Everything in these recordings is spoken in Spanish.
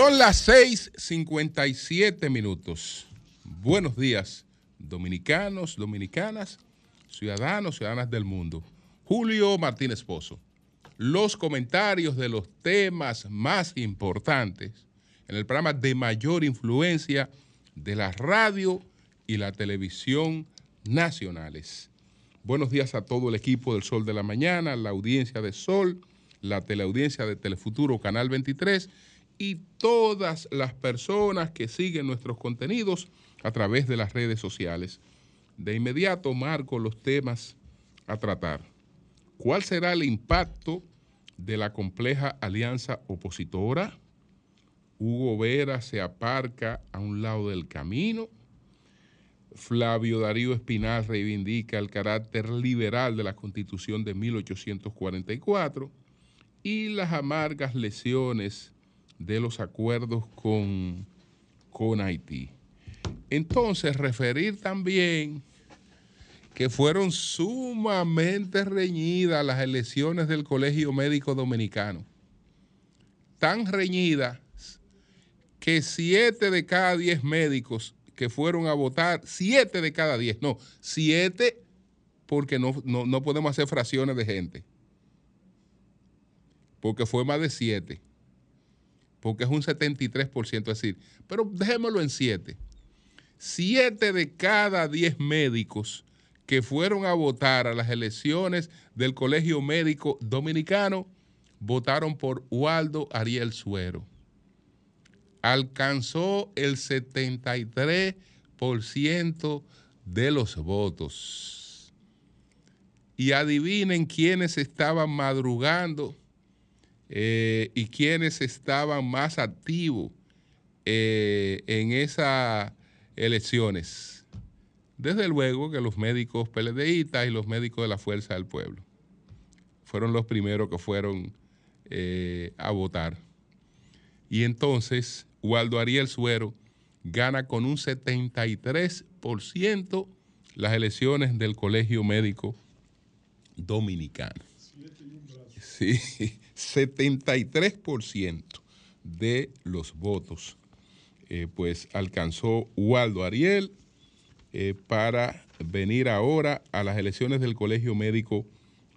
Son las 6:57 minutos. Buenos días, dominicanos, dominicanas, ciudadanos, ciudadanas del mundo. Julio Martínez Pozo. Los comentarios de los temas más importantes en el programa de mayor influencia de la radio y la televisión nacionales. Buenos días a todo el equipo del Sol de la Mañana, la audiencia de Sol, la teleaudiencia de Telefuturo Canal 23 y todas las personas que siguen nuestros contenidos a través de las redes sociales. De inmediato marco los temas a tratar. ¿Cuál será el impacto de la compleja alianza opositora? Hugo Vera se aparca a un lado del camino. Flavio Darío Espinal reivindica el carácter liberal de la Constitución de 1844 y las amargas lesiones de los acuerdos con, con Haití. Entonces, referir también que fueron sumamente reñidas las elecciones del Colegio Médico Dominicano. Tan reñidas que siete de cada diez médicos que fueron a votar, siete de cada diez, no, siete porque no, no, no podemos hacer fracciones de gente, porque fue más de siete porque es un 73%, es decir, pero dejémoslo en 7. 7 de cada 10 médicos que fueron a votar a las elecciones del Colegio Médico Dominicano votaron por Waldo Ariel Suero. Alcanzó el 73% de los votos. Y adivinen quiénes estaban madrugando eh, y quienes estaban más activos eh, en esas elecciones. Desde luego que los médicos PLDistas y los médicos de la Fuerza del Pueblo fueron los primeros que fueron eh, a votar. Y entonces Waldo Ariel Suero gana con un 73% las elecciones del Colegio Médico Dominicano. Sí, 73% de los votos, eh, pues alcanzó Waldo Ariel eh, para venir ahora a las elecciones del Colegio Médico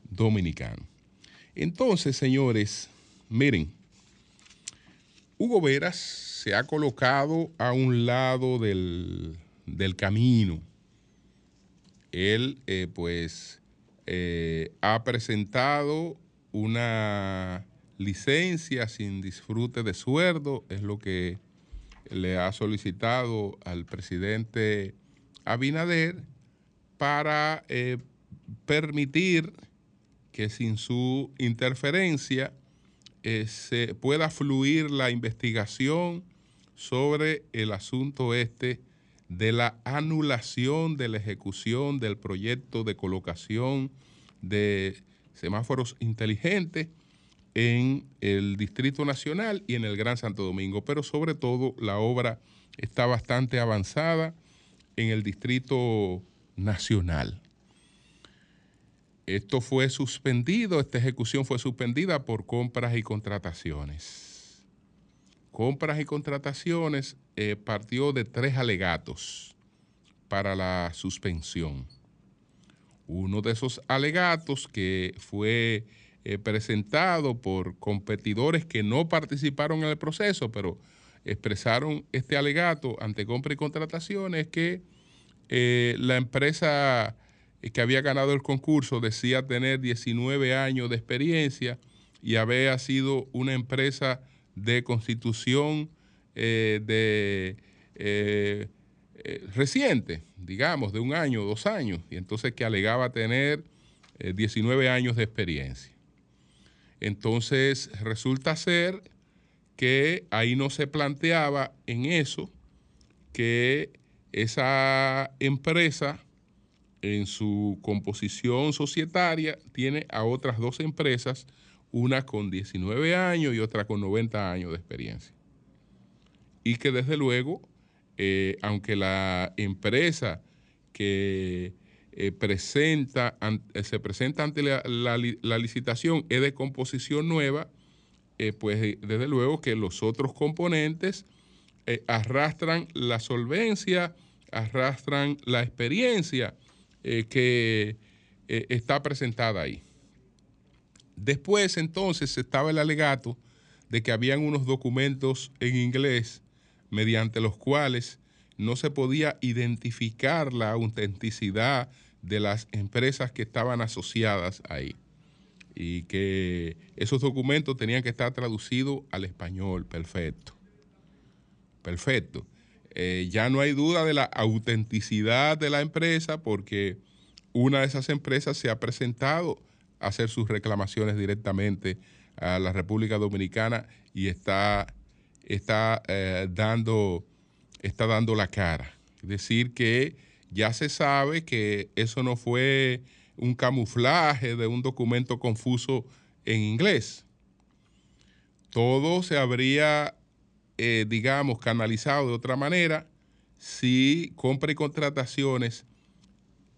Dominicano. Entonces, señores, miren, Hugo Veras se ha colocado a un lado del, camino. Él, eh, pues, ha presentado una licencia sin disfrute de sueldo, es lo que le ha solicitado al presidente Abinader para eh, permitir que sin su interferencia eh, se pueda fluir la investigación sobre el asunto este de la anulación de la ejecución del proyecto de colocación de semáforos inteligentes en el Distrito Nacional y en el Gran Santo Domingo, pero sobre todo la obra está bastante avanzada en el Distrito Nacional. Esto fue suspendido, esta ejecución fue suspendida por compras y contrataciones. Compras y contrataciones eh, partió de tres alegatos para la suspensión. Uno de esos alegatos que fue eh, presentado por competidores que no participaron en el proceso, pero expresaron este alegato ante compra y contratación es que eh, la empresa que había ganado el concurso decía tener 19 años de experiencia y había sido una empresa de constitución eh, de reciente, digamos, de un año, dos años, y entonces que alegaba tener 19 eh, años de experiencia. Entonces resulta ser que ahí no se planteaba en eso que esa empresa en su composición societaria tiene a otras dos empresas, una con 19 años y otra con 90 años de experiencia. Y que desde luego eh, aunque la empresa que eh, presenta, eh, se presenta ante la, licitación es de composición nueva, pues desde luego que los otros componentes arrastran la solvencia, arrastran la experiencia que está presentada ahí. Después entonces estaba el alegato de que habían unos documentos en inglés mediante los cuales no se podía identificar la autenticidad de las empresas que estaban asociadas ahí y que esos documentos tenían que estar traducidos al español, perfecto. Perfecto. Eh, ya no hay duda de la autenticidad de la empresa porque una de esas empresas se ha presentado a hacer sus reclamaciones directamente a la República Dominicana y está está, eh, dando, está dando la cara. Es decir, que ya se sabe que eso no fue un camuflaje de un documento confuso en inglés. Todo se habría, eh, digamos, canalizado de otra manera si compra y contrataciones,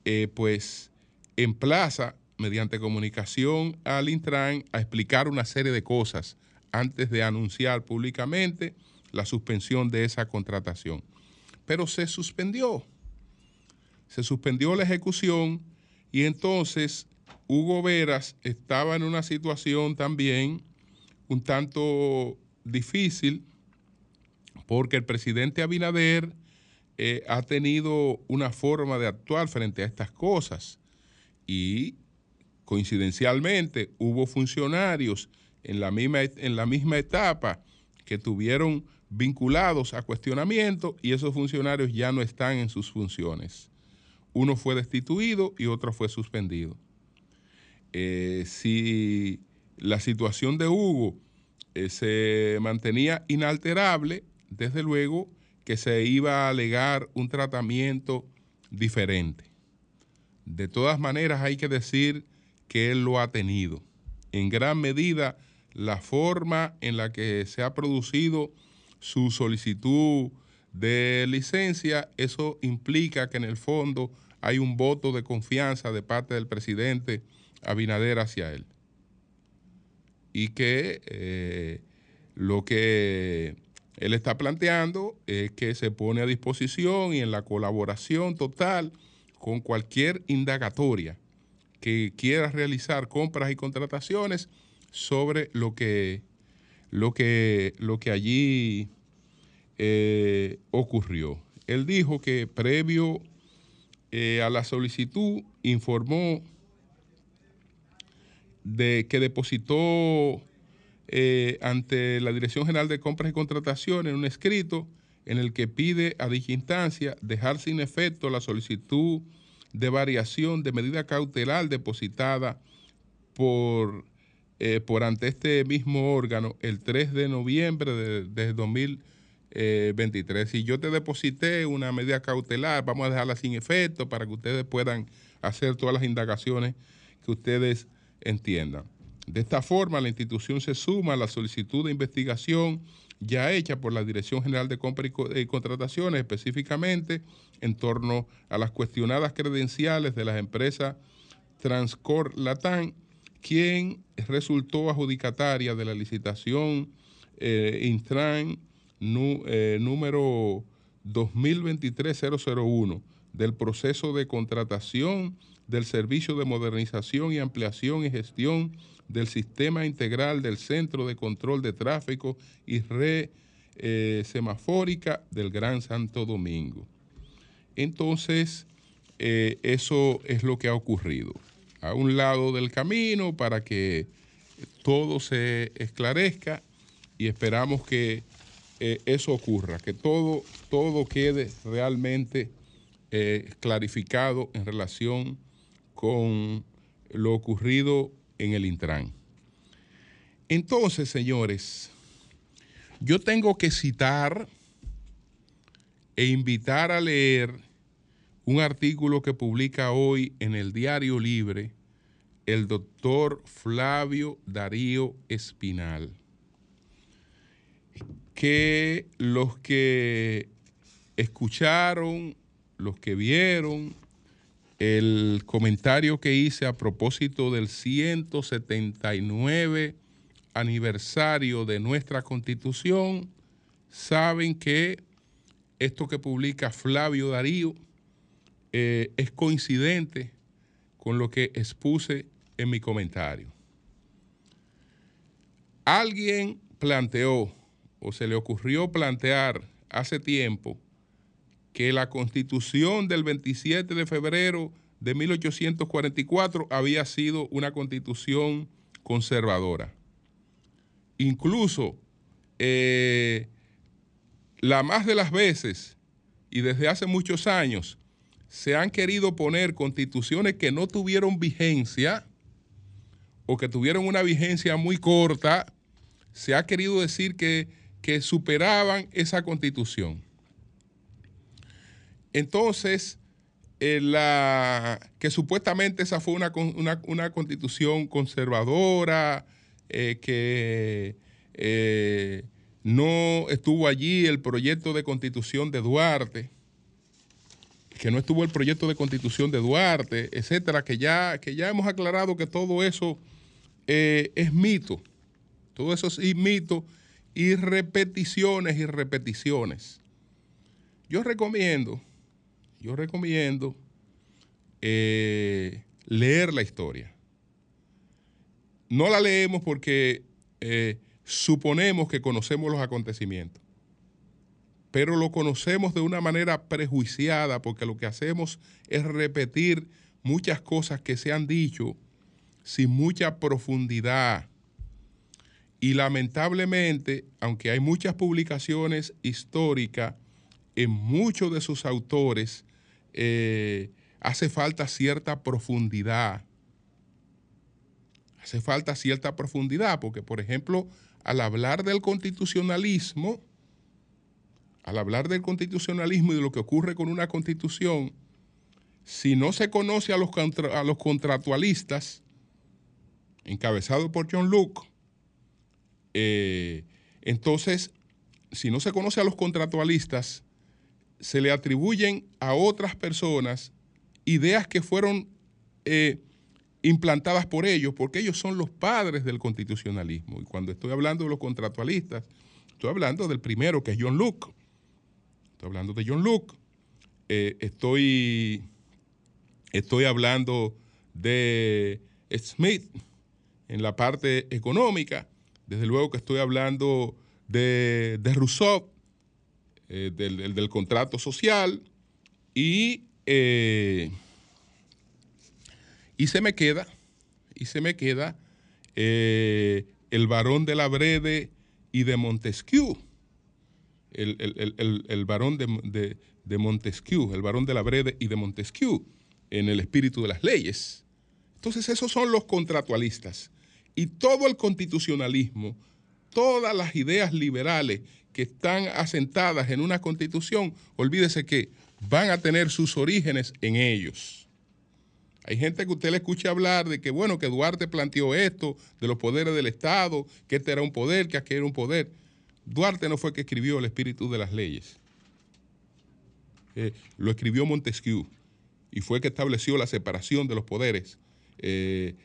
eh, pues, emplaza mediante comunicación al Intran a explicar una serie de cosas antes de anunciar públicamente la suspensión de esa contratación. Pero se suspendió. Se suspendió la ejecución y entonces Hugo Veras estaba en una situación también un tanto difícil porque el presidente Abinader eh, ha tenido una forma de actuar frente a estas cosas y coincidencialmente hubo funcionarios en la misma, en la misma etapa que tuvieron vinculados a cuestionamiento y esos funcionarios ya no están en sus funciones. Uno fue destituido y otro fue suspendido. Eh, si la situación de Hugo eh, se mantenía inalterable, desde luego que se iba a alegar un tratamiento diferente. De todas maneras hay que decir que él lo ha tenido. En gran medida la forma en la que se ha producido su solicitud de licencia, eso implica que en el fondo hay un voto de confianza de parte del presidente Abinader hacia él. Y que eh, lo que él está planteando es que se pone a disposición y en la colaboración total con cualquier indagatoria que quiera realizar compras y contrataciones sobre lo que, lo que, lo que allí eh, ocurrió. Él dijo que previo eh, a la solicitud informó de que depositó eh, ante la Dirección General de Compras y Contrataciones un escrito en el que pide a dicha instancia dejar sin efecto la solicitud de variación de medida cautelar depositada por eh, por ante este mismo órgano el 3 de noviembre de, 2023. Si yo te deposité una medida cautelar, vamos a dejarla sin efecto para que ustedes puedan hacer todas las indagaciones que ustedes entiendan. De esta forma, la institución se suma a la solicitud de investigación ya hecha por la Dirección General de Compras y Contrataciones, específicamente en torno a las cuestionadas credenciales de las empresas Transcor Latam quien resultó adjudicataria de la licitación eh, Intran eh, número 2023-001 del proceso de contratación del Servicio de Modernización y Ampliación y Gestión del Sistema Integral del Centro de Control de Tráfico y Red eh, Semafórica del Gran Santo Domingo. Entonces, eso es lo que ha ocurrido a un lado del camino para que todo se esclarezca y esperamos que eh, eso ocurra, que todo, todo quede realmente eh, clarificado en relación con lo ocurrido en el Intran. Entonces, señores, yo tengo que citar e invitar a leer un artículo que publica hoy en el Diario Libre el doctor Flavio Darío Espinal, que los que escucharon, los que vieron el comentario que hice a propósito del 179 aniversario de nuestra constitución, saben que esto que publica Flavio Darío eh, es coincidente con lo que expuse en mi comentario. Alguien planteó o se le ocurrió plantear hace tiempo que la constitución del 27 de febrero de 1844 había sido una constitución conservadora. Incluso eh, la más de las veces y desde hace muchos años se han querido poner constituciones que no tuvieron vigencia o que tuvieron una vigencia muy corta, se ha querido decir que, que superaban esa constitución. Entonces, eh, la, que supuestamente esa fue una, una, constitución conservadora, eh, que eh, no estuvo allí el proyecto de constitución de Duarte, que no estuvo el proyecto de constitución de Duarte, etcétera, que ya, que ya hemos aclarado que todo eso es mito, todo eso es mito y repeticiones y repeticiones. Yo recomiendo yo recomiendo eh, leer la historia. No la leemos porque eh, suponemos que conocemos los acontecimientos, pero lo conocemos de una manera prejuiciada porque lo que hacemos es repetir muchas cosas que se han dicho sin mucha profundidad. Y lamentablemente, aunque hay muchas publicaciones históricas, en muchos de sus autores eh, hace falta cierta profundidad. Hace falta cierta profundidad, porque por ejemplo, al hablar del constitucionalismo, al hablar del constitucionalismo y de lo que ocurre con una constitución, si no se conoce a los, a los contractualistas, encabezados por John Luke, eh, entonces, si no se conoce a los contractualistas, se le atribuyen a otras personas ideas que fueron eh, implantadas por ellos, porque ellos son los padres del constitucionalismo. Y cuando estoy hablando de los contractualistas, estoy hablando del primero, que es John Locke. Estoy hablando de John Locke. Eh, estoy, estoy hablando de Smith en la parte económica. Desde luego que estoy hablando de, de Rousseau eh, del, contrato social y, eh, y se me queda, y se me queda eh, el varón de la Brede y de Montesquieu, el, el, varón de, de, Montesquieu, el varón de la Brede y de Montesquieu, en el espíritu de las leyes. Entonces esos son los contratualistas. Y todo el constitucionalismo, todas las ideas liberales que están asentadas en una constitución, olvídese que van a tener sus orígenes en ellos. Hay gente que usted le escucha hablar de que, bueno, que Duarte planteó esto, de los poderes del Estado, que este era un poder, que aquel era un poder. Duarte no fue el que escribió el espíritu de las leyes. Eh, lo escribió Montesquieu y fue el que estableció la separación de los poderes eh,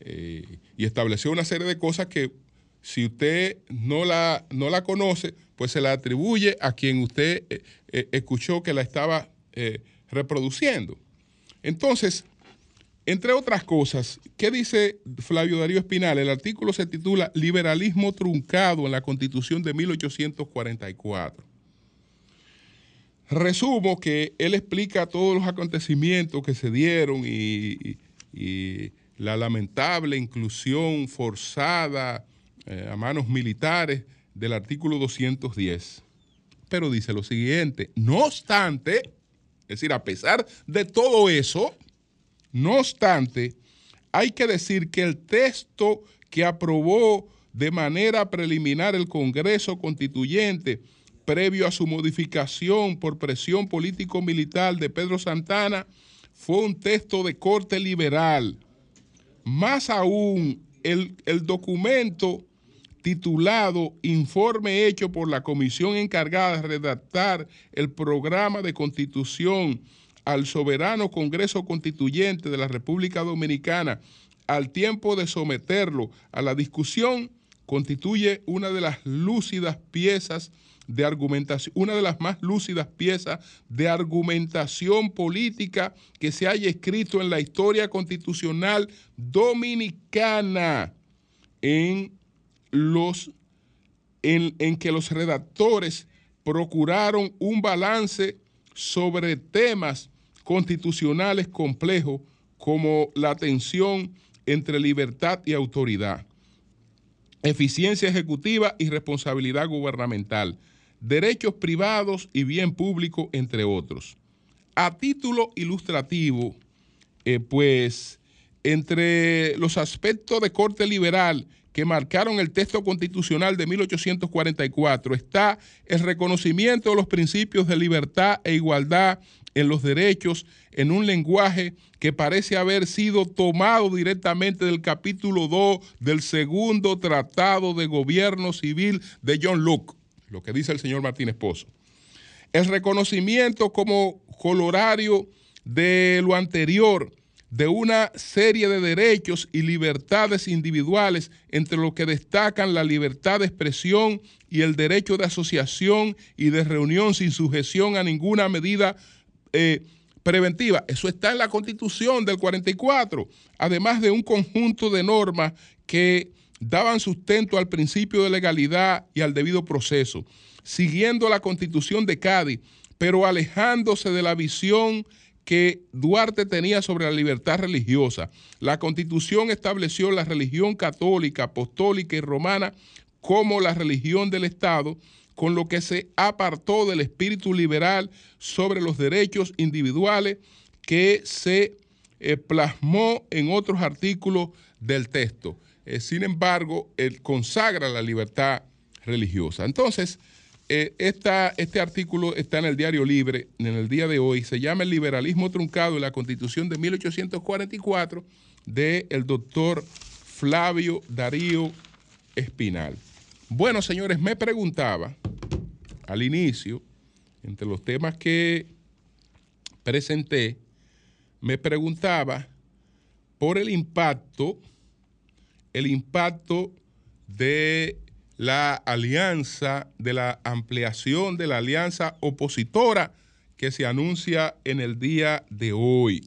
y estableció una serie de cosas que si usted no la, no la conoce, pues se la atribuye a quien usted eh, eh, escuchó que la estaba eh, reproduciendo. Entonces, entre otras cosas, ¿qué dice Flavio Darío Espinal? El artículo se titula Liberalismo truncado en la Constitución de 1844. Resumo que él explica todos los acontecimientos que se dieron y la lamentable inclusión forzada eh, a manos militares del artículo 210. Pero dice lo siguiente, no obstante, es decir, a pesar de todo eso, no obstante, hay que decir que el texto que aprobó de manera preliminar el Congreso Constituyente, previo a su modificación por presión político-militar de Pedro Santana, fue un texto de corte liberal. Más aún, el, el documento titulado Informe hecho por la comisión encargada de redactar el programa de constitución al soberano Congreso Constituyente de la República Dominicana al tiempo de someterlo a la discusión constituye una de las lúcidas piezas de argumentación, una de las más lúcidas piezas de argumentación política que se haya escrito en la historia constitucional dominicana en los en, en que los redactores procuraron un balance sobre temas constitucionales complejos como la tensión entre libertad y autoridad, eficiencia ejecutiva y responsabilidad gubernamental, derechos privados y bien público, entre otros. A título ilustrativo, eh, pues entre los aspectos de corte liberal que marcaron el texto constitucional de 1844 está el reconocimiento de los principios de libertad e igualdad en los derechos en un lenguaje que parece haber sido tomado directamente del capítulo 2 del segundo Tratado de Gobierno Civil de John Locke, lo que dice el señor Martínez Pozo. El reconocimiento como colorario de lo anterior de una serie de derechos y libertades individuales, entre los que destacan la libertad de expresión y el derecho de asociación y de reunión sin sujeción a ninguna medida eh, preventiva. Eso está en la Constitución del 44, además de un conjunto de normas que daban sustento al principio de legalidad y al debido proceso, siguiendo la Constitución de Cádiz, pero alejándose de la visión que Duarte tenía sobre la libertad religiosa. La constitución estableció la religión católica, apostólica y romana como la religión del Estado, con lo que se apartó del espíritu liberal sobre los derechos individuales que se eh, plasmó en otros artículos del texto. Eh, sin embargo, él consagra la libertad religiosa. Entonces, eh, este artículo está en el Diario Libre en el día de hoy. Se llama El liberalismo truncado en la Constitución de 1844 del el doctor Flavio Darío Espinal. Bueno, señores, me preguntaba al inicio, entre los temas que presenté, me preguntaba por el impacto, el impacto de la alianza, de la ampliación de la alianza opositora que se anuncia en el día de hoy.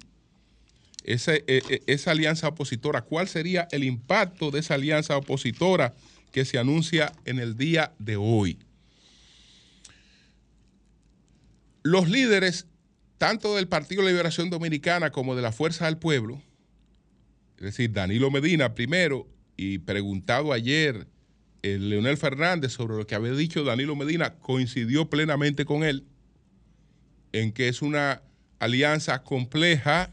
Esa, e, e, esa, alianza opositora, ¿cuál sería el impacto de esa alianza opositora que se anuncia en el día de hoy? Los líderes, tanto del Partido de Liberación Dominicana como de la Fuerza del Pueblo, es decir, Danilo Medina primero, y preguntado ayer el Leonel Fernández sobre lo que había dicho Danilo Medina coincidió plenamente con él en que es una alianza compleja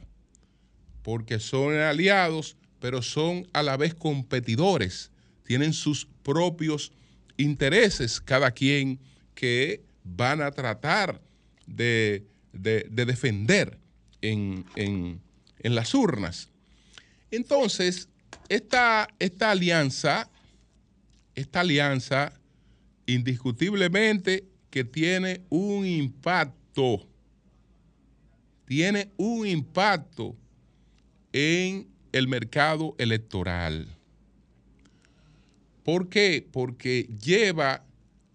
porque son aliados, pero son a la vez competidores, tienen sus propios intereses, cada quien que van a tratar de, defender en, las urnas. Entonces, esta, esta alianza esta alianza indiscutiblemente que tiene un impacto, tiene un impacto en el mercado electoral. ¿Por qué? Porque lleva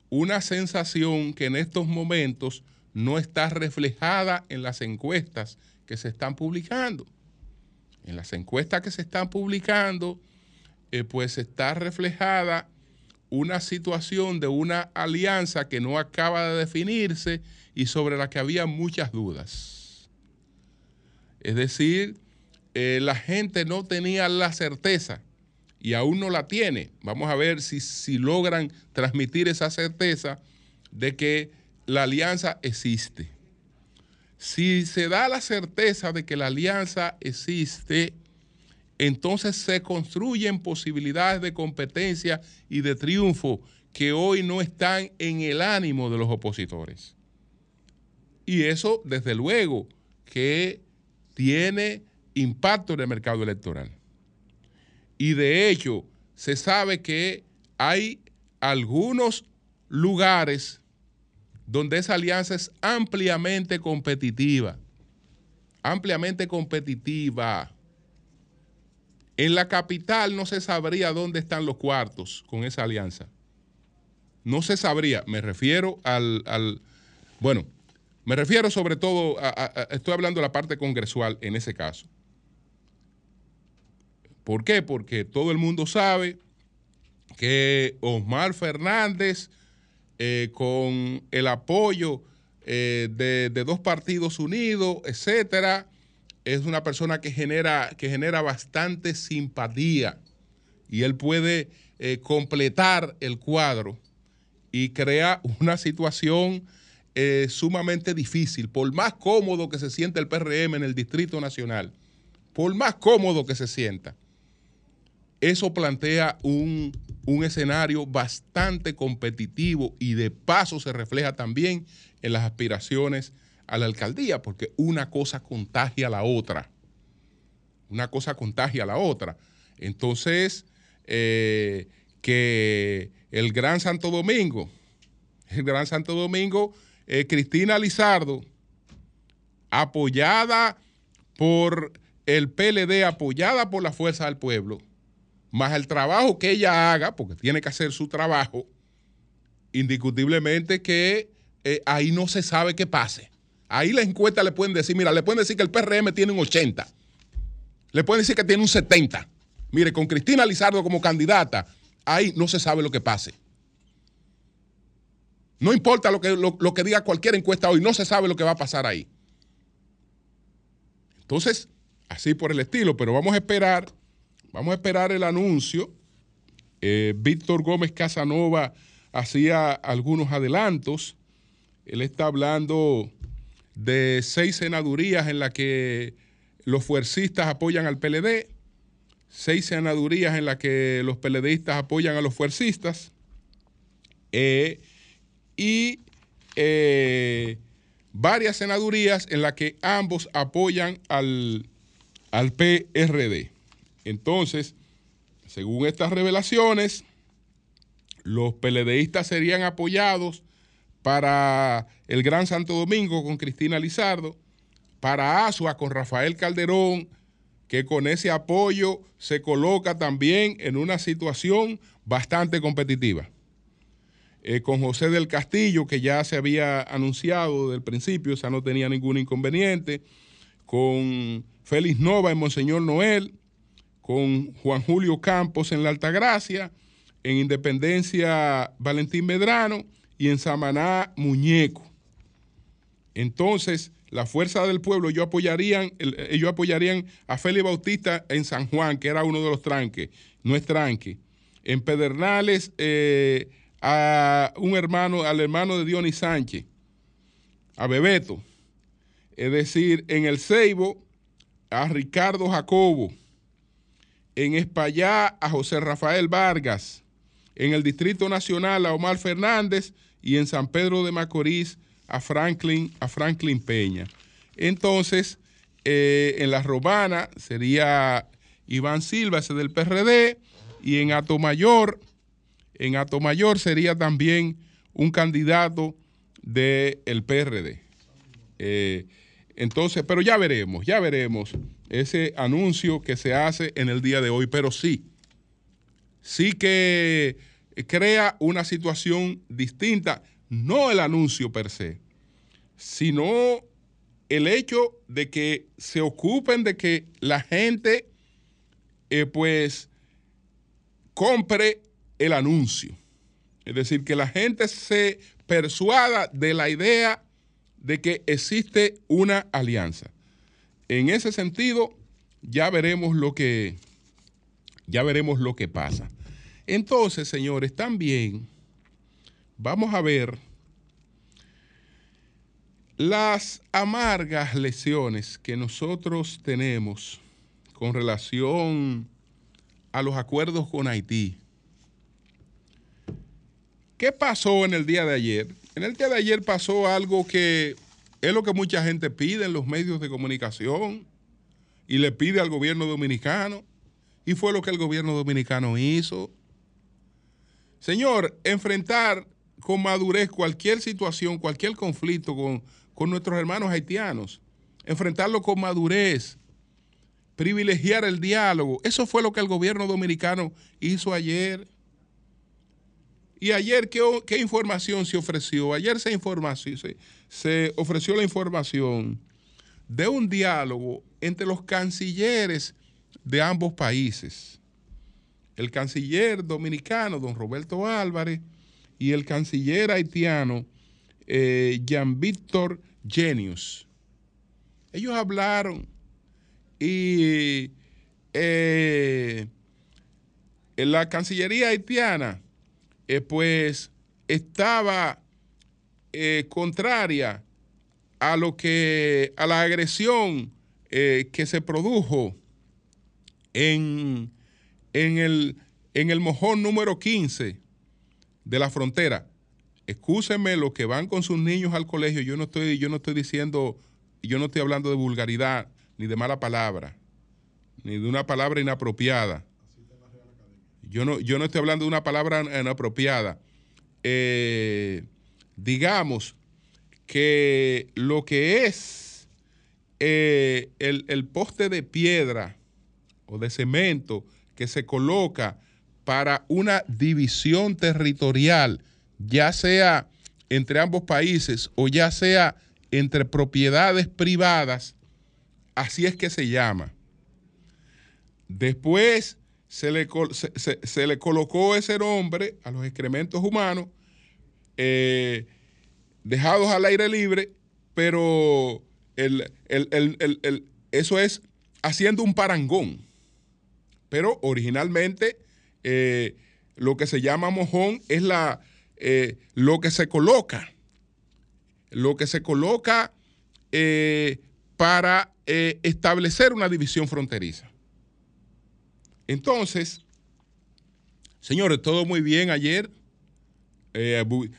una sensación que en estos momentos no está reflejada en las encuestas que se están publicando. En las encuestas que se están publicando, eh, pues está reflejada una situación de una alianza que no acaba de definirse y sobre la que había muchas dudas. Es decir, eh, la gente no tenía la certeza y aún no la tiene. Vamos a ver si, si logran transmitir esa certeza de que la alianza existe. Si se da la certeza de que la alianza existe, entonces se construyen posibilidades de competencia y de triunfo que hoy no están en el ánimo de los opositores. Y eso, desde luego, que tiene impacto en el mercado electoral. Y de hecho, se sabe que hay algunos lugares donde esa alianza es ampliamente competitiva. ampliamente competitiva. En la capital no se sabría dónde están los cuartos con esa alianza. No se sabría. Me refiero al, bueno, me refiero sobre todo, estoy hablando de la parte congresual en ese caso. ¿Por qué? Porque todo el mundo sabe que Osmar Fernández, eh, con el apoyo eh, de, dos partidos unidos, etcétera, es una persona que genera, que genera bastante simpatía y él puede eh, completar el cuadro y crea una situación sumamente difícil, por más cómodo que se sienta el PRM en el Distrito Nacional, por más cómodo que se sienta eso plantea un, escenario bastante competitivo y de paso se refleja también en las aspiraciones a la alcaldía, porque una cosa contagia a la otra. Una cosa contagia a la otra. Entonces, eh, que el Gran Santo Domingo, el Gran Santo Domingo, eh, Cristina Lizardo, apoyada por el PLD, apoyada por la Fuerza del Pueblo, más el trabajo que ella haga, porque tiene que hacer su trabajo, indiscutiblemente que eh, ahí no se sabe qué pase. Ahí la encuesta le pueden decir, mira, le pueden decir que el PRM tiene un 80, le pueden decir que tiene un 70. Mire, con Cristina Lizardo como candidata, ahí no se sabe lo que pase. No importa lo que, lo que diga cualquier encuesta hoy, no se sabe lo que va a pasar ahí. Entonces, así por el estilo, pero vamos a esperar Vamos a esperar el anuncio. Eh, Víctor Gómez Casanova hacía algunos adelantos. Él está hablando de seis senadurías en las que los fuercistas apoyan al PLD, seis senadurías en las que los PLDistas apoyan a los fuercistas eh, y eh, varias senadurías en las que ambos apoyan al, al PRD. Entonces, según estas revelaciones, los PLDistas serían apoyados para el Gran Santo Domingo con Cristina Lizardo, para Asua con Rafael Calderón, que con ese apoyo se coloca también en una situación bastante competitiva. Eh, con José del Castillo, que ya se había anunciado desde el principio, o sea, no tenía ningún inconveniente, con Félix Nova y Monseñor Noel, con Juan Julio Campos en la Altagracia, en Independencia Valentín Medrano y en Samaná Muñeco. Entonces, la fuerza del pueblo, ellos apoyarían, ellos apoyarían a Félix Bautista en San Juan, que era uno de los tranques, no es tranque. En Pedernales, eh, a un hermano, al hermano de Dionis Sánchez, a Bebeto. Es decir, en el Ceibo, a Ricardo Jacobo en España a José Rafael Vargas, en el Distrito Nacional a Omar Fernández y en San Pedro de Macorís a Franklin, a Franklin Peña. Entonces, eh, en la Romana sería Iván Silva, ese del PRD, y en Atomayor, en Atomayor sería también un candidato del PRD. Eh, entonces, pero ya veremos, ya veremos ese anuncio que se hace en el día de hoy, pero sí, sí que crea una situación distinta, no el anuncio per se, sino el hecho de que se ocupen de que la gente eh, pues compre el anuncio. Es decir, que la gente se persuada de la idea de que existe una alianza. En ese sentido, ya veremos lo que ya veremos lo que pasa. Entonces, señores, también vamos a ver las amargas lesiones que nosotros tenemos con relación a los acuerdos con Haití. ¿Qué pasó en el día de ayer? En el día de ayer pasó algo que es lo que mucha gente pide en los medios de comunicación y le pide al gobierno dominicano. Y fue lo que el gobierno dominicano hizo. Señor, enfrentar con madurez cualquier situación, cualquier conflicto con, con nuestros hermanos haitianos enfrentarlo con madurez, privilegiar el diálogo. Eso fue lo que el gobierno dominicano hizo ayer. Y ayer, ¿qué, información se ofreció? Ayer se, se, se ofreció la información de un diálogo entre los cancilleres de ambos países. El canciller dominicano, don Roberto Álvarez, y el canciller haitiano, eh, Jean Víctor Genius. Ellos hablaron y eh, la Cancillería haitiana, eh, pues estaba contraria a lo que a la agresión que se produjo en, en, el, en el mojón número 15 de la frontera. Excúsenme los que van con sus niños al colegio, yo no estoy, yo no estoy diciendo, yo no estoy hablando de vulgaridad, ni de mala palabra, ni de una palabra inapropiada. Yo no, yo no estoy hablando de una palabra inapropiada. Eh, digamos que lo que es eh, el, el poste de piedra o de cemento que se coloca para una división territorial, ya sea entre ambos países o ya sea entre propiedades privadas, así es que se llama. Después se le, se, le colocó ese nombre a los excrementos humanos, eh, dejados al aire libre, pero eso es haciendo un parangón. Pero originalmente eh, lo que se llama mojón es la, eh, lo que se coloca, lo que se coloca para establecer una división fronteriza. Entonces, señores, todo muy bien ayer,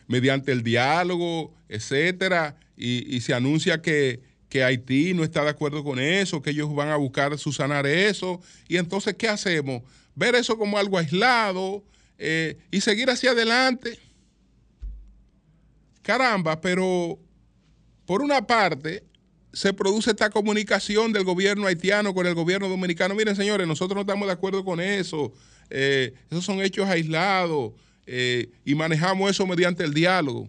mediante el diálogo, etcétera, y, se anuncia que, Haití no está de acuerdo con eso, que ellos van a buscar susanar eso. Y entonces, ¿qué hacemos? ver eso como algo aislado eh, y seguir hacia adelante. Caramba, pero por una parte se produce esta comunicación del gobierno haitiano con el gobierno dominicano. Miren, señores, nosotros no estamos de acuerdo con eso. Eh, esos son hechos aislados eh, y manejamos eso mediante el diálogo.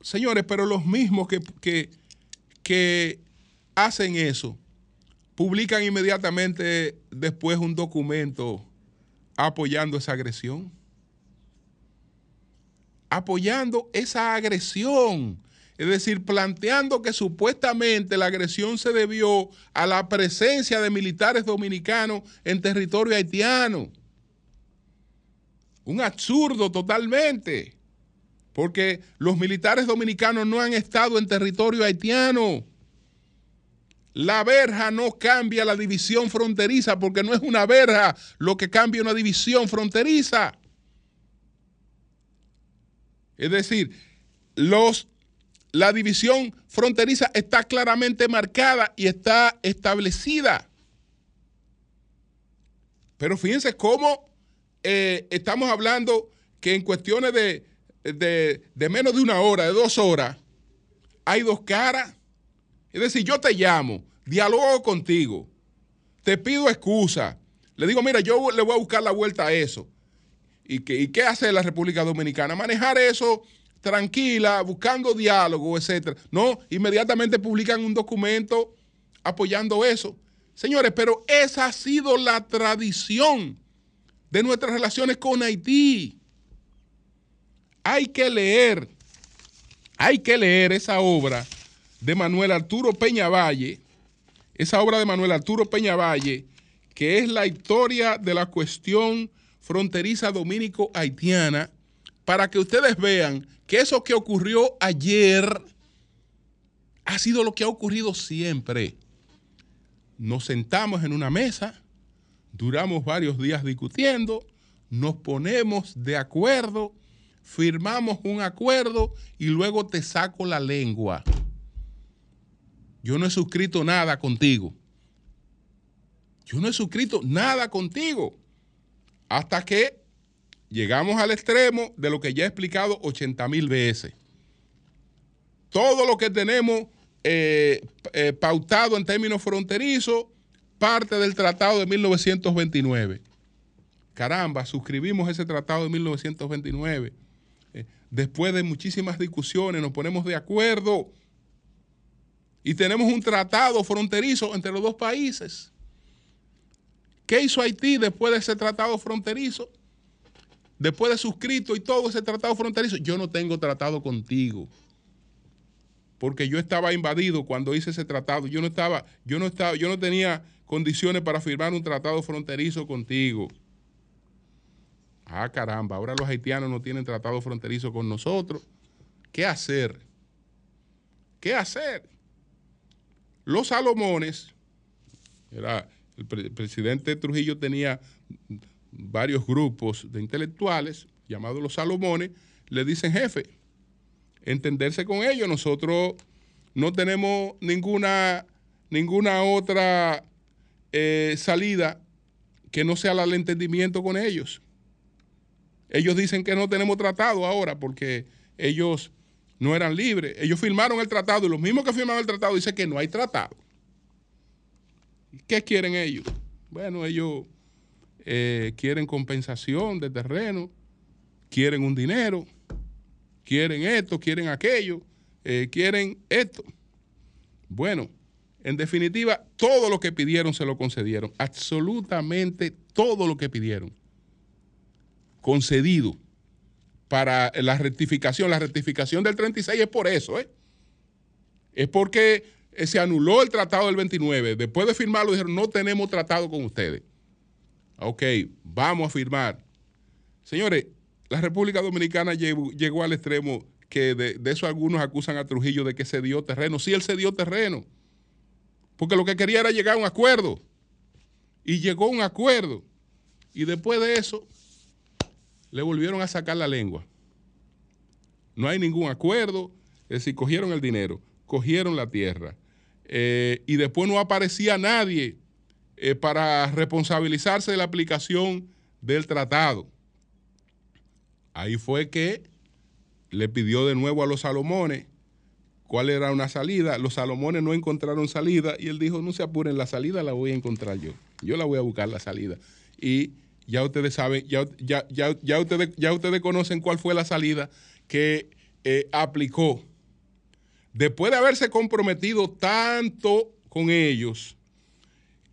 Señores, pero los mismos que, que hacen eso publican inmediatamente después un documento apoyando esa agresión. Apoyando esa agresión. Es decir, planteando que supuestamente la agresión se debió a la presencia de militares dominicanos en territorio haitiano. Un absurdo totalmente, porque los militares dominicanos no han estado en territorio haitiano. La verja no cambia la división fronteriza porque no es una verja lo que cambia una división fronteriza. Es decir, los, la división fronteriza está claramente marcada y está establecida. Pero fíjense cómo eh, estamos hablando que en cuestiones de, de menos de una hora, de dos horas, hay dos caras. Es decir, yo te llamo, dialogo contigo, te pido excusa, le digo, mira, yo le voy a buscar la vuelta a eso. ¿Y qué, qué hace la República Dominicana? Manejar eso tranquila, buscando diálogo, etcétera. No, inmediatamente publican un documento apoyando eso. Señores, pero esa ha sido la tradición de nuestras relaciones con Haití. Hay que leer, hay que leer esa obra de Manuel Arturo Peñavalle, esa obra de Manuel Arturo Peñavalle, que es la historia de la cuestión fronteriza dominico-haitiana, para que ustedes vean que eso que ocurrió ayer ha sido lo que ha ocurrido siempre. Nos sentamos en una mesa, duramos varios días discutiendo, nos ponemos de acuerdo, firmamos un acuerdo y luego te saco la lengua yo no he suscrito nada contigo. Yo no he suscrito nada contigo. Hasta que llegamos al extremo de lo que ya he explicado 80 mil veces. Todo lo que tenemos eh, eh, pautado en términos fronterizos, parte del tratado de 1929. Caramba, suscribimos ese tratado de 1929. Eh, después de muchísimas discusiones nos ponemos de acuerdo y tenemos un tratado fronterizo entre los dos países. ¿Qué hizo Haití después de ese tratado fronterizo? Después de suscrito y todo ese tratado fronterizo, yo no tengo tratado contigo. Porque yo estaba invadido cuando hice ese tratado. Yo no estaba, yo no estaba, yo no tenía condiciones para firmar un tratado fronterizo contigo. Ah, caramba, ahora los haitianos no tienen tratado fronterizo con nosotros. ¿Qué hacer? ¿Qué hacer? Los Salomones, era, el, presidente Trujillo tenía varios grupos de intelectuales llamados los Salomones, le dicen jefe, entenderse con ellos. Nosotros no tenemos ninguna, ninguna otra eh, salida que no sea el entendimiento con ellos. Ellos dicen que no tenemos tratado ahora porque ellos no eran libres. Ellos firmaron el tratado y los mismos que firmaron el tratado dicen que no hay tratado. ¿Qué quieren ellos? Bueno, ellos eh, quieren compensación de terreno, quieren un dinero, quieren esto, quieren aquello, eh, quieren esto. Bueno, en definitiva, todo lo que pidieron se lo concedieron. Absolutamente todo lo que pidieron. Concedido para la rectificación. La rectificación del 36 es por eso, ¿eh? Es porque eh, se anuló el tratado del 29. Después de firmarlo dijeron, no tenemos tratado con ustedes. Ok, vamos a firmar. Señores, la República Dominicana llegó, al extremo que de, de, eso algunos acusan a Trujillo de que se dio terreno. Sí, él se dio terreno porque lo que quería era llegar a un acuerdo. Y llegó a un acuerdo. Y después de eso, le volvieron a sacar la lengua. No hay ningún acuerdo. Es decir, cogieron el dinero, cogieron la tierra. Eh, y después no aparecía nadie eh, para responsabilizarse de la aplicación del tratado. Ahí fue que le pidió de nuevo a los Salomones cuál era una salida. Los Salomones no encontraron salida y él dijo, no se apuren, la salida la voy a encontrar yo. Yo la voy a buscar la salida. Y ya ustedes saben, ya, ya, ya, ustedes, ya ustedes conocen cuál fue la salida que eh, aplicó. Después de haberse comprometido tanto con ellos,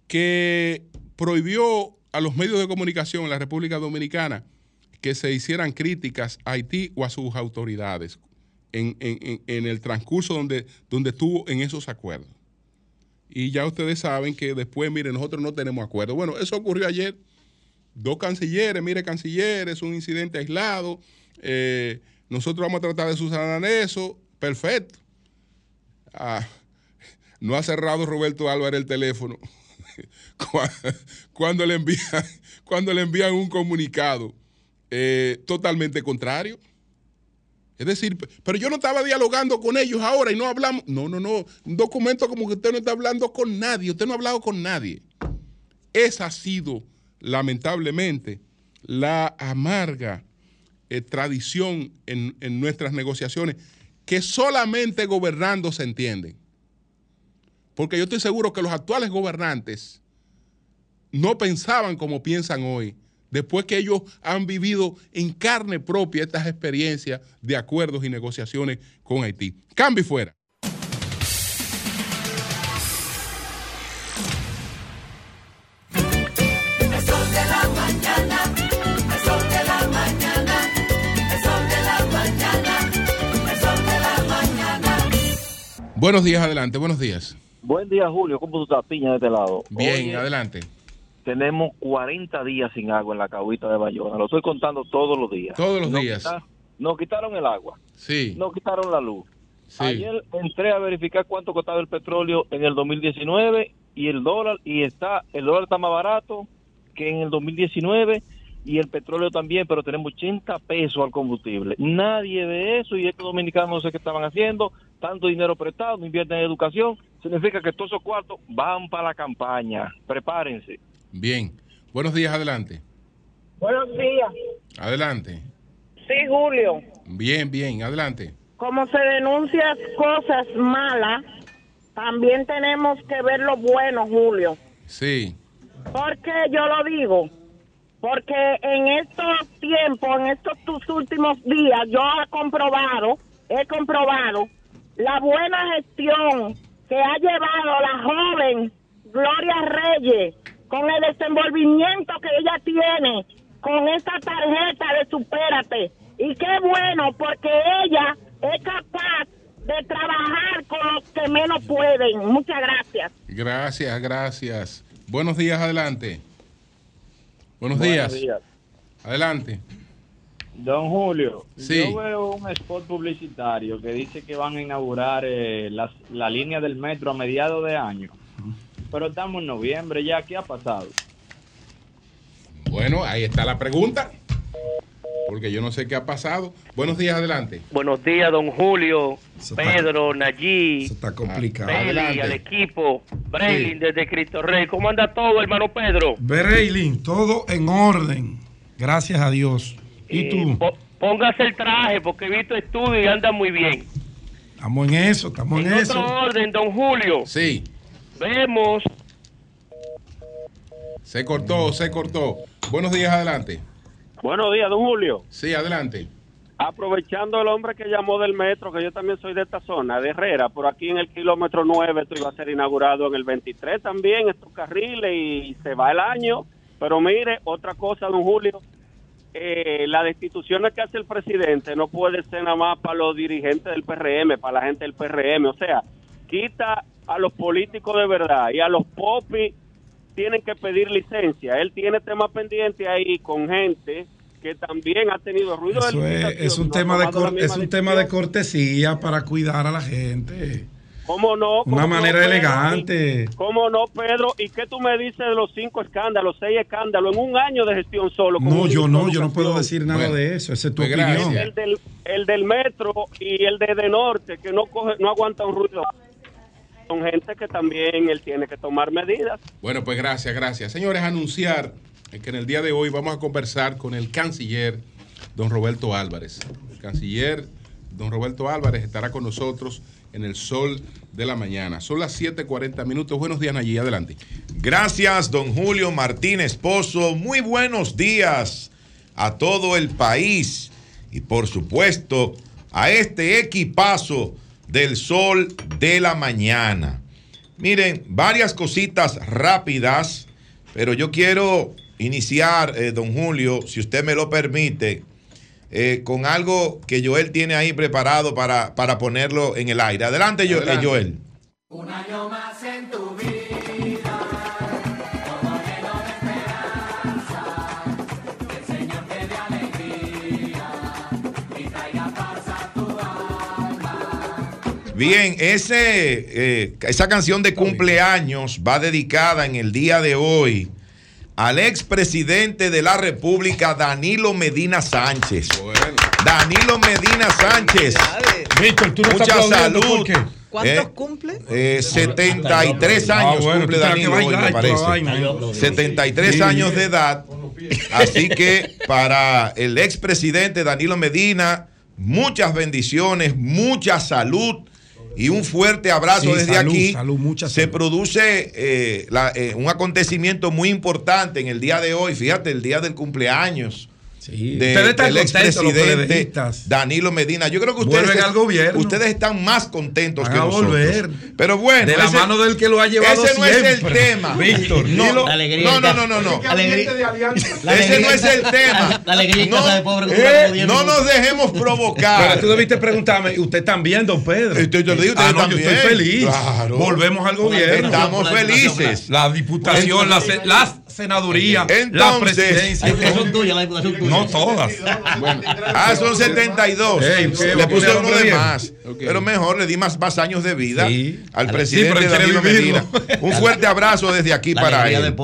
que prohibió a los medios de comunicación en la República Dominicana que se hicieran críticas a Haití o a sus autoridades en, el transcurso donde, donde estuvo en esos acuerdos. Y ya ustedes saben que después, miren, nosotros no tenemos acuerdo. Bueno, eso ocurrió ayer. Dos cancilleres, mire, cancilleres, un incidente aislado. Eh, nosotros vamos a tratar de subsanar eso. Perfecto. Ah, no ha cerrado Roberto Álvarez el teléfono cuando, le envían, cuando le envían un comunicado eh, totalmente contrario. Es decir, pero yo no estaba dialogando con ellos ahora y no hablamos. No, no, no. Un documento como que usted no está hablando con nadie. Usted no ha hablado con nadie. Esa ha sido, lamentablemente, la amarga eh, tradición en, en nuestras negociaciones que solamente gobernando se entienden. Porque yo estoy seguro que los actuales gobernantes no pensaban como piensan hoy después que ellos han vivido en carne propia estas experiencias de acuerdos y negociaciones con Haití. Cambio fuera. Buenos días, adelante, buenos días. Buen día, Julio. ¿Cómo tú estás, Piña, de este lado? Bien, adelante tenemos 40 días sin agua en la cahuita de Bayona. Lo estoy contando todos los días. Todos los días. nos quitaron el agua. Sí. Nos quitaron la luz. Ayer entré a verificar cuánto costaba el petróleo en el 2019 y el dólar y está el dólar está más barato que en el 2019 y el petróleo también, pero tenemos 80 pesos al combustible. Nadie ve eso y estos dominicanos no sé qué estaban haciendo, tanto dinero prestado, no invierten en educación, significa que todos esos cuartos van para la campaña. Prepárense. Bien. Buenos días, adelante. Buenos días. Adelante. Sí, Julio. Bien, bien, adelante. Como se denuncian cosas malas, también tenemos que ver lo bueno, Julio. Sí. ¿Por qué yo lo digo? Porque en estos tiempos, en estos tus últimos días, yo he comprobado, he comprobado la buena gestión que ha llevado la joven Gloria Reyes con el desenvolvimiento que ella tiene con esa tarjeta de supérate. Y qué bueno, porque ella es capaz de trabajar con los que menos pueden. Muchas gracias. Gracias, gracias. Buenos días, adelante. Buenos, días. Adelante. Don Julio, yo veo un spot publicitario que dice que van a inaugurar eh, la línea del metro a mediados de año. Pero estamos en noviembre ya, ¿qué ha pasado? Bueno, ahí está la pregunta. Porque yo no sé qué ha pasado. Buenos días, adelante. Buenos días, don Julio, Pedro, Nayí. está complicado. al equipo. Braylin desde Cristo Rey. ¿Cómo anda todo, hermano Pedro? Braylin, todo en orden. Gracias a Dios. ¿Y, tú? Póngase el traje porque he visto estudio y anda muy bien. Estamos en eso, estamos en, en eso. otro orden, don Julio. Sí. Vemos. Se cortó, se cortó. Buenos días, adelante. Buenos días, don Julio. Sí, adelante. Aprovechando el hombre que llamó del metro, que yo también soy de esta zona, de Herrera, por aquí en el kilómetro 9, esto iba a ser inaugurado en el 23 también, estos carriles, y se va el año. Pero mire, otra cosa, don Julio, eh, las destituciones que hace el presidente no puede ser nada más para los dirigentes del PRM, para la gente del PRM. O sea, quita a los políticos de verdad y a los popis tienen que pedir licencia. Él tiene temas pendientes ahí con gente que también ha tenido ruido. Eso es, un, tema de, es un tema de cortesía para cuidar a la gente. ¿Cómo no? Una manera elegante. ¿Cómo no, Pedro? ¿Y qué tú me dices de los cinco escándalos, seis escándalos en un año de gestión solo? No, yo no, yo no puedo decir nada de eso. Esa es tu pues opinión. El del, el del metro y el de, de norte, que no, coge, no aguanta un ruido son gente que también él tiene que tomar medidas. Bueno, pues gracias, gracias. Señores, anunciar que en el día de hoy vamos a conversar con el canciller, don Roberto Álvarez. El canciller, don Roberto Álvarez, estará con nosotros en el sol de la mañana. Son las 7:40 minutos. Buenos días, allí adelante. Gracias, don Julio Martínez Pozo. Muy buenos días a todo el país y, por supuesto, a este equipazo del sol de la mañana. Miren, varias cositas rápidas, pero yo quiero iniciar, eh, don Julio, si usted me lo permite, eh, con algo que Joel tiene ahí preparado para, para ponerlo en el aire. Adelante, eh, Adelante. Joel. Un año más en tu vida. Bien, ese, eh, esa canción de cumpleaños va dedicada en el día de hoy al expresidente de la República, Danilo Medina Sánchez. Danilo Medina Sánchez. Víctor, tú no Mucha salud. ¿Cuántos eh, cumple? Eh, 73 ah, años cumple Danilo hoy, me parece. 73 años de edad. Así que para el expresidente Danilo Medina, muchas bendiciones, mucha salud y un fuerte abrazo desde aquí. Se produce eh, eh, un acontecimiento muy importante en el día de hoy, fíjate, el día del cumpleaños del expresidente Danilo Medina. Yo creo que ustedes, al gobierno. ustedes están más contentos que nosotros. volver. Pero bueno, de la mano del que lo ha llevado Ese no es el tema. Víctor, no, no, no, no, no, no. Ese no es el tema. La alegría casa de pobre. Eh, no nos dejemos provocar. Pero tú debiste preguntarme, usted también, don Pedro. Yo, yo, digo, ah, no, yo estoy feliz. Volvemos al gobierno. Estamos felices. La diputación, la, senaduría, la presidencia. No todas. Ah, son 72. le puse uno de más. Pero mejor, le di más, más años de vida al presidente Danilo Medina. Un fuerte abrazo desde aquí para él.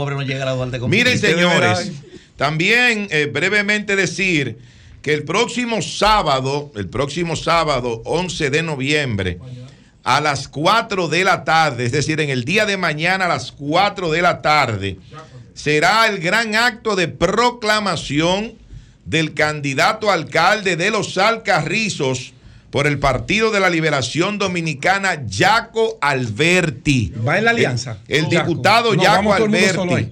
Miren, señores, también eh, brevemente decir que el próximo sábado, el próximo sábado, 11 de noviembre, a las 4 de la tarde, es decir, en el día de mañana a las 4 de la tarde, será el gran acto de proclamación del candidato alcalde de los Alcarrizos por el Partido de la Liberación Dominicana, Jaco Alberti. ¿Va en la alianza? El, diputado No, Jaco Alberti.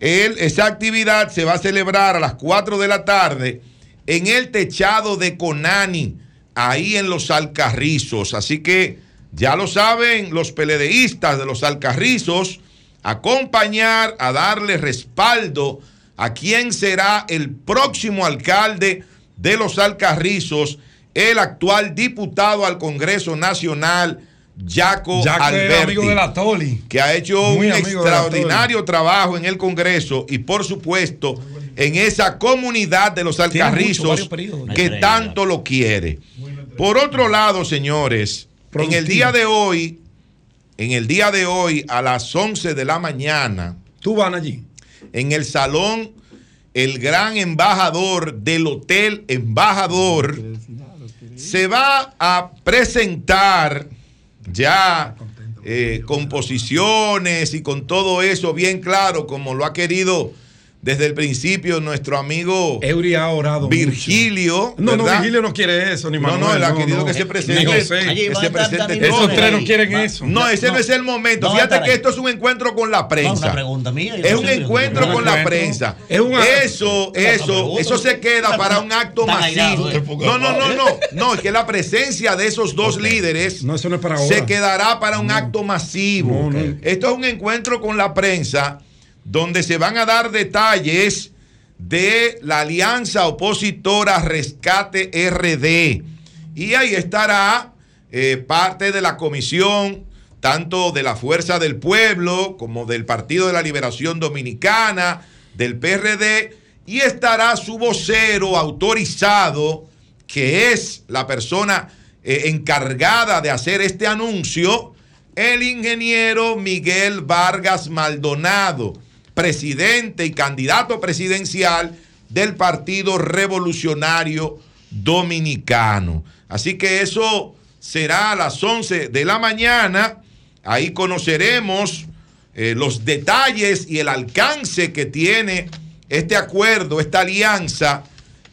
Él, esa actividad se va a celebrar a las 4 de la tarde en el techado de Conani, ahí en los Alcarrizos. Así que ya lo saben los peledeístas de los Alcarrizos, acompañar a darle respaldo a quien será el próximo alcalde de los Alcarrizos, el actual diputado al Congreso Nacional, Jaco Jaco Alberti amigo de la Toli. que ha hecho Muy un extraordinario trabajo en el Congreso y por supuesto en esa comunidad de los mucho, alcarrizos que tanto lo quiere. Por otro lado, señores, en el día de hoy, en el día de hoy a las 11 de la mañana, ¿Tú van allí? en el salón el gran embajador del Hotel Embajador se va a presentar ya eh, composiciones y con todo eso bien claro, como lo ha querido desde el principio nuestro amigo Eury ha orado. Virgilio. No, no. Virgilio no quiere eso, ni No, Manuel. no, él ha querido que se presente. Que se presente Esos tres no quieren Va- eso. No, ese no, es el momento. No, Fíjate que ahí. esto es un encuentro con la No, prensa. una pregunta mía. Es no un encuentro con la prensa. Es un- Eso, No, no, eso, eso se queda para un acto masivo. ¿eh? No, no, no, no. No, es que la presencia de esos dos líderes No, eso no es para ahora. se quedará para un acto masivo. No, no. Esto es un encuentro con la prensa donde se van a dar detalles de la alianza opositora Rescate RD. Y ahí estará eh, parte de la comisión, tanto de la Fuerza del Pueblo como del Partido de la Liberación Dominicana, del PRD, y estará su vocero autorizado, que es la persona eh, encargada de hacer este anuncio, el ingeniero Miguel Vargas Maldonado, presidente y candidato presidencial del Partido Revolucionario Dominicano. Así que eso será a las 11 de la mañana. Ahí conoceremos eh, los detalles y el alcance que tiene este acuerdo, esta alianza,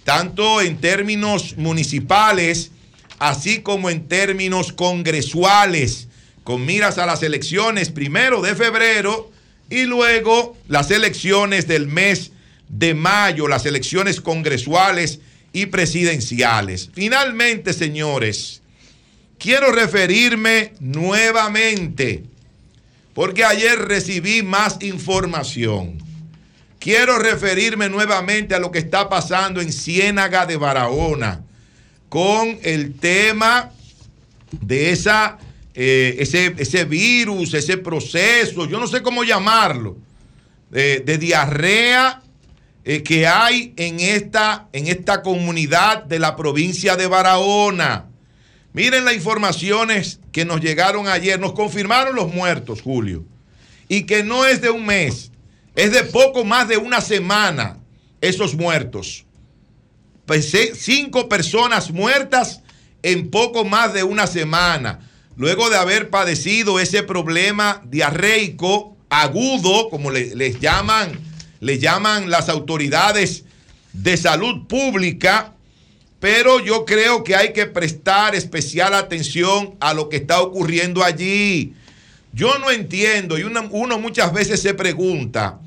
tanto en términos municipales, así como en términos congresuales, con miras a las elecciones primero de febrero y luego las elecciones del mes de mayo, las elecciones congresuales y presidenciales. Finalmente, señores, quiero referirme nuevamente, porque ayer recibí más información. Quiero referirme nuevamente a lo que está pasando en Ciénaga de Barahona con el tema de esa, eh, ese, ese virus, ese proceso, yo no sé cómo llamarlo, de, diarrea eh, que hay en esta, en esta comunidad de la provincia de Barahona. Miren las informaciones que nos llegaron ayer, nos confirmaron los muertos, Julio, y que no es de un mes, es de poco más de una semana esos muertos. Pues, eh, cinco personas muertas en poco más de una semana, luego de haber padecido ese problema diarreico agudo, como le- les llaman, llaman las autoridades de salud pública, pero yo creo que hay que prestar especial atención a lo que está ocurriendo allí. Yo no entiendo y uno, muchas veces se pregunta,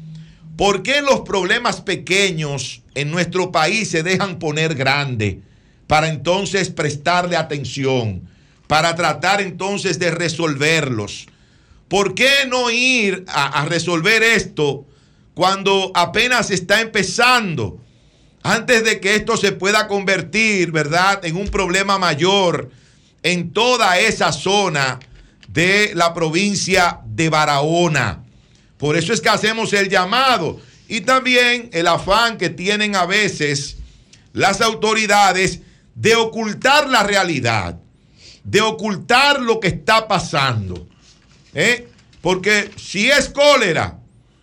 ¿por qué los problemas pequeños en nuestro país se dejan poner grande para entonces prestarle atención, para tratar entonces de resolverlos? ¿Por qué no ir a, resolver esto cuando apenas está empezando? Antes de que esto se pueda convertir, ¿verdad?, en un problema mayor en toda esa zona de la provincia de Barahona. Por eso es que hacemos el llamado y también el afán que tienen a veces las autoridades de ocultar la realidad, de ocultar lo que está pasando. ¿eh? Porque si es cólera,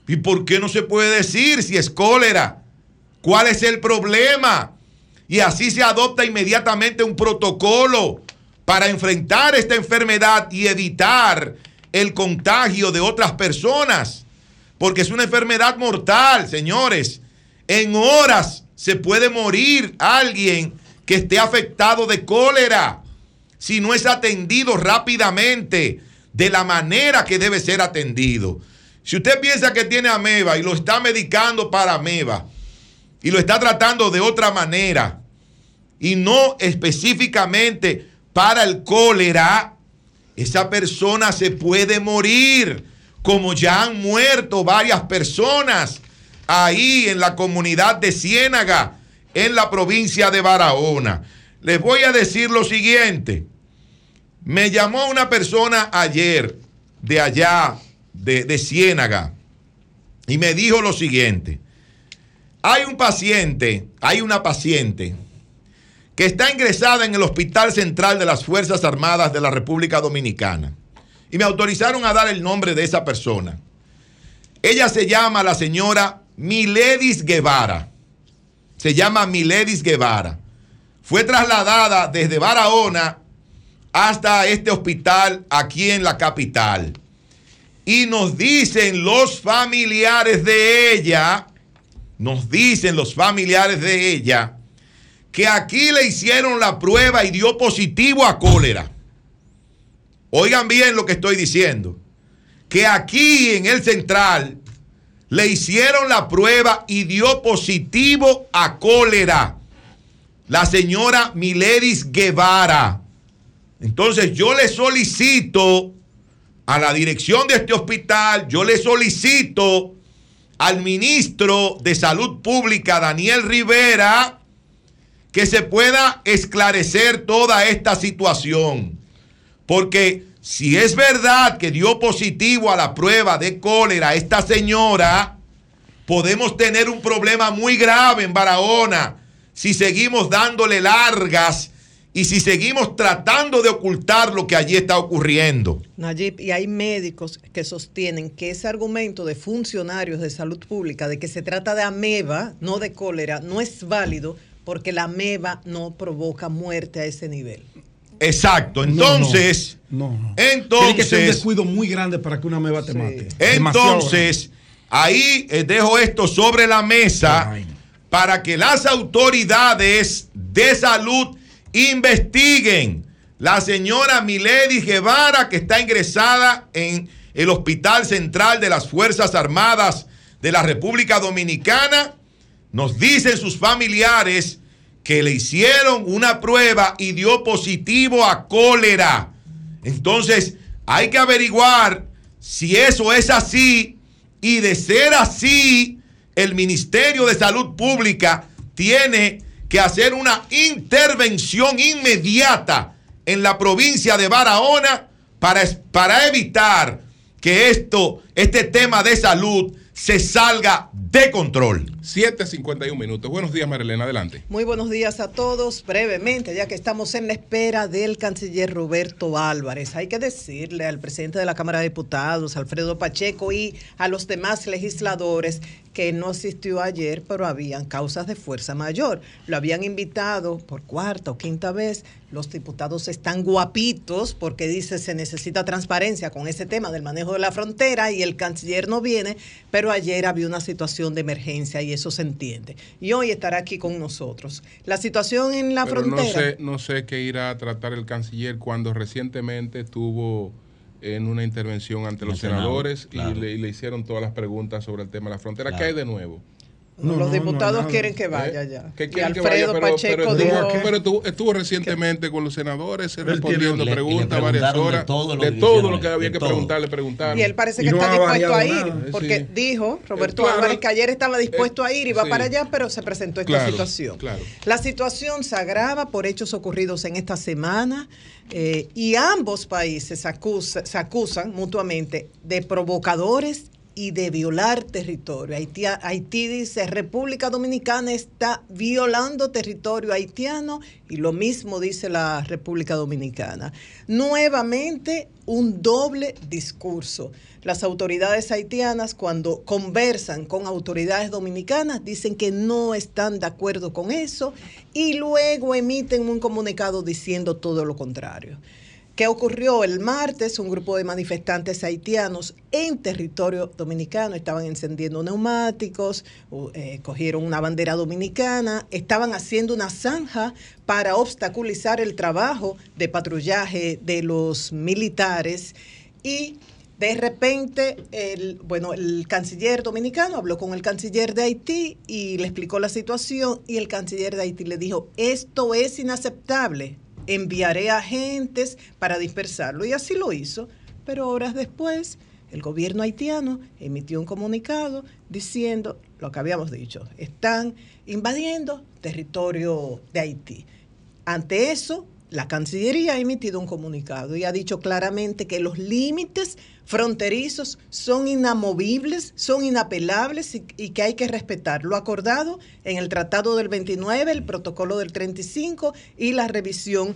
¿y por qué no se puede decir si es cólera? ¿Cuál es el problema? Y así se adopta inmediatamente un protocolo para enfrentar esta enfermedad y evitar el contagio de otras personas. Porque es una enfermedad mortal, señores. En horas se puede morir alguien que esté afectado de cólera. Si no es atendido rápidamente de la manera que debe ser atendido. Si usted piensa que tiene ameba y lo está medicando para ameba y lo está tratando de otra manera y no específicamente para el cólera, esa persona se puede morir, como ya han muerto varias personas ahí en la comunidad de Ciénaga, en la provincia de Barahona. Les voy a decir lo siguiente. Me llamó una persona ayer de allá, de, de Ciénaga, y me dijo lo siguiente. Hay un paciente, hay una paciente que está ingresada en el Hospital Central de las Fuerzas Armadas de la República Dominicana. Y me autorizaron a dar el nombre de esa persona. Ella se llama la señora Miledis Guevara. Se llama Miledis Guevara. Fue trasladada desde Barahona hasta este hospital aquí en la capital. Y nos dicen los familiares de ella, nos dicen los familiares de ella, que aquí le hicieron la prueba y dio positivo a cólera. Oigan bien lo que estoy diciendo. Que aquí en el central le hicieron la prueba y dio positivo a cólera. La señora Miledis Guevara. Entonces yo le solicito a la dirección de este hospital, yo le solicito al ministro de Salud Pública, Daniel Rivera, que se pueda esclarecer toda esta situación. Porque si es verdad que dio positivo a la prueba de cólera esta señora, podemos tener un problema muy grave en Barahona si seguimos dándole largas y si seguimos tratando de ocultar lo que allí está ocurriendo. Nayib, y hay médicos que sostienen que ese argumento de funcionarios de salud pública de que se trata de ameba, no de cólera, no es válido porque la meba no provoca muerte a ese nivel. Exacto, entonces, no, no, entonces, tiene que ser un descuido muy grande para que una meba te mate. Entonces, ahí eh, dejo esto sobre la mesa para que las autoridades de salud investiguen la señora Milady Guevara que está ingresada en el Hospital Central de las Fuerzas Armadas de la República Dominicana nos dicen sus familiares que le hicieron una prueba y dio positivo a cólera. Entonces, hay que averiguar si eso es así y de ser así, el Ministerio de Salud Pública tiene que hacer una intervención inmediata en la provincia de Barahona para, para evitar que esto, este tema de salud se salga de control. 7.51 minutos. Buenos días, Marilena. Adelante. Muy buenos días a todos. Brevemente, ya que estamos en la espera del canciller Roberto Álvarez, hay que decirle al presidente de la Cámara de Diputados, Alfredo Pacheco, y a los demás legisladores que no asistió ayer, pero habían causas de fuerza mayor. Lo habían invitado por cuarta o quinta vez. Los diputados están guapitos porque dice se necesita transparencia con ese tema del manejo de la frontera y el canciller no viene, pero ayer había una situación de emergencia y eso se entiende. Y hoy estará aquí con nosotros. La situación en la frontera. No sé, no sé qué irá a tratar el canciller cuando recientemente tuvo en una intervención ante los senadores y, le, hicieron todas las preguntas sobre el tema de la frontera. ¿Qué hay de nuevo? Los diputados quieren que vaya ¿Eh? ya. y Alfredo Pacheco pero, estuvo, estuvo, recientemente con los senadores respondiendo preguntas varias horas. De todo lo que, había que preguntarle, preguntarle. Y él parece que está dispuesto a ir, porque dijo Roberto Álvarez que ayer estaba dispuesto a ir y va para allá, pero se presentó esta situación. La situación se agrava por hechos ocurridos en esta semana. Eh, y ambos países se acusan mutuamente de provocadores y de violar territorio. Haití, Haití dice, República Dominicana está violando territorio haitiano y lo mismo dice la República Dominicana. Nuevamente, un doble discurso. Las autoridades haitianas cuando conversan con autoridades dominicanas dicen que no están de acuerdo con eso y luego emiten un comunicado diciendo todo lo contrario. ¿Qué ocurrió el martes? Un grupo de manifestantes haitianos en territorio dominicano estaban encendiendo neumáticos, eh, cogieron una bandera dominicana, estaban haciendo una zanja para obstaculizar el trabajo de patrullaje de los militares y de repente, el, bueno, el canciller dominicano habló con el canciller de Haití y le explicó la situación y el canciller de Haití le dijo, esto es inaceptable, enviaré agentes para dispersarlo. Y así lo hizo. Pero horas después, el gobierno haitiano emitió un comunicado diciendo lo que habíamos dicho, están invadiendo territorio de Haití. Ante eso, la Cancillería ha emitido un comunicado y ha dicho claramente que los límites fronterizos son inamovibles, son inapelables y, que hay que respetar. Lo acordado en el Tratado del 29, el Protocolo del 35 y la revisión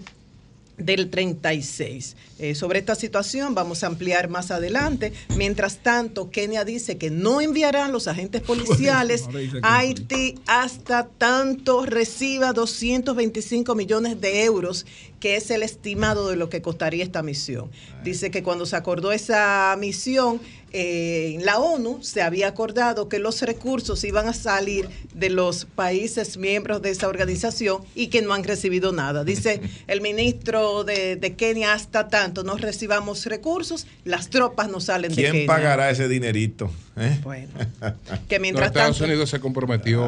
del 36. Eh, sobre esta situación vamos a ampliar más adelante. Mientras tanto, Kenia dice que no enviarán los agentes policiales a Haití hasta tanto reciba 225 millones de euros, que es el estimado de lo que costaría esta misión. Dice que cuando se acordó esa misión, eh, en la ONU se había acordado que los recursos iban a salir de los países miembros de esa organización y que no han recibido nada. Dice el ministro de, Kenia, hasta tanto no recibamos recursos, las tropas no salen de Kenia. ¿Quién pagará ese dinerito? Eh? Bueno, que mientras Estados Unidos se comprometió,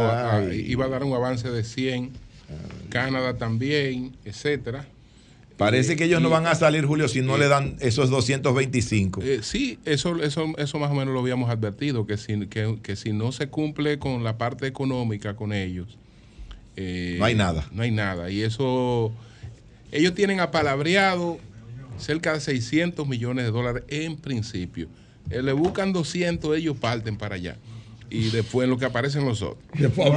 iba a dar un avance de 100, Canadá también, etcétera Parece que ellos no van a salir, Julio, si no le dan esos 225. Eh, sí, eso, eso, eso más o menos lo habíamos advertido, que si, que, si no se cumple con la parte económica con ellos. Eh, no hay nada. No hay nada. Y eso, ellos tienen apalabreado cerca de 600 millones de dólares en principio. Eh, le buscan 200, ellos parten para allá. Y después en lo que aparecen los otros. Después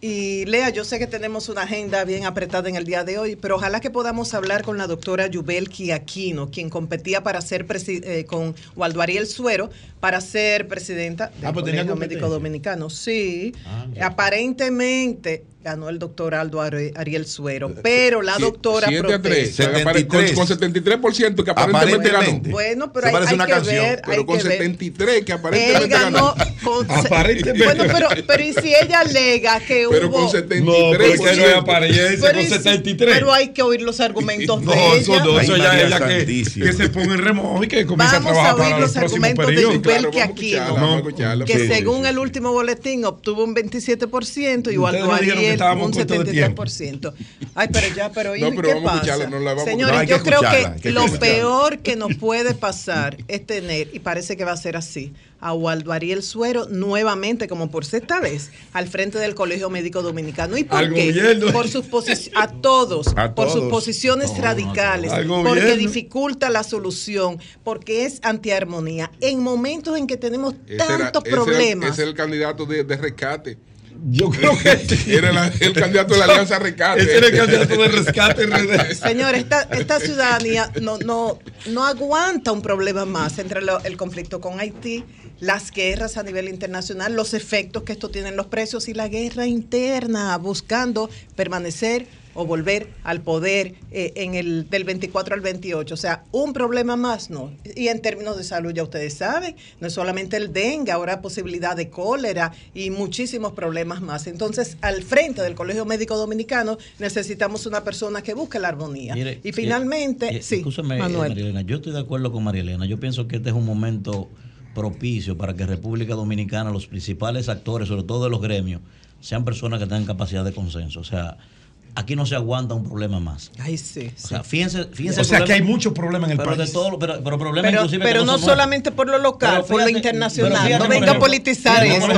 y Lea, yo sé que tenemos una agenda bien apretada en el día de hoy, pero ojalá que podamos hablar con la doctora Yubel Aquino, quien competía para ser eh, con Waldo Ariel Suero para ser presidenta del ah, pues Colegio Médico Dominicano. Sí, ah, aparentemente ganó el doctor Aldo Ariel Suero, pero la doctora 7 a 3, 73. Con, 73% que aparentemente, ganó. Bueno, pero hay, hay que canción. ver. Pero con 73 que aparentemente ganó. Con, aparentemente. Bueno, pero, pero ¿y si ella alega que pero hubo... con 73%. No, pero que no es apariencia, con 73. Pero hay que oír los argumentos no, de ella. Eso, no, eso ya es la que, que se ponga en remojo y que comience a trabajar a oír los argumentos de Yubel que aquí que según el último boletín obtuvo un 27% y Waldo Ariel un 73%. Ay, pero ya, pero ¿y qué pasa? Señores, yo creo que, lo peor que nos puede pasar es tener, y parece que va a ser así, a Waldo Ariel Suero nuevamente, como por sexta vez, al frente del Colegio Médico Dominicano. ¿Y por qué? Por sus a todos, por sus posiciones radicales, porque dificulta la solución, porque es antiarmonía. En momentos en que tenemos tantos problemas. Ese es el candidato de rescate. Yo creo que era el candidato de la Alianza Rescate. Ese era el candidato de rescate. Señor, esta, esta ciudadanía no, no, no aguanta un problema más entre el conflicto con Haití, las guerras a nivel internacional, los efectos que esto tiene en los precios y la guerra interna, buscando permanecer o volver al poder eh, en el del 24 al 28. O sea, un problema más, no. Y en términos de salud, ya ustedes saben, no es solamente el dengue, ahora posibilidad de cólera y muchísimos problemas más. Entonces, al frente del Colegio Médico Dominicano necesitamos una persona que busque la armonía. y finalmente, eh, sí, Manuel. yo estoy de acuerdo con María Elena. Yo pienso que este es un momento propicio para que República Dominicana, los principales actores, sobre todo de los gremios, sean personas que tengan capacidad de consenso. O sea, aquí no se aguanta un problema más. Ay, sí. O sea, fíjense, fíjense O sea, que hay muchos problemas en el pero país. De todo, pero, pero problemas pero, inclusive pero no, solamente por lo local, por lo internacional. no venga a politizar esto.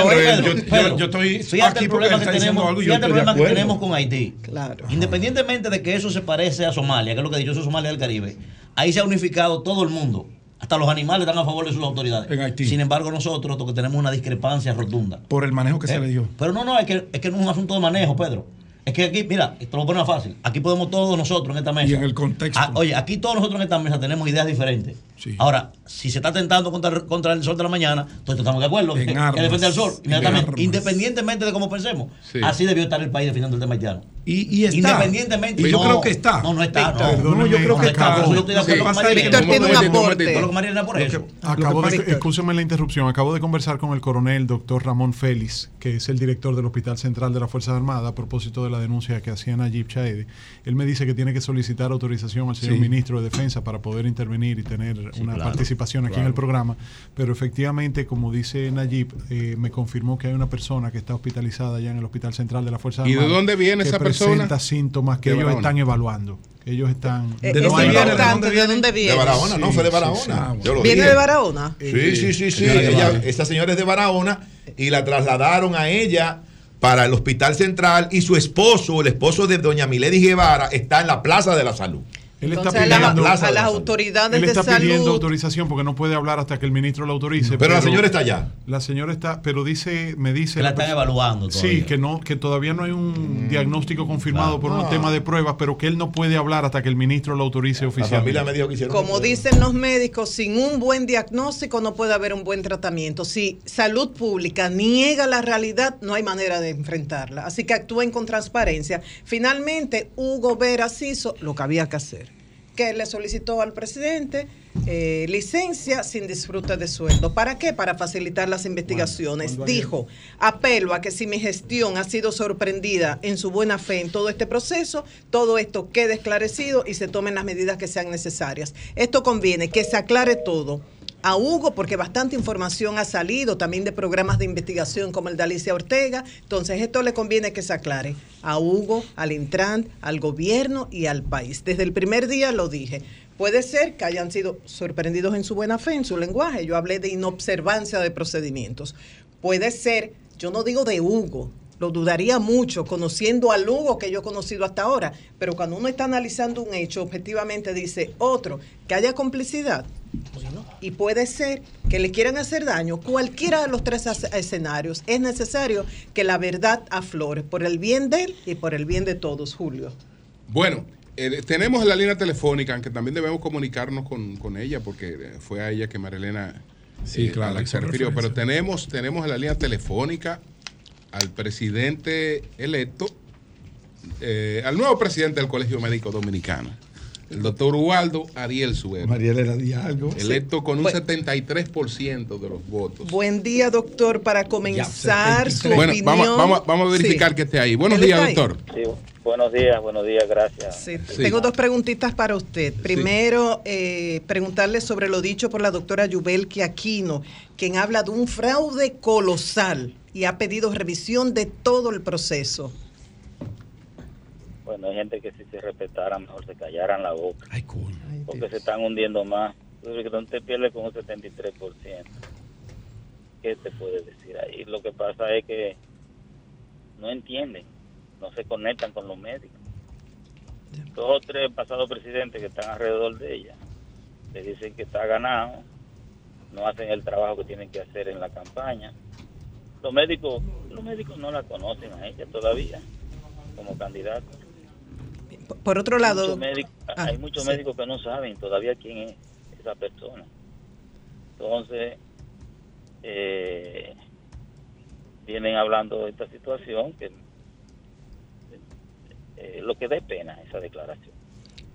yo, yo, estoy aquí porque él está diciendo algo y yo estoy el problema que tenemos con Haití. Claro. Independientemente de que eso se parece a Somalia, que es lo que he dicho, eso es Somalia del Caribe, ahí se ha unificado todo el mundo. Hasta los animales están a favor de sus autoridades. En Haití. Sin embargo, nosotros que tenemos una discrepancia rotunda. Por el manejo que se eh, le dio. Pero no, no, es que, es que no es un asunto de manejo, Pedro. Es que aquí, mira, esto lo pone fácil. Aquí podemos todos nosotros en esta mesa. Y en el contexto. Ah, oye, aquí todos nosotros en esta mesa tenemos ideas diferentes. Ahora, si se está tentando contra, contra el sol de la mañana, entonces estamos de acuerdo. En que, armas, que defender al sol, inmediatamente. Independientemente de cómo pensemos. Así debió estar el país defendiendo el tema haitiano. Y, está. Independientemente. Y yo creo que está. No, no está. No, yo creo que está. Yo estoy de acuerdo con Víctor tiene un aporte. por eso. Acabo de, escúcheme la interrupción. Acabo de conversar con el coronel doctor Ramón Félix, que es el director del Hospital Central de las Fuerzas Armadas, a propósito de la denuncia que hacía Nayib Chaedi. Él me dice que tiene que solicitar autorización al señor ministro de Defensa para poder intervenir y tener una participación aquí en el programa. Pero efectivamente, como dice Nayib, eh, me confirmó que hay una persona que está hospitalizada ya en el Hospital Central de las Fuerzas Armadas. ¿Y de dónde viene esa persona? presenta síntomas que ellos están evaluando. Ellos están. Eh, ¿De, dónde viene? ¿De dónde viene? De Barahona, no, fue de Barahona. ¿Viene de Barahona? Sí, sí, sí, sí. Ella, esta señora es de Barahona y la trasladaron a ella para el Hospital Central y su esposo, el esposo de doña Milady Guevara, está en la Plaza de la Salud. Él está pidiendo, a, las autoridades él está de pidiendo autorización porque no puede hablar hasta que el ministro lo autorice. pero, la señora está allá. La señora está, pero dice, me dice. la, están evaluando. Todavía. Sí, que no, que todavía no hay un mm. diagnóstico confirmado por un tema de pruebas, pero que él no puede hablar hasta que el ministro lo autorice oficialmente. Como dicen los médicos, sin un buen diagnóstico no puede haber un buen tratamiento. Si salud pública niega la realidad, no hay manera de enfrentarla. Así que actúen con transparencia. Finalmente, Hugo Veras hizo lo que había que hacer que le solicitó al presidente eh, licencia sin disfrute de sueldo. ¿Para qué? Para facilitar las investigaciones. Dijo, apelo a que si mi gestión ha sido sorprendida en su buena fe en todo este proceso, todo esto quede esclarecido y se tomen las medidas que sean necesarias. Esto conviene que se aclare todo a Hugo, porque bastante información ha salido también de programas de investigación como el de Alicia Ortega. Entonces, esto le conviene que se aclare a Hugo, al Intran, al gobierno y al país. Desde el primer día lo dije. Puede ser que hayan sido sorprendidos en su buena fe, en su lenguaje. Yo hablé de inobservancia de procedimientos. Puede ser, yo no digo de Hugo, lo dudaría mucho conociendo al Hugo que yo he conocido hasta ahora, pero cuando uno está analizando un hecho, objetivamente dice otro, que haya complicidad, y puede ser que le quieran hacer daño, cualquiera de los tres escenarios, es necesario que la verdad aflore por el bien de él y por el bien de todos, Julio. Bueno, eh, tenemos la línea telefónica, aunque también debemos comunicarnos con, ella, porque fue a ella que Marilena sí, eh, claro, se refirió, pero tenemos, tenemos en la línea telefónica al presidente electo, eh, al nuevo presidente del Colegio Médico Dominicano el doctor Ubaldo Ariel Suero. María Elena algo. Electo con un 73% de los votos. Buen día, doctor, para comenzar su bueno, Vamos, vamos, a verificar que esté ahí. Buenos días, doctor. Sí, buenos días, buenos días, gracias. Tengo dos preguntitas para usted. Primero, eh, preguntarle sobre lo dicho por la doctora Yubelki Aquino, quien habla de un fraude colosal y ha pedido revisión de todo el proceso. Bueno, hay gente que si se respetaran, mejor se callaran la boca. porque se están hundiendo más. Entonces, te pierdes con un 73%. ¿Qué te puede decir ahí? Lo que pasa es que no entienden, no se conectan con los médicos. Dos o tres pasados presidentes que están alrededor de ella le dicen que está ganado, no hacen el trabajo que tienen que hacer en la campaña. Los médicos, los médicos no la conocen a ella todavía como candidata. Por otro lado, ah, hay muchos médicos que no saben todavía quién es esa persona. Entonces, eh, vienen hablando de esta situación que eh, lo que da pena esa declaración.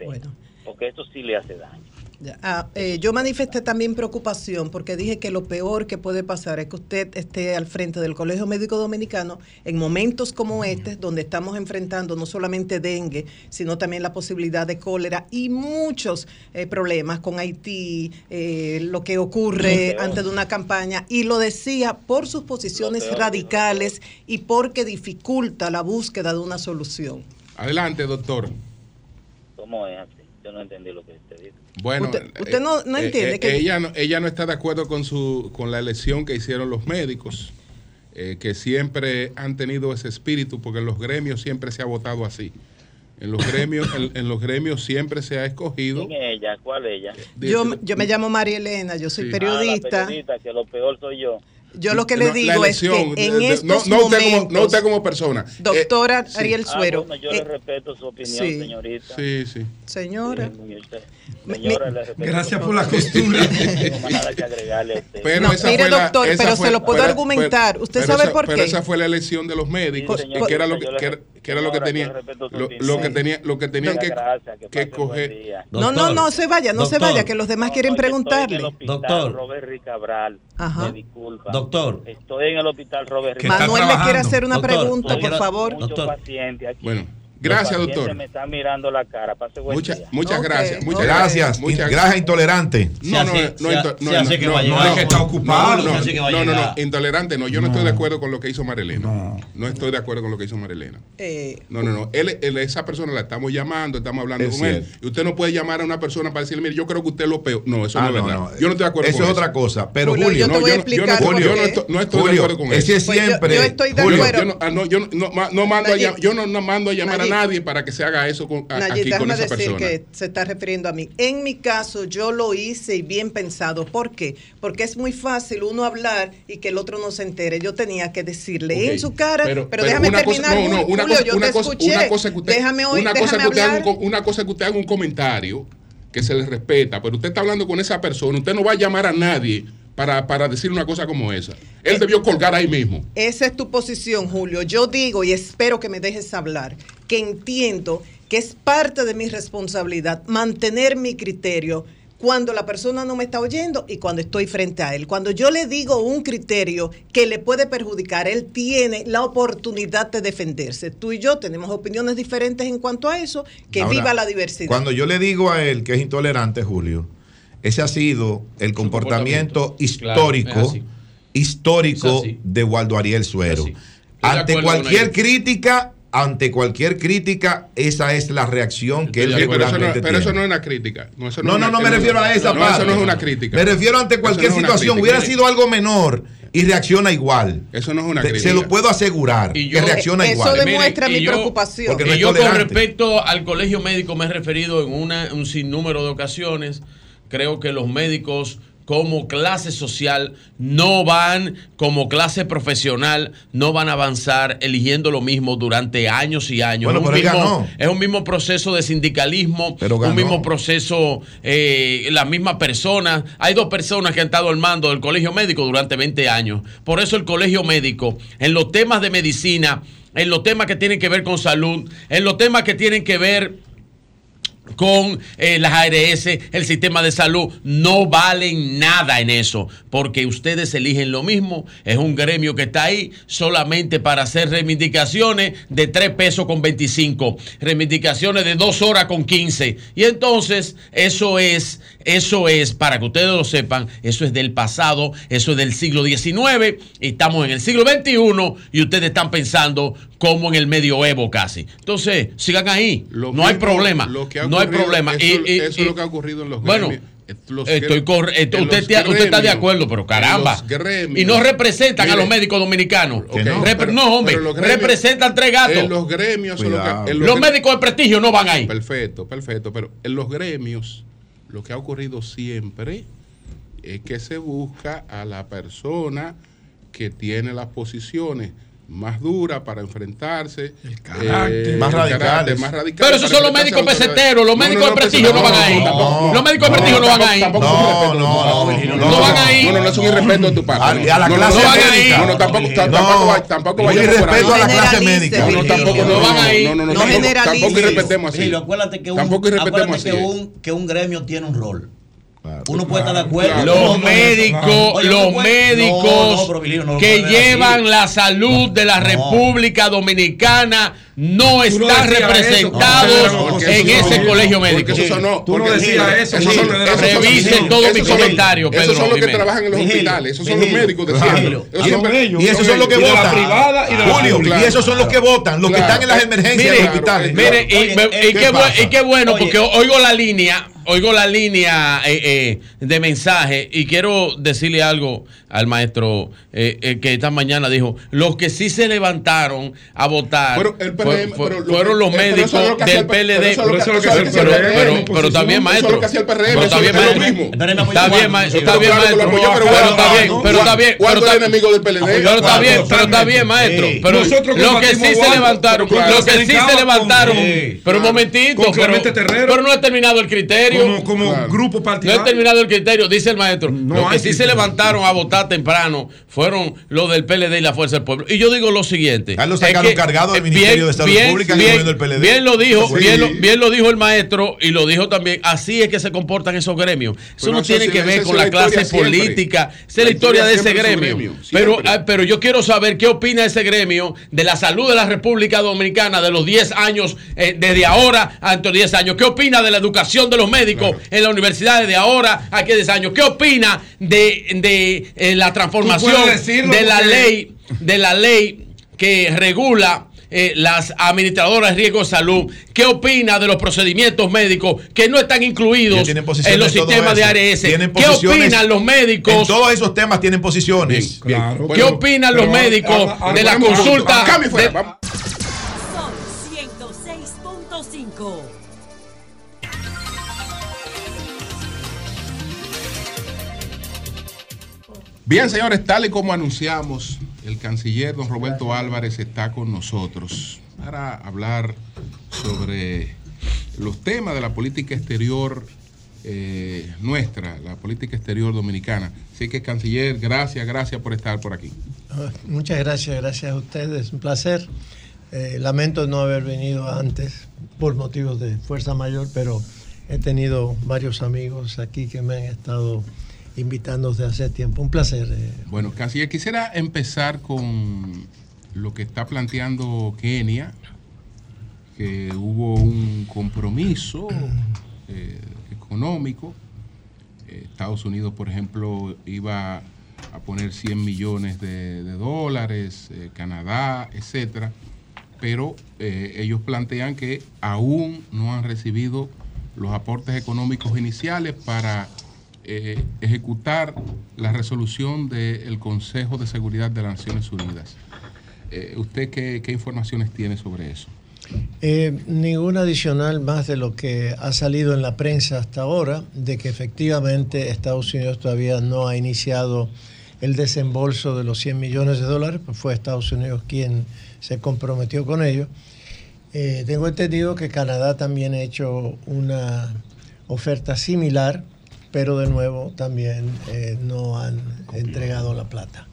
Bueno. Porque esto sí le hace daño. Ah, eh, yo manifesté también preocupación porque dije que lo peor que puede pasar es que usted esté al frente del Colegio Médico Dominicano en momentos como este, donde estamos enfrentando no solamente dengue, sino también la posibilidad de cólera y muchos eh, problemas con Haití, eh, lo que ocurre antes de una campaña. Y lo decía por sus posiciones radicales y porque dificulta la búsqueda de una solución. Adelante, doctor. ¿Cómo es? Yo no entendí lo que usted dijo. Bueno, usted, eh, no, eh, entiende eh, que ella no, ella no está de acuerdo con su con la elección que hicieron los médicos, que siempre han tenido ese espíritu, porque en los gremios siempre se ha votado así. En los gremios, en, los gremios siempre se ha escogido. ¿Quién ella? ¿Cuál ella? Yo, yo me llamo María Elena, yo soy periodista. Ah, periodista, que lo peor soy yo. Yo lo que le digo es que en estos no, momentos, usted como, no usted como persona. Doctora eh, Ariel ah, Suero. yo le eh, respeto su opinión, señorita. Sí, sí. Señora. señora gracias por la costumbre. pero esa mire, doctor, pero se lo puedo argumentar. ¿Usted sabe por qué? Pero esa fue la elección de los médicos, que, era lo que, que era lo que tenía lo, que tenía lo que tenían que, que, coger no no no se vaya no se vaya que los demás quieren preguntarle doctor Robert Cabral Ajá. me disculpa doctor. Estoy en el hospital Robert Manuel le quiere hacer una pregunta por favor. Doctor. bueno Gracias, doctor. Me está mirando la cara. muchas gracias. Muchas gracias. Muchas gracias, intolerante. No, no, no, no, es que está ocupado. No, no, no, intolerante no. Yo no estoy de acuerdo con lo que hizo Marilena. No estoy de acuerdo con lo que hizo Marilena. Eh, no, no, no. Él, esa persona la estamos llamando, estamos hablando con él. Y usted no puede llamar a una persona para decirle, mire, yo creo que usted lo peor. No, eso no es verdad. Yo no estoy de acuerdo eso con eso. Eso es otra cosa. Pero Julio, yo no, no estoy de acuerdo con eso. Ese siempre. Yo estoy de acuerdo. Yo no mando a llamar a nadie para que se haga eso con, aquí con esa decir que se está refiriendo a mí. En mi caso, yo lo hice y bien pensado. ¿Por qué? Porque es muy fácil uno hablar y que el otro no se entere. Yo tenía que decirle en su cara, pero, déjame terminar. no, no, una cosa, una cosa, una cosa que usted, déjame una cosa que usted haga un, una cosa que usted haga un comentario que se le respeta, pero usted está hablando con esa persona, usted no va a llamar a nadie para, para, decir una cosa como esa. Él debió colgar ahí mismo. Esa es tu posición, Julio. Yo digo y espero que me dejes hablar que entiendo que es parte de mi responsabilidad mantener mi criterio cuando la persona no me está oyendo y cuando estoy frente a él. Cuando yo le digo un criterio que le puede perjudicar, él tiene la oportunidad de defenderse. Tú y yo tenemos opiniones diferentes en cuanto a eso, que viva la diversidad. Cuando yo le digo a él que es intolerante, Julio, ese ha sido el comportamiento, histórico, histórico de Waldo Ariel Suero. Ante cualquier crítica, ante cualquier crítica, esa es la reacción que él pero, eso no, pero eso no es una crítica. No, no, no, me refiero a esa parte. Eso no es una crítica. Me refiero ante cualquier situación. Hubiera sido algo menor y reacciona igual. Eso no es una crítica. Se lo puedo asegurar. que reacciona igual. Eso demuestra mi preocupación. y yo con respecto al colegio médico me he referido en una, un sinnúmero de ocasiones. Creo que los médicos como clase social no van, como clase profesional, no van a avanzar eligiendo lo mismo durante años y años. es, un mismo, es, un mismo, proceso de sindicalismo, un mismo proceso, eh, las mismas personas. Hay dos personas que han estado al mando del colegio médico durante 20 años. Por eso el colegio médico, en los temas de medicina, en los temas que tienen que ver con salud, en los temas que tienen que ver con eh, las ARS, el sistema de salud, no valen nada en eso, porque ustedes eligen lo mismo, es un gremio que está ahí solamente para hacer reivindicaciones de 3 pesos con 25, reivindicaciones de 2 horas con 15, y entonces eso es, eso es, para que ustedes lo sepan, eso es del pasado, eso es del siglo XIX, estamos en el siglo XXI y ustedes están pensando como en el medioevo casi. Entonces, sigan ahí, no hay problema no hay problema. Eso, es lo que ha ocurrido en los gremios. Bueno, estoy usted, usted, está de acuerdo, pero caramba. y no representan a los médicos dominicanos. no. hombre, representan tres gatos. En los gremios, los, médicos de prestigio no van ahí. Perfecto, perfecto. Pero en los gremios, lo que ha ocurrido siempre es que se busca a la persona que tiene las posiciones más dura para enfrentarse. El carácter. Eh, más, radicales. más Pero esos son los médicos peseteros, los médicos de prestigio no, van ahí. Los médicos de prestigio no van ahí. No, no, no. No van ahí. No, no, no es un irrespeto de tu parte. A la clase médica. No, no, tampoco, tampoco, tampoco Un irrespeto a la clase médica. No, tampoco, no van ahí. No, no, no. Tampoco irrespetemos así. Acuérdate que un gremio tiene un rol. Uno puede estar de acuerdo. Los médicos, los médicos que llevan la salud de la República Dominicana no están representados en ese colegio médico. Tú no decías eso. Revisen todos mis comentarios, Pedro. Esos son los que trabajan en los hospitales. Esos son los médicos de siempre. Y esos son los que votan. Julio, y esos son los que votan, los que están en las emergencias de los hospitales. Mire, y qué bueno, porque oigo la línea oigo la línea eh, eh, de mensaje y quiero decirle algo al maestro eh, que esta mañana dijo, los que sí se levantaron a votar fueron los médicos del PLD. Pero también maestro. Pero también maestro. Está bien, maestro. Está bien, maestro. Pero está bien, pero está bien. Pero enemigo del PLD. Pero está bien, pero está bien, maestro. Pero los que sí se levantaron, los que sí se levantaron. Pero un momentito, pero no he terminado el criterio. Criterio. Como, grupo partidario. No he terminado el criterio, dice el maestro. No los que sí se levantaron a votar temprano fueron los del PLD y la Fuerza del Pueblo. Y yo digo lo siguiente. Carlos sacaron cargado del Ministerio de Salud Pública bien, del PLD. Bien lo dijo, bien, lo, bien lo dijo el maestro y lo dijo también. Así es que se comportan esos gremios. Eso no tiene que ver con la clase política. Esa es la historia de ese gremio. Pero, ah, pero yo quiero saber qué opina ese gremio de la salud de la República Dominicana de los 10 años, eh, desde ahora hasta 10 años. ¿Qué opina de la educación de los médicos en la universidad de ahora a 10 años? ¿Qué opina de, de eh, la transformación de la ley, de la ley que regula eh, las administradoras de riesgo de salud, ¿qué opina de los procedimientos médicos que no están incluidos en los sistemas de ARS? ¿Qué opinan los médicos? En todos esos temas tienen posiciones. ¿Qué opinan los médicos de la consulta? Son 106.5. Bien, señores, tal y como anunciamos, el canciller don Roberto Álvarez está con nosotros para hablar sobre los temas de la política exterior eh, nuestra, la política exterior dominicana. Así que, canciller, gracias, gracias por estar por aquí. Ah, muchas gracias, gracias a ustedes, un placer. Eh, lamento no haber venido antes por motivos de fuerza mayor, pero he tenido varios amigos aquí que me han estado invitando desde hace tiempo. Un placer. Eh. Bueno, Canciller, quisiera empezar con lo que está planteando Kenia, que hubo un compromiso eh, económico. Eh, Estados Unidos, por ejemplo, iba a poner 100 millones de, dólares, Canadá, etcétera, pero ellos plantean que aún no han recibido los aportes económicos iniciales para eh, ejecutar la resolución del Consejo de Seguridad de las Naciones Unidas. Eh, ¿Usted qué, informaciones tiene sobre eso? Eh, ningún adicional más de lo que ha salido en la prensa hasta ahora, de que efectivamente Estados Unidos todavía no ha iniciado el desembolso de los 100 millones de dólares, pues fue Estados Unidos quien se comprometió con ello. tengo entendido que Canadá también ha hecho una oferta similar pero de nuevo también eh, no han entregado la plata.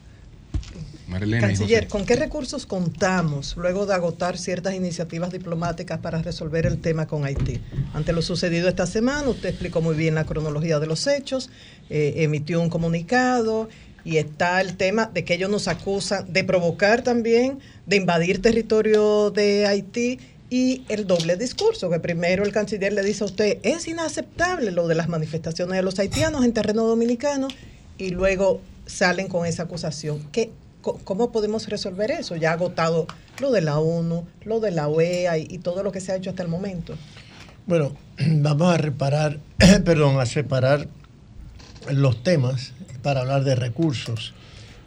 Canciller, ¿con qué recursos contamos luego de agotar ciertas iniciativas diplomáticas para resolver el tema con Haití? Ante lo sucedido esta semana, usted explicó muy bien la cronología de los hechos, eh, emitió un comunicado y está el tema de que ellos nos acusan de provocar también, de invadir territorio de Haití y el doble discurso, que primero el canciller le dice a usted, es inaceptable lo de las manifestaciones de los haitianos en terreno dominicano, y luego salen con esa acusación. ¿Qué, ¿Cómo podemos resolver eso? Ya ha agotado lo de la ONU, lo de la OEA y, todo lo que se ha hecho hasta el momento. Bueno, vamos a reparar, perdón, a separar los temas para hablar de recursos.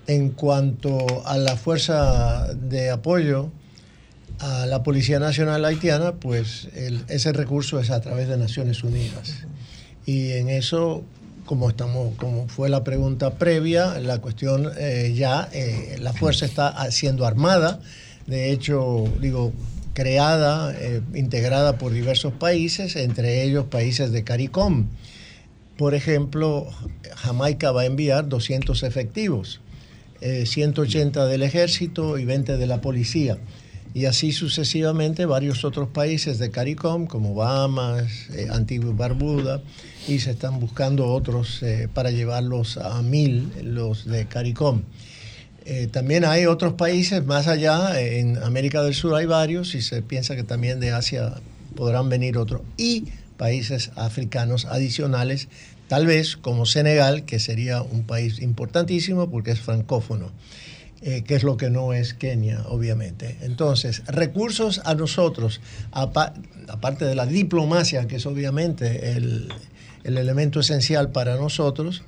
En cuanto a la fuerza de apoyo, a la Policía Nacional Haitiana, pues ese recurso es a través de Naciones Unidas. Y en eso, como, estamos, como fue la pregunta previa, la cuestión eh, ya, eh, la fuerza está siendo armada, de hecho, digo, creada, eh, integrada por diversos países, entre ellos países de CARICOM. Por ejemplo, Jamaica va a enviar 200 efectivos, 180 del ejército y 20 de la policía y así sucesivamente varios otros países de CARICOM, como Bahamas, eh, Antigua y Barbuda, y se están buscando otros eh, para llevarlos a mil, los de CARICOM. Eh, también hay otros países más allá, en América del Sur hay varios, y se piensa que también de Asia podrán venir otros, y países africanos adicionales, tal vez como Senegal, que sería un país importantísimo porque es francófono. Eh, que es lo que no es Kenia, obviamente. Entonces, recursos a nosotros, aparte de la diplomacia, que es obviamente el, elemento esencial para nosotros,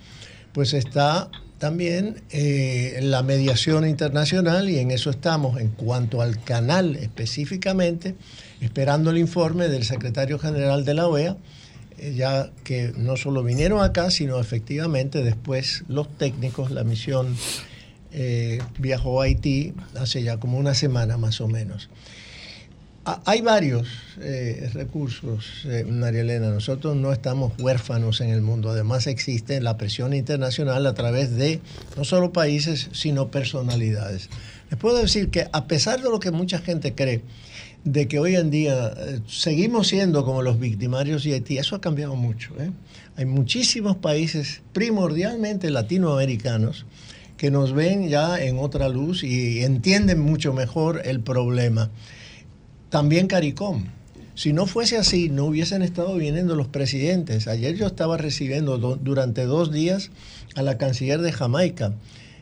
pues está también eh, la mediación internacional y en eso estamos en cuanto al canal específicamente, esperando el informe del secretario general de la OEA, eh, ya que no solo vinieron acá, sino efectivamente después los técnicos, la misión eh, viajó a Haití hace ya como una semana más o menos. Hay varios eh, recursos, eh, María Elena. Nosotros no estamos huérfanos en el mundo. Además existe la presión internacional a través de no solo países, sino personalidades. Les puedo decir que a pesar de lo que mucha gente cree, de que hoy en día eh, seguimos siendo como los victimarios de Haití, eso ha cambiado mucho. Hay muchísimos países, primordialmente latinoamericanos, que nos ven ya en otra luz y entienden mucho mejor el problema. También CARICOM. Si no fuese así, no hubiesen estado viniendo los presidentes. Ayer yo estaba recibiendo durante dos días a la canciller de Jamaica.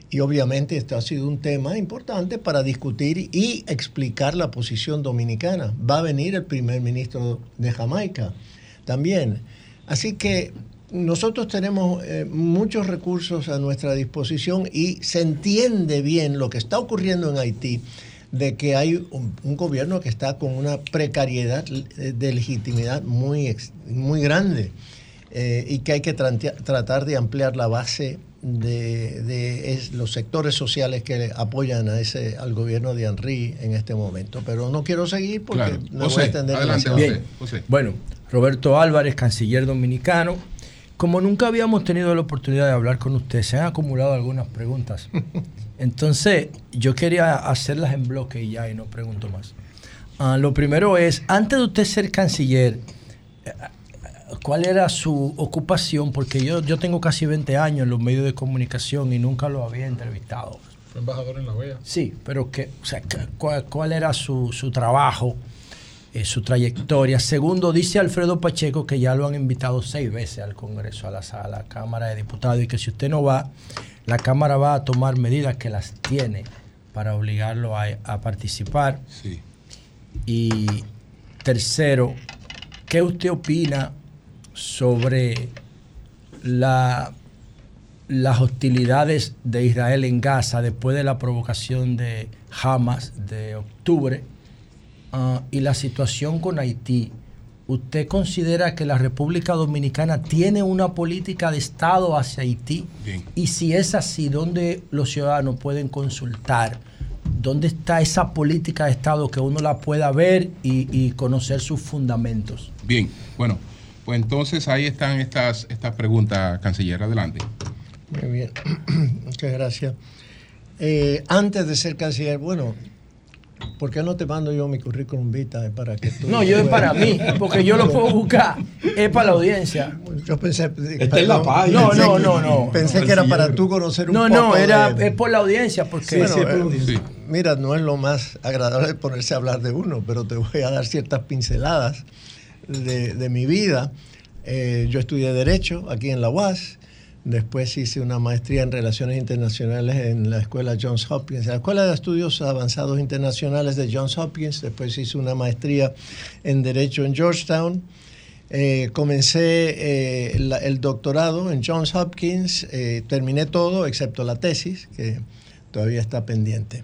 Y obviamente esto ha sido un tema importante para discutir y explicar la posición dominicana. Va a venir el primer ministro de Jamaica también. Así que nosotros tenemos eh, muchos recursos a nuestra disposición y se entiende bien lo que está ocurriendo en Haití de que hay un, gobierno que está con una precariedad de legitimidad muy, muy grande eh, y que hay que tratar de ampliar la base de, los sectores sociales que apoyan a ese al gobierno de Henry en este momento. Pero no quiero seguir porque no voy a extender Bien. Bueno, Roberto Álvarez, canciller dominicano. Como nunca habíamos tenido la oportunidad de hablar con usted, se han acumulado algunas preguntas. Entonces, yo quería hacerlas en bloque y ya, y no pregunto más. Ah, lo primero es, antes de usted ser canciller, eh, ¿cuál era su ocupación? Porque yo, yo tengo casi 20 años en los medios de comunicación y nunca lo había entrevistado. Fue embajador en la OEA. Sí, pero que, o sea, ¿cuál, era su, trabajo, eh, su trayectoria? Segundo, dice Alfredo Pacheco que ya lo han invitado seis veces al Congreso, a la, a la Cámara de Diputados, y que si usted no va, la Cámara va a tomar medidas que las tiene para obligarlo a, participar. Sí. Y tercero, ¿qué usted opina sobre la, las hostilidades de Israel en Gaza después de la provocación de Hamas de octubre ah, y la situación con Haití? ¿Usted considera que la República Dominicana tiene una política de Estado hacia Haití? Y si es así, ¿dónde los ciudadanos pueden consultar? ¿Dónde está esa política de Estado que uno la pueda ver y, conocer sus fundamentos? Bien, bueno, pues entonces ahí están estas, estas preguntas, canciller. Adelante. Muy bien, muchas gracias. Eh, antes de ser canciller, bueno, ¿Por qué no te mando yo mi currículum vitae para que tú... No, yo es para mí, porque yo lo puedo buscar. Es para la audiencia. Yo pensé... Esta es la página. No, no, no, no. Pensé que era para tú conocer un no, poco No, no, era, es por la audiencia. Porque, sí, sí, Mira, no es lo más agradable ponerse a hablar de uno, pero te voy a dar ciertas pinceladas de, de mi vida. Eh, yo estudié Derecho aquí en la UAS. Después hice una maestría en Relaciones Internacionales en la Escuela Johns Hopkins, la Escuela de Estudios Avanzados Internacionales de Johns Hopkins. Después hice una maestría en Derecho en Georgetown. Eh, comencé eh, el doctorado en Johns Hopkins, eh, terminé todo excepto la tesis, que todavía está pendiente.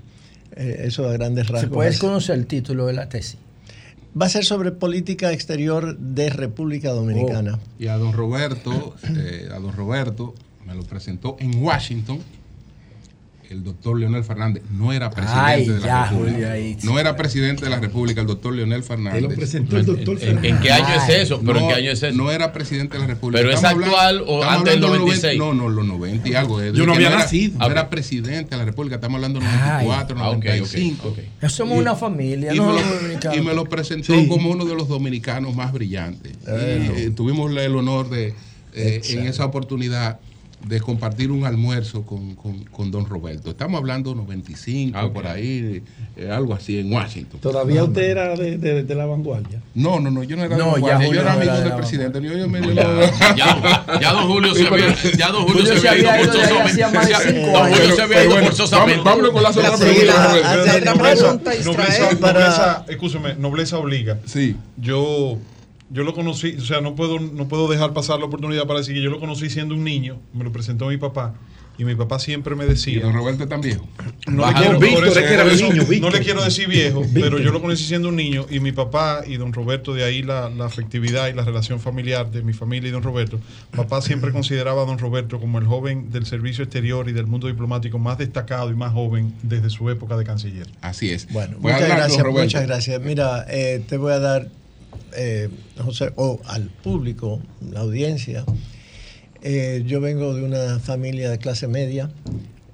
eso a grandes rasgos. ¿Se puede conocer el título de la tesis? Va a ser sobre política exterior de República Dominicana. Oh, y a don Roberto, eh, a don Roberto me lo presentó en Washington el doctor Leonel Fernández no era presidente de la República. no era presidente de la República, el doctor Leonel Fernández. lo presentó el doctor Fernández. ¿En, qué año es eso? ¿Pero no, en qué año es eso? No era presidente de la República. ¿Pero es actual o antes del 96? no, no, los 90 y algo. Yo no había nacido. No era presidente de la República, estamos hablando de 94, 95. Okay, okay, Somos una familia, y, me lo, y me lo presentó como uno de los dominicanos más brillantes. Y, eh, tuvimos el honor de, eh, en esa oportunidad de compartir un almuerzo con, con, don Roberto. Estamos hablando 95, ah, por ahí, eh, algo así, en Washington. ¿Todavía usted era de, de, la vanguardia? No, no, no, yo no era de la vanguardia, yo era amigo del presidente. Yo, me, ya, ya, don Julio se había, ya don Julio, se había ido forzosamente. Don Julio se había ido forzosamente. Vámonos con la otra pregunta. Nobleza, escúcheme, nobleza obliga. Sí. Yo yo lo conocí, o sea, no puedo, no puedo dejar pasar la oportunidad para decir que yo lo conocí siendo un niño, me lo presentó mi papá, Y mi papá siempre me decía. ¿Y don Roberto también No, le quiero, no le quiero decir viejo, pero yo lo conocí siendo un niño. Y mi papá y don Roberto, de ahí la, la, afectividad y la relación familiar de mi familia y don Roberto. Papá siempre consideraba a don Roberto como el joven del servicio exterior y del mundo diplomático más destacado y más joven desde su época de canciller. Así es. Bueno, muchas gracias, muchas gracias. Mira, eh, te voy a dar, eh, José, o al público, la audiencia eh, yo vengo de una familia de clase media.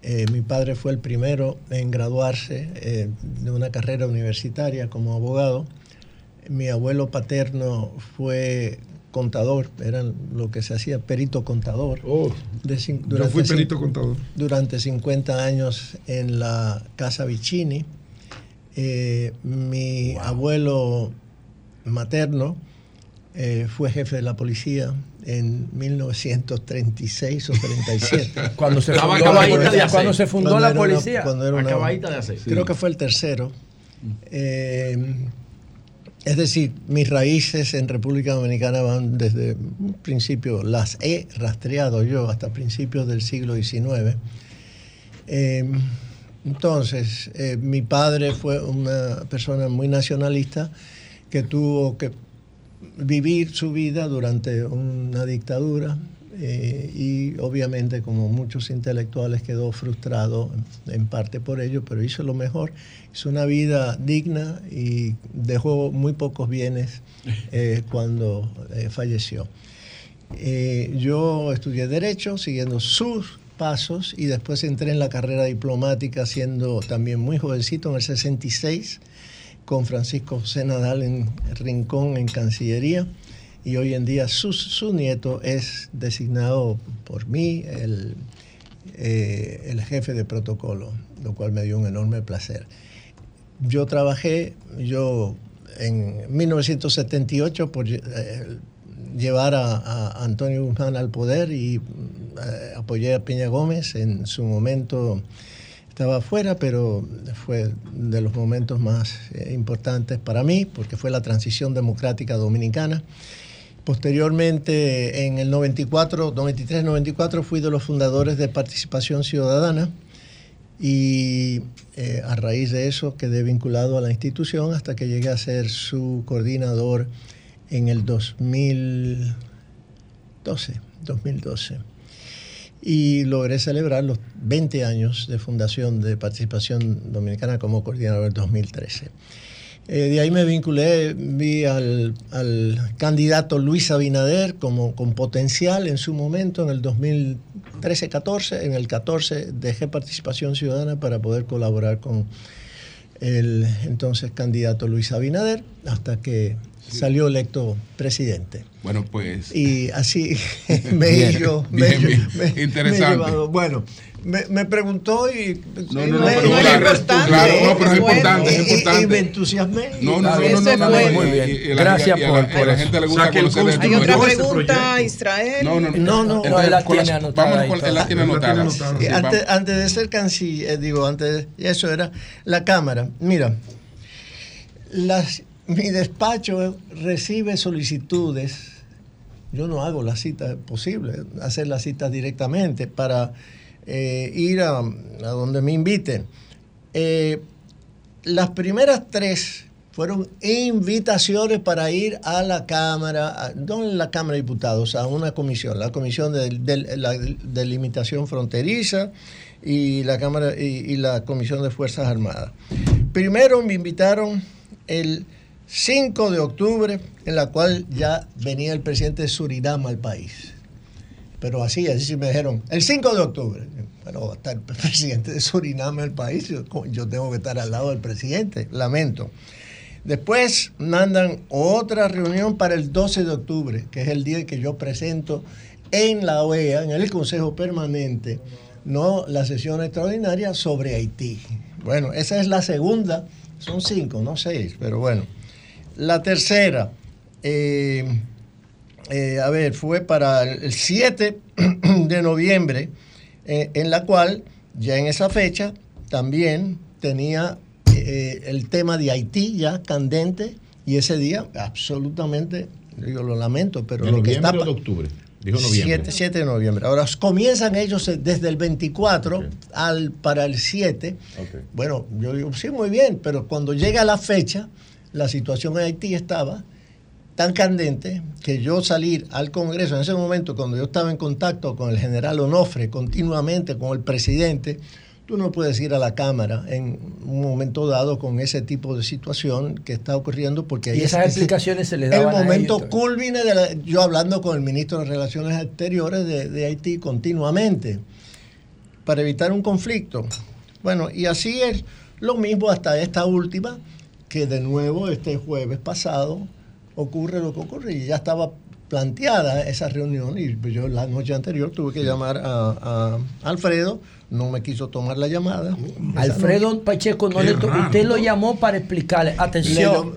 Eh, mi padre fue el primero en graduarse de una carrera universitaria como abogado. Mi abuelo paterno fue contador, era lo que se hacía perito contador. Oh, yo fui perito contador. Durante 50 años en la Casa Vicini. mi abuelo materno fue jefe de la policía en 1936 o 37. cuando se fundó, la, cuando se fundó la policía. Creo que fue el tercero. Eh, es decir, mis raíces en República Dominicana van desde un principio, las he rastreado yo hasta principios del siglo XIX. Eh, entonces, eh, mi padre fue una persona muy nacionalista que tuvo que vivir su vida durante una dictadura eh, y obviamente como muchos intelectuales quedó frustrado en parte por ello, pero hizo lo mejor, hizo una vida digna y dejó muy pocos bienes eh, cuando eh, falleció. yo estudié Derecho siguiendo sus pasos y después entré en la carrera diplomática siendo también muy jovencito en el 66 con Francisco José Nadal en Rincón, en Cancillería, y hoy en día su, nieto es designado por mí el, eh, el jefe de protocolo, lo cual me dio un enorme placer. Yo trabajé, yo en 1978 por eh, llevar a, Antonio Guzmán al poder y eh, apoyé a Peña Gómez en su momento estaba afuera, pero fue de los momentos más eh, importantes para mí, porque fue la transición democrática dominicana. Posteriormente, en el 94, 93-94, fui de los fundadores de Participación Ciudadana y eh, a raíz de eso quedé vinculado a la institución hasta que llegué a ser su coordinador en el 2012. 2012 y logré celebrar los 20 años de fundación de Participación Dominicana como coordinador en 2013. Eh, de ahí me vinculé, vi al, candidato Luis Abinader como con potencial en su momento, en el 2013-14. En el 14 dejé participación ciudadana para poder colaborar con el entonces candidato Luis Abinader, hasta que salió electo presidente. Bueno, pues. Y así me yo. interesante. bueno, me, preguntó y. No, no, no, pero, es importante. Claro, no, pero es importante, es importante. Y, me entusiasmé. No, no, no, no, no, muy bien. Gracias por, a la gente le gusta conocer Hay otra pregunta, Israel. No, no, no. no, no él la tiene anotada. Vamos con, él la tiene anotada. Antes, antes de ser canciller, digo, antes, eso era la Cámara. Mira, las mi despacho recibe solicitudes. Yo no hago las citas posible, hacer las citas directamente para eh, ir a, donde me inviten. Eh, las primeras tres fueron invitaciones para ir a la Cámara, no en la Cámara de Diputados, a una comisión, la Comisión de, Delimitación Fronteriza y la Cámara y la Comisión de Fuerzas Armadas. Primero me invitaron el 5 de octubre, en la cual ya venía el presidente de Surinam al país. Pero así, así me dijeron, el 5 de octubre. Bueno, está el presidente de Surinam al país, yo, tengo que estar al lado del presidente, lamento. Después mandan otra reunión para el 12 de octubre, que es el día que yo presento en la OEA, en el Consejo Permanente, no la sesión extraordinaria sobre Haití. Bueno, esa es la segunda, son cinco, no seis, pero bueno. La tercera, eh, eh, a ver, fue para el 7 de noviembre, eh, en la cual ya en esa fecha también tenía el tema de Haití ya candente y ese día absolutamente, yo lo lamento, pero ¿De lo que está... de octubre? Dijo noviembre. 7, de noviembre. Ahora comienzan ellos desde el 24 al, para el 7. Bueno, yo digo, sí, muy bien, pero cuando llega la fecha, la situación en Haití estaba tan candente que yo salir al Congreso en ese momento, cuando yo estaba en contacto con el general Onofre continuamente, con el presidente, tú no puedes ir a la Cámara en un momento dado con ese tipo de situación que está ocurriendo porque y esas explicaciones se le daban el momento culmine de yo hablando con el ministro de Relaciones Exteriores de, de Haití continuamente para evitar un conflicto. Bueno, y así es lo mismo hasta esta última, que de nuevo este jueves pasado ocurre lo que ocurre. Y ya estaba planteada esa reunión y yo la noche anterior tuve que llamar a, Alfredo, no me quiso tomar la llamada. Alfredo Pacheco, no le usted lo llamó para explicarle, atención.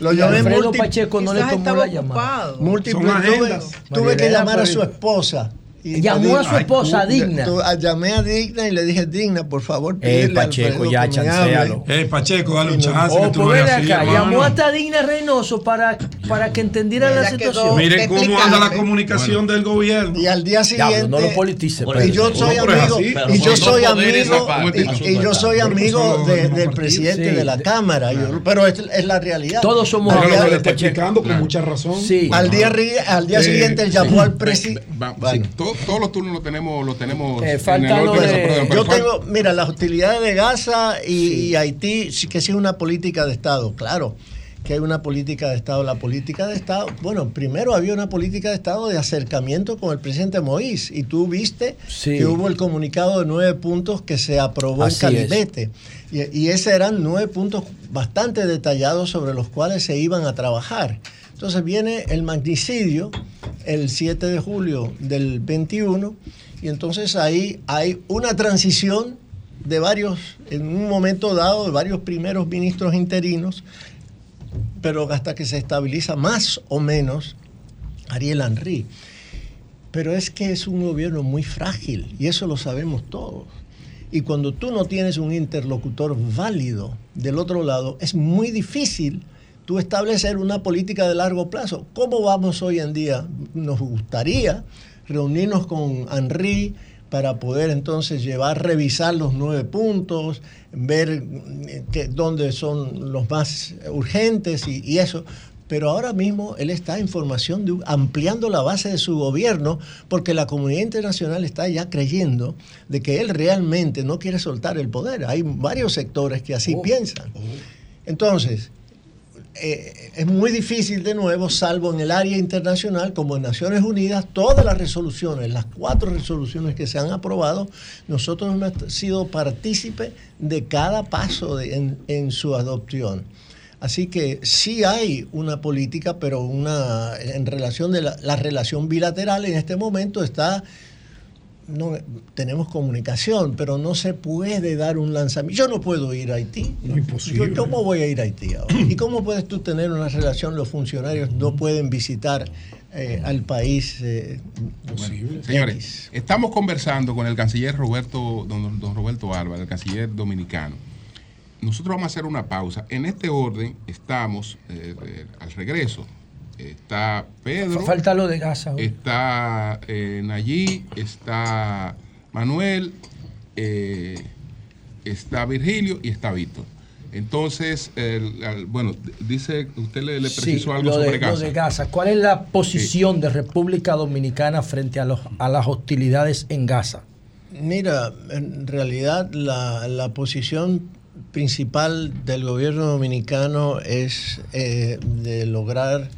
Lo llamé Alfredo Pacheco no le tomó la llamada. Múltiples, tuve, tuve que llamar a su esposa Llamó a su esposa Digna. llamé a Digna y le dije, Digna, por favor, Eh, Pacheco, ya chancealo. Eh, Pacheco, dale un chance. Oh, pues acá, llamó hasta Digna Reynoso para, para que entendiera la situación. Miren cómo anda la comunicación del gobierno. Y al día siguiente. no lo politice. Y yo soy amigo. Y yo soy amigo. Y yo soy amigo del presidente de la Cámara. Pero es la realidad. Todos somos amigos. Está explicando con mucha razón. Al día siguiente llamó al presidente todos los turnos lo tenemos, lo tenemos eh, en el de, Yo tengo, mira, las hostilidades de Gaza y, Haití, sí que sí es una política de Estado, claro que hay una política de Estado. La política de Estado, bueno, primero había una política de Estado de acercamiento con el presidente Moïse y tú viste que hubo el comunicado de nueve puntos que se aprobó en Calibete. Y, y esos eran nueve puntos bastante detallados sobre los cuales se iban a trabajar. Entonces viene el magnicidio el 7 de julio del 21 y entonces ahí hay una transición de varios, en un momento dado, de varios primeros ministros interinos, pero hasta que se estabiliza más o menos Ariel Henry. Pero es que es un gobierno muy frágil y eso lo sabemos todos. Y cuando tú no tienes un interlocutor válido del otro lado, es muy difícil tú establecer una política de largo plazo. ¿Cómo vamos hoy en día? Nos gustaría reunirnos con Henry para poder entonces llevar, revisar los nueve puntos, ver que, dónde son los más urgentes y, eso. Pero ahora mismo él está en formación, de, ampliando la base de su gobierno, porque la comunidad internacional está ya creyendo de que él realmente no quiere soltar el poder. Hay varios sectores que así oh. piensan. Oh. Entonces, eh, es muy difícil de nuevo, salvo en el área internacional, como en Naciones Unidas, todas las resoluciones, las cuatro resoluciones que se han aprobado, nosotros hemos sido partícipes de cada paso en, su adopción. Así que sí hay una política, pero una en relación de la relación bilateral en este momento está no, tenemos comunicación, pero no se puede dar un lanzamiento. Yo no puedo ir a Haití. No, imposible. ¿Cómo voy a ir a Haití ahora? ¿Y cómo puedes tú tener una relación? Los funcionarios no pueden visitar eh, al país. Eh, señores, estamos conversando con el canciller Roberto, don, Roberto Álvarez, el canciller dominicano. Nosotros vamos a hacer una pausa. En este orden estamos eh, al regreso está Pedro. Falta lo de Gaza. Está eh, Nayí, está Manuel, eh, está Virgilio y está Víctor. Entonces, bueno, dice, usted le, precisó algo sobre Gaza. de Gaza. ¿Cuál es la posición de República Dominicana frente a, los, a las hostilidades en Gaza? Mira, en realidad la, la posición principal del gobierno dominicano es eh, de lograr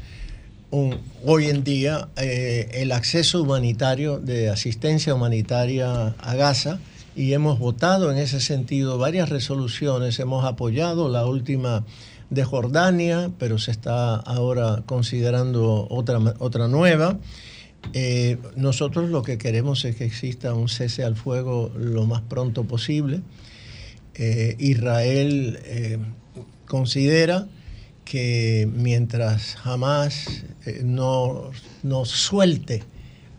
hoy en día eh, el acceso humanitario de asistencia humanitaria a Gaza y hemos votado en ese sentido varias resoluciones, hemos apoyado la última de Jordania, pero se está ahora considerando otra, otra nueva. Eh, nosotros lo que queremos es que exista un cese al fuego lo más pronto posible. Eh, Israel considera que mientras jamás eh, no, no suelte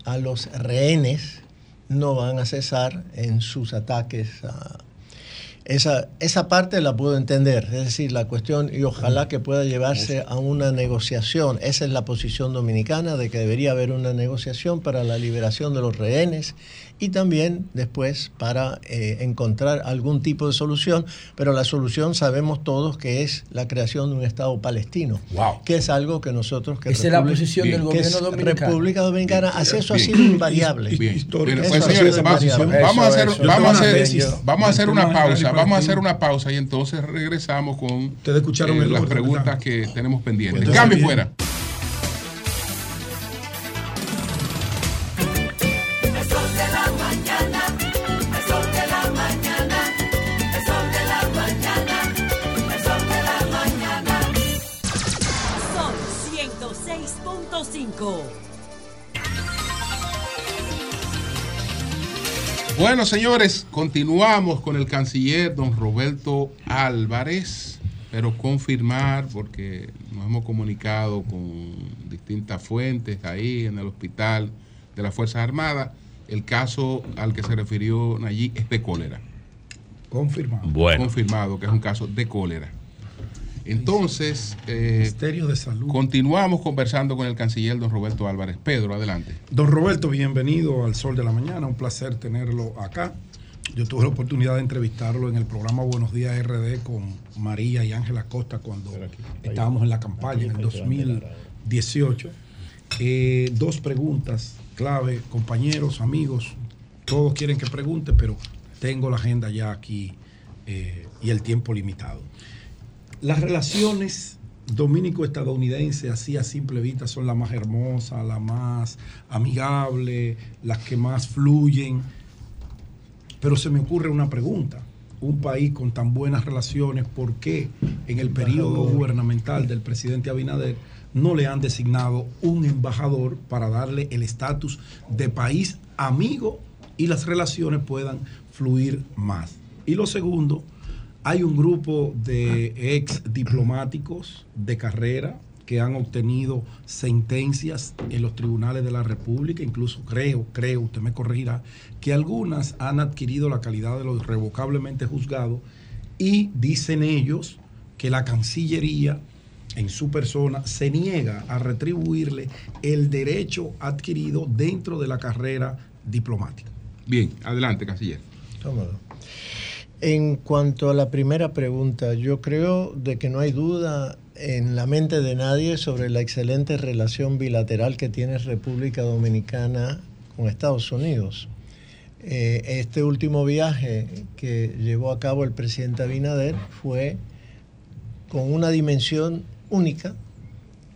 a los rehenes, no van a cesar en sus ataques. esa, esa parte la puedo entender, es decir, la cuestión, y ojalá que pueda llevarse a una negociación. Esa es la posición dominicana, de que debería haber una negociación para la liberación de los rehenes y también después para eh, encontrar algún tipo de solución, pero la solución sabemos todos que es la creación de un Estado palestino, que es algo que nosotros... Que Esa es la posición del gobierno dominicano. República Dominicana, así eso ha sido invariable. vamos a hacer, vamos a hacer, una pausa, vamos a hacer una pausa y entonces regresamos con escucharon eh, las preguntas que tenemos pendientes. Cambio fuera. Bueno, señores, continuamos con el canciller don Roberto Álvarez, pero confirmar, porque nos hemos comunicado con distintas fuentes ahí en el hospital de las Fuerzas Armadas, el caso al que se refirió allí es de cólera. Confirmado. Bueno. Confirmado que es un caso de cólera. Entonces, eh, de Salud. continuamos conversando con el canciller don Roberto Álvarez. Pedro, adelante. Don Roberto, bienvenido al Sol de la Mañana. Un placer tenerlo acá. Yo tuve la oportunidad de entrevistarlo en el programa Buenos Días RD con María y Ángela Costa cuando estábamos en la campaña en el 2018. Eh, dos preguntas clave, compañeros, amigos, todos quieren que pregunte, pero tengo la agenda ya aquí eh, y el tiempo limitado. Las relaciones dominico-estadounidenses, así a simple vista, son las más hermosas, las más amigables, las que más fluyen. Pero se me ocurre una pregunta. Un país con tan buenas relaciones, ¿por qué en el periodo gubernamental del presidente Abinader no le han designado un embajador para darle el estatus de país amigo y las relaciones puedan fluir más? Y lo segundo, hay un grupo de ex diplomáticos de carrera que han obtenido sentencias en los tribunales de la República, incluso creo, creo, usted me corregirá, que algunas han adquirido la calidad de los irrevocablemente juzgados y dicen ellos que la Cancillería en su persona se niega a retribuirle el derecho adquirido dentro de la carrera diplomática. Bien, adelante, canciller. Tómalo. En cuanto a la primera pregunta, yo creo de que no hay duda en la mente de nadie sobre la excelente relación bilateral que tiene República Dominicana con Estados Unidos. Eh, este último viaje que llevó a cabo el presidente Abinader fue con una dimensión única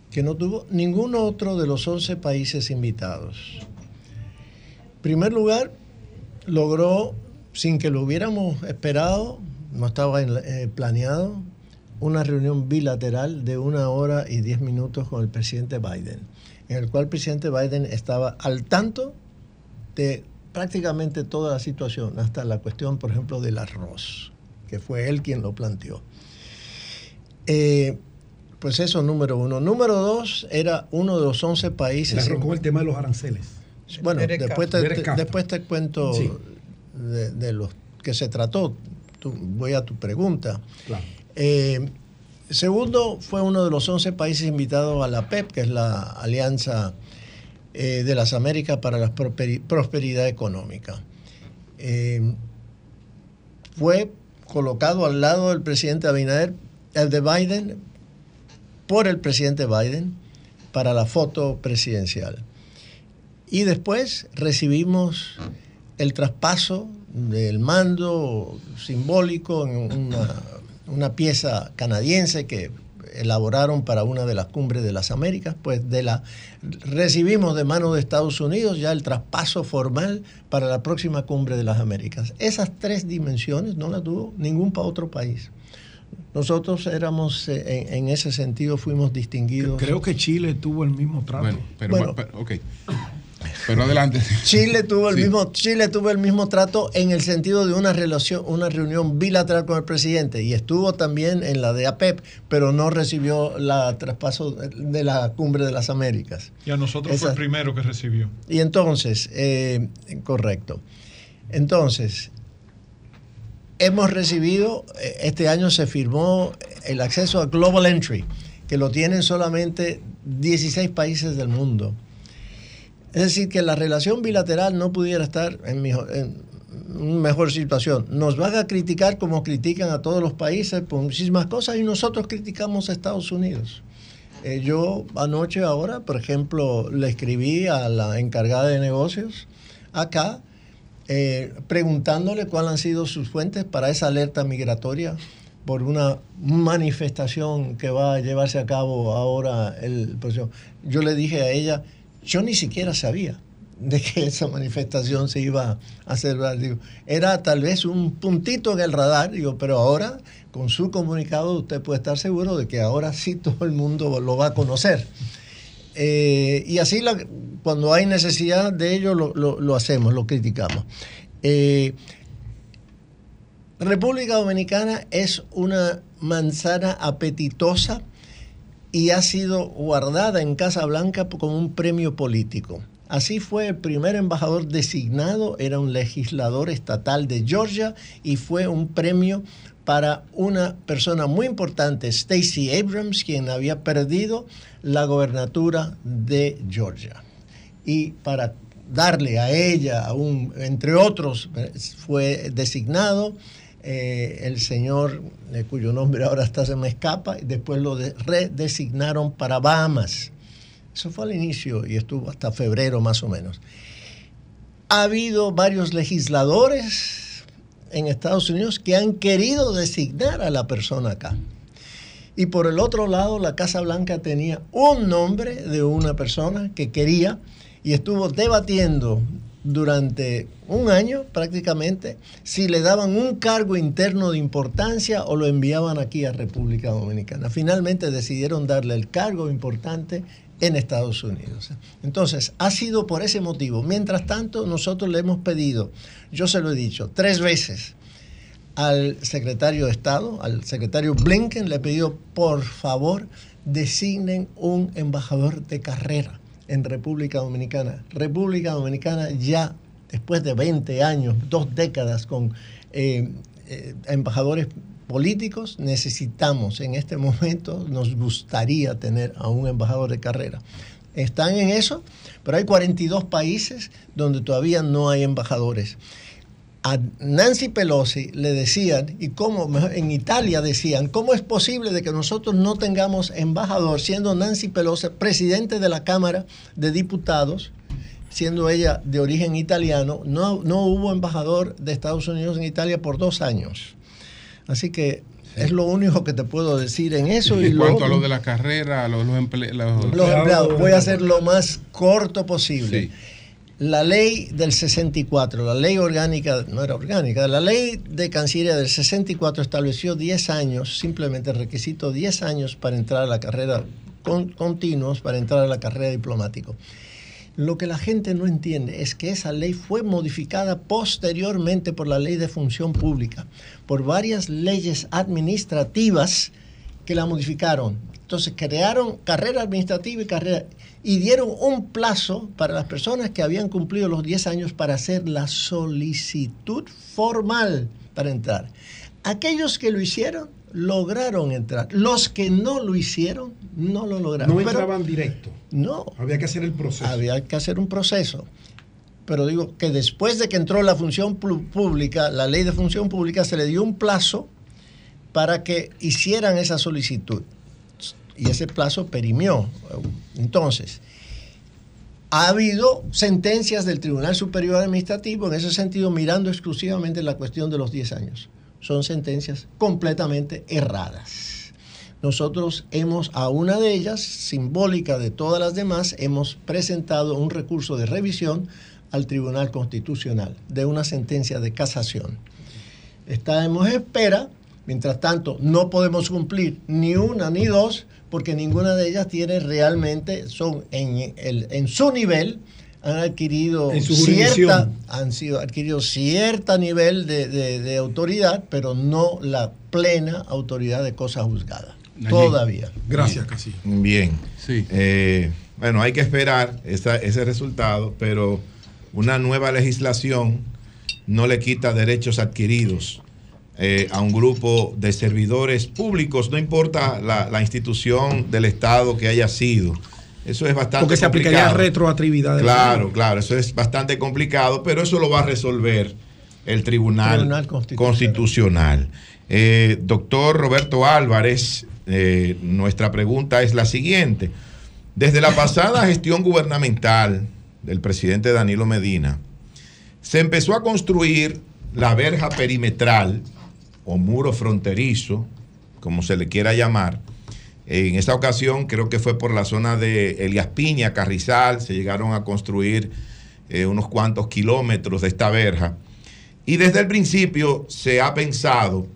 que no tuvo ningún otro de los 11 países invitados. En primer lugar, logró sin que lo hubiéramos esperado, no estaba eh, planeado, una reunión bilateral de una hora y diez minutos con el presidente Biden, en el cual el presidente Biden estaba al tanto de prácticamente toda la situación, hasta la cuestión, por ejemplo, del arroz, que fue él quien lo planteó. Eh, pues eso, número uno. Número dos, era uno de los 11 países. con el tema de los aranceles. Bueno, después te, después te, cuento de, los que se trató. voy a tu pregunta. Eh, segundo, fue uno de los 11 países invitados a la PEP, que es la Alianza eh, de las Américas para la Prosperidad Económica. Eh, fue colocado al lado del presidente Abinader, el de Biden, por el presidente Biden, para la foto presidencial. Y después recibimos el traspaso del mando simbólico en una, pieza canadiense que elaboraron para una de las cumbres de las Américas, pues de la recibimos de manos de Estados Unidos ya el traspaso formal para la próxima cumbre de las Américas. Esas tres dimensiones no las tuvo ningún otro país. Nosotros éramos, eh, en, ese sentido, fuimos distinguidos. Creo que Chile tuvo el mismo trato. pero, pero adelante. Chile tuvo el mismo Chile tuvo el mismo trato en el sentido de una relación una reunión bilateral con el presidente y estuvo también en la de APEP, pero no recibió la traspaso de la Cumbre de las Américas. Y a nosotros fue el primero que recibió. Y entonces, eh, correcto. Entonces, hemos recibido, eh, este año se firmó el acceso a Global Entry, que lo tienen solamente 16 países del mundo. Es decir, que la relación bilateral no pudiera estar en, mejor situación. Nos van a criticar como critican a todos los países por muchísimas cosas y nosotros criticamos a Estados Unidos. Eh, yo anoche ahora, por ejemplo, le escribí a la encargada de negocios acá eh, preguntándole cuáles han sido sus fuentes para esa alerta migratoria por una manifestación que va a llevarse a cabo ahora el Yo le dije a ella, yo ni siquiera sabía de que esa manifestación se iba a celebrar. Era tal vez un puntito en el radar, pero ahora con su comunicado usted puede estar seguro de que ahora sí todo el mundo lo va a conocer. Eh, y así cuando hay necesidad de ello lo, hacemos, lo criticamos. Eh, República Dominicana es una manzana apetitosa y ha sido guardada en Casa Blanca como un premio político. Así fue el primer embajador designado, era un legislador estatal de Georgia y fue un premio para una persona muy importante, Stacey Abrams, quien había perdido la gobernatura de Georgia. Y para darle a ella, un, entre otros, fue designado eh, el señor, eh, cuyo nombre ahora hasta se me escapa, y después lo redesignaron para Bahamas. Eso fue al inicio y estuvo hasta febrero más o menos. Ha habido varios legisladores en Estados Unidos que han querido designar a la persona acá. Y por el otro lado, la Casa Blanca tenía un nombre de una persona que quería y estuvo debatiendo durante un año prácticamente si le daban un cargo interno de importancia o lo enviaban aquí a República Dominicana. Finalmente decidieron darle el cargo importante en Estados Unidos. Entonces, ha sido por ese motivo. Mientras tanto, nosotros le hemos pedido, yo se lo he dicho, tres veces al secretario de Estado, al secretario Blinken, le he pedido, por favor, designen un embajador de carrera en República Dominicana. República Dominicana ya, después de 20 años, dos décadas con eh, eh, embajadores políticos, necesitamos en este momento, nos gustaría tener a un embajador de carrera. Están en eso, pero hay 42 países donde todavía no hay embajadores. A Nancy Pelosi le decían, y cómo en Italia decían, ¿cómo es posible de que nosotros no tengamos embajador, siendo Nancy Pelosi presidente de la Cámara de Diputados, siendo ella de origen italiano, no, no hubo embajador de Estados Unidos en Italia por dos años. Así que es lo único que te puedo decir en eso. Y en cuanto a lo de la carrera, los, los, empleados, voy a hacer lo más corto posible. La ley del 64, la ley orgánica, no era orgánica, la ley de Cancillería del 64 estableció 10 años, simplemente requisito 10 años para entrar a la carrera, con, continuos para entrar a la carrera diplomático. Lo que la gente no entiende es que esa ley fue modificada posteriormente por la ley de función pública, por varias leyes administrativas que la modificaron. Entonces crearon carrera administrativa y carrera y dieron un plazo para las personas que habían cumplido los 10 años para hacer la solicitud formal para entrar. Aquellos que lo hicieron lograron entrar. Los que no lo hicieron, no lo lograron. No entraban directo. No. Había que hacer el proceso. Había que hacer un proceso. Pero digo que después de que entró la función pública, la ley de función pública, se le dio un plazo para que hicieran esa solicitud. Y ese plazo perimió. Entonces, ha habido sentencias del Tribunal Superior Administrativo en ese sentido, mirando exclusivamente la cuestión de los 10 años son sentencias completamente erradas. Nosotros hemos, a una de ellas, simbólica de todas las demás, hemos presentado un recurso de revisión al Tribunal Constitucional de una sentencia de casación. Estamos en espera, mientras tanto no podemos cumplir ni una ni dos, porque ninguna de ellas tiene realmente, son en, el, en su nivel, han adquirido cierta, han sido adquirido cierta nivel de, autoridad, pero no la plena autoridad de cosas juzgadas. Todavía. Gracias, Casillo. Bien. Sí. Eh, bueno, hay que esperar ese resultado, pero una nueva legislación no le quita derechos adquiridos eh, a un grupo de servidores públicos, no importa la, institución del Estado que haya sido. Eso es bastante Porque se aplicaría retroactividad. Claro, claro, eso es bastante complicado, pero eso lo va a resolver el Tribunal, Constitucional. Eh, doctor Roberto Álvarez, eh, nuestra pregunta es la siguiente. Desde la pasada gestión gubernamental del presidente Danilo Medina, se empezó a construir la verja perimetral o muro fronterizo, como se le quiera llamar. En esa ocasión creo que fue por la zona de Elias Piña, Carrizal, se llegaron a construir eh, unos cuantos kilómetros de esta verja. Y desde el principio se ha pensado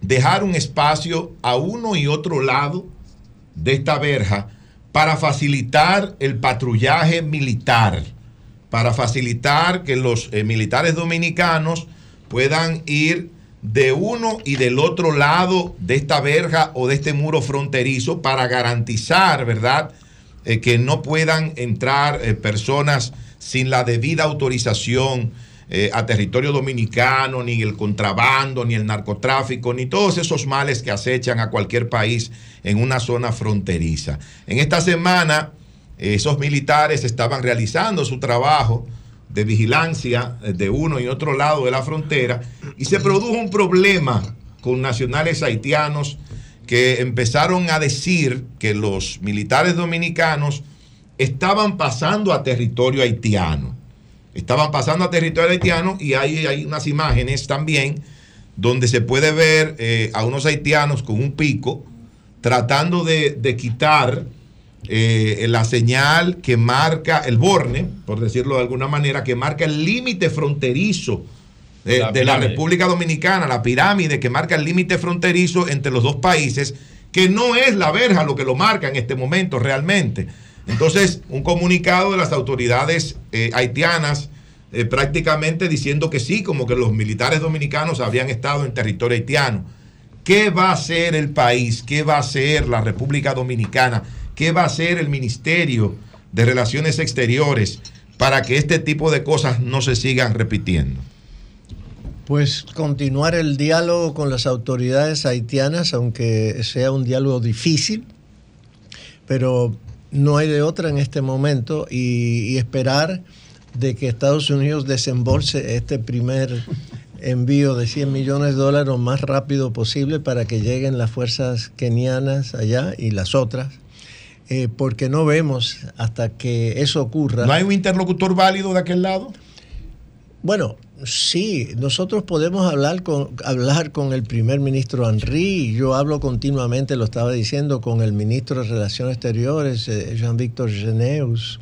dejar un espacio a uno y otro lado de esta verja para facilitar el patrullaje militar, para facilitar que los eh, militares dominicanos puedan ir de uno y del otro lado de esta verja o de este muro fronterizo para garantizar, ¿verdad?, eh, que no puedan entrar eh, personas sin la debida autorización eh, a territorio dominicano, ni el contrabando, ni el narcotráfico, ni todos esos males que acechan a cualquier país en una zona fronteriza. En esta semana, esos militares estaban realizando su trabajo de vigilancia eh, de uno y otro lado de la frontera y se produjo un problema con nacionales haitianos que empezaron a decir que los militares dominicanos estaban pasando a territorio haitiano. Estaban pasando a territorio haitiano y hay, hay unas imágenes también donde se puede ver eh, a unos haitianos con un pico tratando de, quitar eh, la señal que marca el borne, por decirlo de alguna manera, que marca el límite fronterizo de, de la República Dominicana, la pirámide que marca el límite fronterizo entre los dos países, que no es la verja lo que lo marca en este momento realmente. Entonces, un comunicado de las autoridades eh, haitianas eh, prácticamente diciendo que sí, como que los militares dominicanos habían estado en territorio haitiano. ¿Qué va a hacer el país? ¿Qué va a hacer la República Dominicana? ¿Qué va a hacer el Ministerio de Relaciones Exteriores para que este tipo de cosas no se sigan repitiendo? Pues continuar el diálogo con las autoridades haitianas, aunque sea un diálogo difícil, pero no hay de otra en este momento y, esperar de que Estados Unidos desembolse este primer envío de 100 millones de dólares lo más rápido posible para que lleguen las fuerzas kenianas allá y las otras, eh, porque no vemos hasta que eso ocurra. ¿No hay un interlocutor válido de aquel lado? Bueno, sí, nosotros podemos hablar con, hablar con el primer ministro Henry, yo hablo continuamente, lo estaba diciendo, con el ministro de Relaciones Exteriores, eh, Jean-Victor Geneus,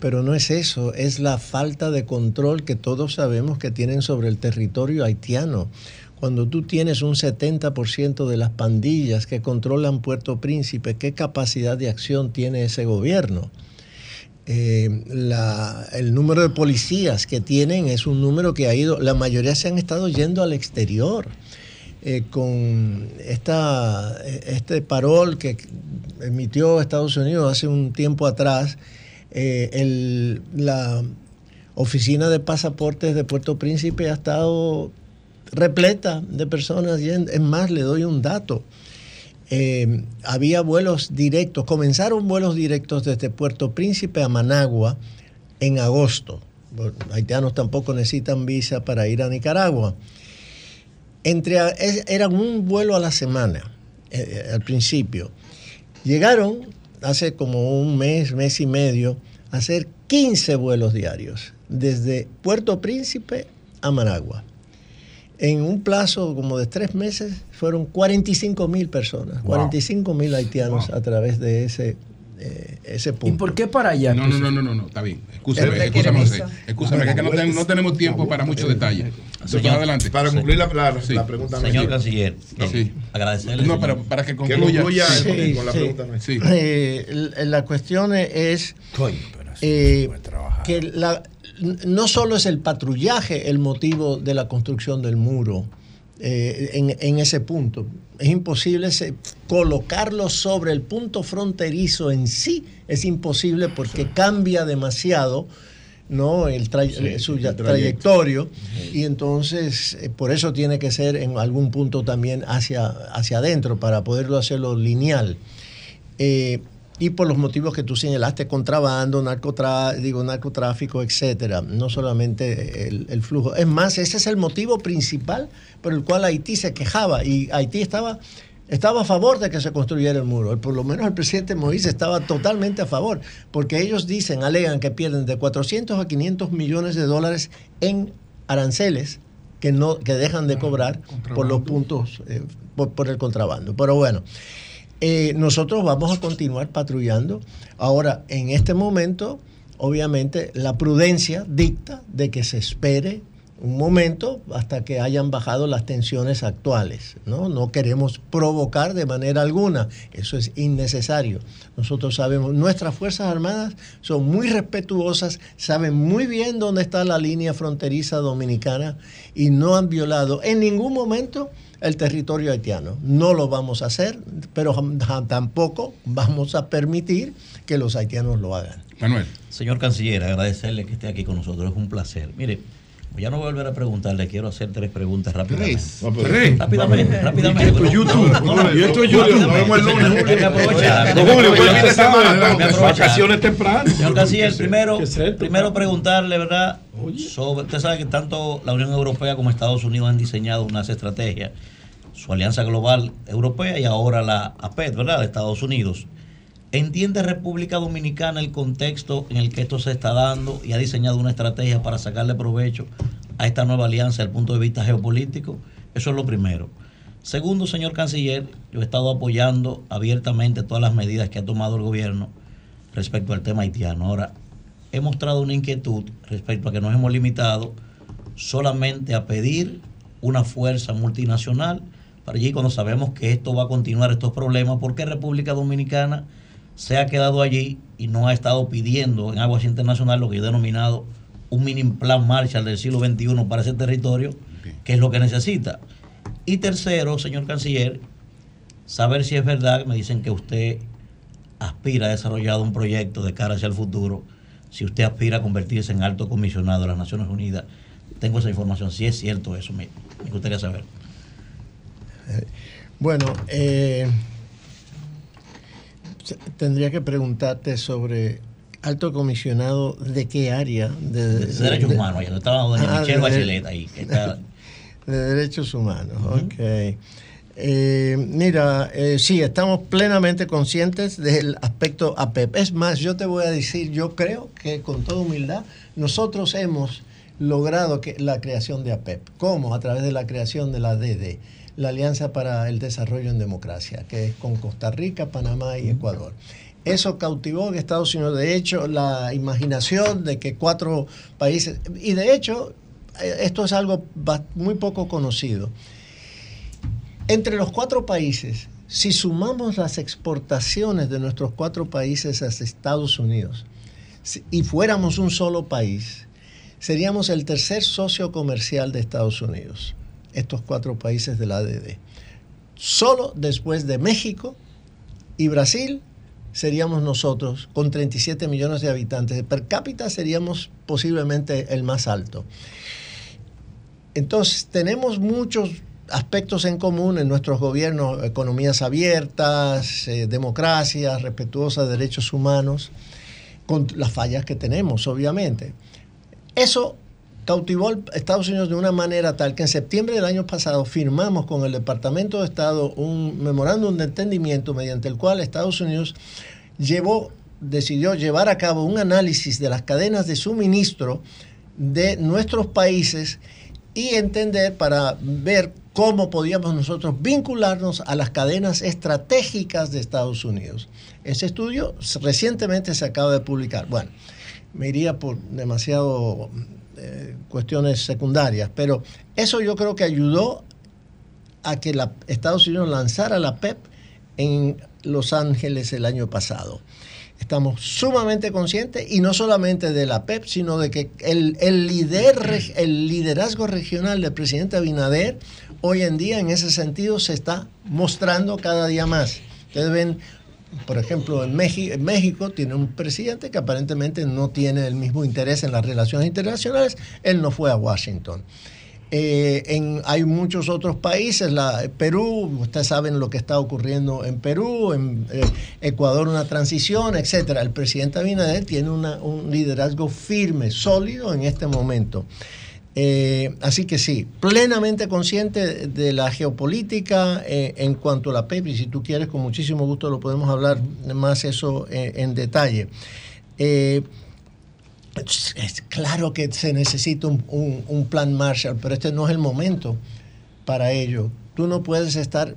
pero no es eso, es la falta de control que todos sabemos que tienen sobre el territorio haitiano. Cuando tú tienes un 70% de las pandillas que controlan Puerto Príncipe, ¿qué capacidad de acción tiene ese gobierno? Eh, el número de policías que tienen es un número que ha ido, la mayoría se han estado yendo al exterior. Eh, con esta, este parol que emitió Estados Unidos hace un tiempo atrás, eh, la oficina de pasaportes de Puerto Príncipe ha estado repleta de personas. Es más, le doy un dato. Eh, había vuelos directos, comenzaron vuelos directos desde Puerto Príncipe a Managua en agosto. Haitianos tampoco necesitan visa para ir a Nicaragua. Entre, eran un vuelo a la semana eh, eh, al principio. Llegaron hace como un mes, mes y medio, a hacer 15 vuelos diarios desde Puerto Príncipe a Managua en un plazo como de tres meses fueron 45 mil personas, 45 mil haitianos a través de ese, eh, ese punto. ¿Y por qué para allá? No, no, no, no, no, está bien. Escúchame, escúchame, escúchame, que, no, no, tenemos tiempo para muchos detalles. Señor, adelante. Para concluir la, la, pregunta. Señor canciller, sí. agradecerle. No, pero para que concluya, sí, con la pregunta. Sí. Eh, la cuestión es eh, que la no solo es el patrullaje el motivo de la construcción del muro eh, en, ese punto. Es imposible colocarlo sobre el punto fronterizo en sí, es imposible porque cambia demasiado ¿no? El su trayectorio y entonces eh, por eso tiene que ser en algún punto también hacia, hacia adentro para poderlo hacerlo lineal. Eh, y por los motivos que tú señalaste, contrabando, digo, narcotráfico, etcétera, no solamente el, el, flujo. Es más, ese es el motivo principal por el cual Haití se quejaba y Haití estaba estaba a favor de que se construyera el muro. Por lo menos el presidente Moïse estaba totalmente a favor, porque ellos dicen, alegan que pierden de 400 a 500 millones de dólares en aranceles que, no, que dejan de cobrar por los puntos, eh, por, el contrabando. Pero bueno, eh, nosotros vamos a continuar patrullando. Ahora, en este momento, obviamente, la prudencia dicta de que se espere un momento hasta que hayan bajado las tensiones actuales. ¿no? no queremos provocar de manera alguna, eso es innecesario. Nosotros sabemos, nuestras Fuerzas Armadas son muy respetuosas, saben muy bien dónde está la línea fronteriza dominicana y no han violado en ningún momento el territorio haitiano. No lo vamos a hacer, pero tampoco vamos a permitir que los haitianos lo hagan. Manuel. Señor Canciller, agradecerle que esté aquí con nosotros, es un placer. Mire, ya no voy a volver a preguntarle, quiero hacer tres preguntas rápidamente. ¿Tres? Rápidamente, rápidamente. Esto es YouTube. Y esto es YouTube. Nos vemos el lunes. Julio. aprovechar. Julio, Vacaciones tempranas. Señor Canciller, primero, primero preguntarle, ¿verdad? Sobre, usted sabe que tanto la Unión Europea como Estados Unidos han diseñado unas estrategias, su alianza global europea y ahora la APET, ¿verdad? De Estados Unidos ¿Entiende República Dominicana el contexto en el que esto se está dando y ha diseñado una estrategia para sacarle provecho a esta nueva alianza desde el punto de vista geopolítico? Eso es lo primero. Segundo, señor canciller, yo he estado apoyando abiertamente todas las medidas que ha tomado el gobierno respecto al tema haitiano. Ahora, he mostrado una inquietud respecto a que nos hemos limitado solamente a pedir una fuerza multinacional para allí cuando sabemos que esto va a continuar estos problemas, ¿por qué República Dominicana se ha quedado allí y no ha estado pidiendo en aguas internacionales lo que yo he denominado un mini plan Marshall del siglo XXI para ese territorio, que es lo que necesita. Y tercero, señor canciller, saber si es verdad, me dicen que usted aspira a desarrollar un proyecto de cara hacia el futuro, si usted aspira a convertirse en alto comisionado de las Naciones Unidas. Tengo esa información, si es cierto eso, me, gustaría saber. Bueno, eh, tendría que preguntarte sobre alto comisionado de qué área de, derechos humanos estaba doña ah, Michelle Bachelet ahí de derechos humanos ok eh, mira, eh, sí, estamos plenamente conscientes del aspecto APEP. Es más, yo te voy a decir, yo creo que con toda humildad, nosotros hemos logrado que, la creación de APEP. ¿Cómo? A través de la creación de la DD la Alianza para el Desarrollo en Democracia, que es con Costa Rica, Panamá y Ecuador. Eso cautivó en Estados Unidos, de hecho, la imaginación de que cuatro países, y de hecho, eh, esto es algo muy poco conocido. Entre los cuatro países, si sumamos las exportaciones de nuestros cuatro países a Estados Unidos y fuéramos un solo país, seríamos el tercer socio comercial de Estados Unidos estos cuatro países de la ADD. Solo después de México y Brasil seríamos nosotros con 37 millones de habitantes. Per cápita seríamos posiblemente el más alto. Entonces tenemos muchos aspectos en común en nuestros gobiernos, economías abiertas, eh, democracia, respetuosa de derechos humanos, con las fallas que tenemos, obviamente. Eso cautivó Estados Unidos de una manera tal que en septiembre del año pasado firmamos con el Departamento de Estado un memorándum de entendimiento mediante el cual Estados Unidos llevó, decidió llevar a cabo un análisis de las cadenas de suministro de nuestros países y entender para ver cómo podíamos nosotros vincularnos a las cadenas estratégicas de Estados Unidos. Ese estudio recientemente se acaba de publicar. Bueno, me iría por demasiado eh, cuestiones secundarias, pero eso yo creo que ayudó a que la, Estados Unidos lanzara la PEP en Los Ángeles el año pasado. Estamos sumamente conscientes y no solamente de la PEP, sino de que el, el, el liderazgo regional del presidente Abinader hoy en día en ese sentido se está mostrando cada día más. Ustedes ven por ejemplo, en México, en México tiene un presidente que aparentemente no tiene el mismo interés en las relaciones internacionales, él no fue a Washington. Eh, en, hay muchos otros países, la, Perú, ustedes saben lo que está ocurriendo en Perú, en eh, Ecuador una transición, etcétera. El presidente Abinader tiene un liderazgo firme, sólido en este momento. Eh, así que sí, plenamente consciente de la geopolítica en cuanto a la PEP, y si tú quieres, con muchísimo gusto lo podemos hablar más eso en detalle es claro que se necesita un, plan Marshall, pero este no es el momento para ello. Tú no puedes estar...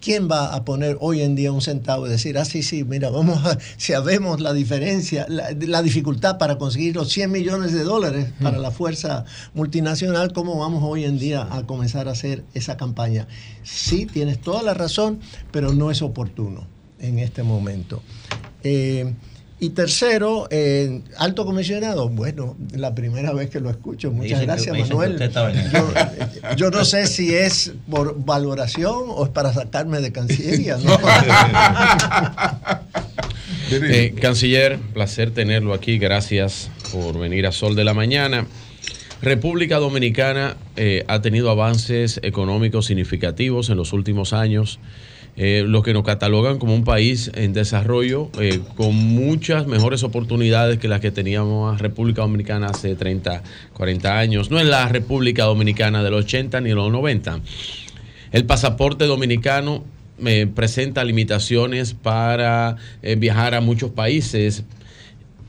¿Quién va a poner hoy en día un centavo y decir, ah, sí, sí, mira, vamos a, si sabemos la diferencia, la, dificultad para conseguir los 100 millones de dólares para la fuerza multinacional, ¿cómo vamos hoy en día a comenzar a hacer esa campaña? Sí, tienes toda la razón, pero no es oportuno en este momento. Eh, y tercero, eh, alto comisionado, bueno, la primera vez que lo escucho. Muchas gracias, Manuel. Yo, no sé si es por valoración o es para sacarme de Cancillería. Eh, canciller, placer tenerlo aquí. Gracias por venir a Sol de la Mañana. República Dominicana eh, ha tenido avances económicos significativos en los últimos años eh, los que nos catalogan como un país en desarrollo eh, con muchas mejores oportunidades que las que teníamos en República Dominicana hace 30, 40 años. No es la República Dominicana de los 80 ni los 90. El pasaporte dominicano me presenta limitaciones para eh, viajar a muchos países.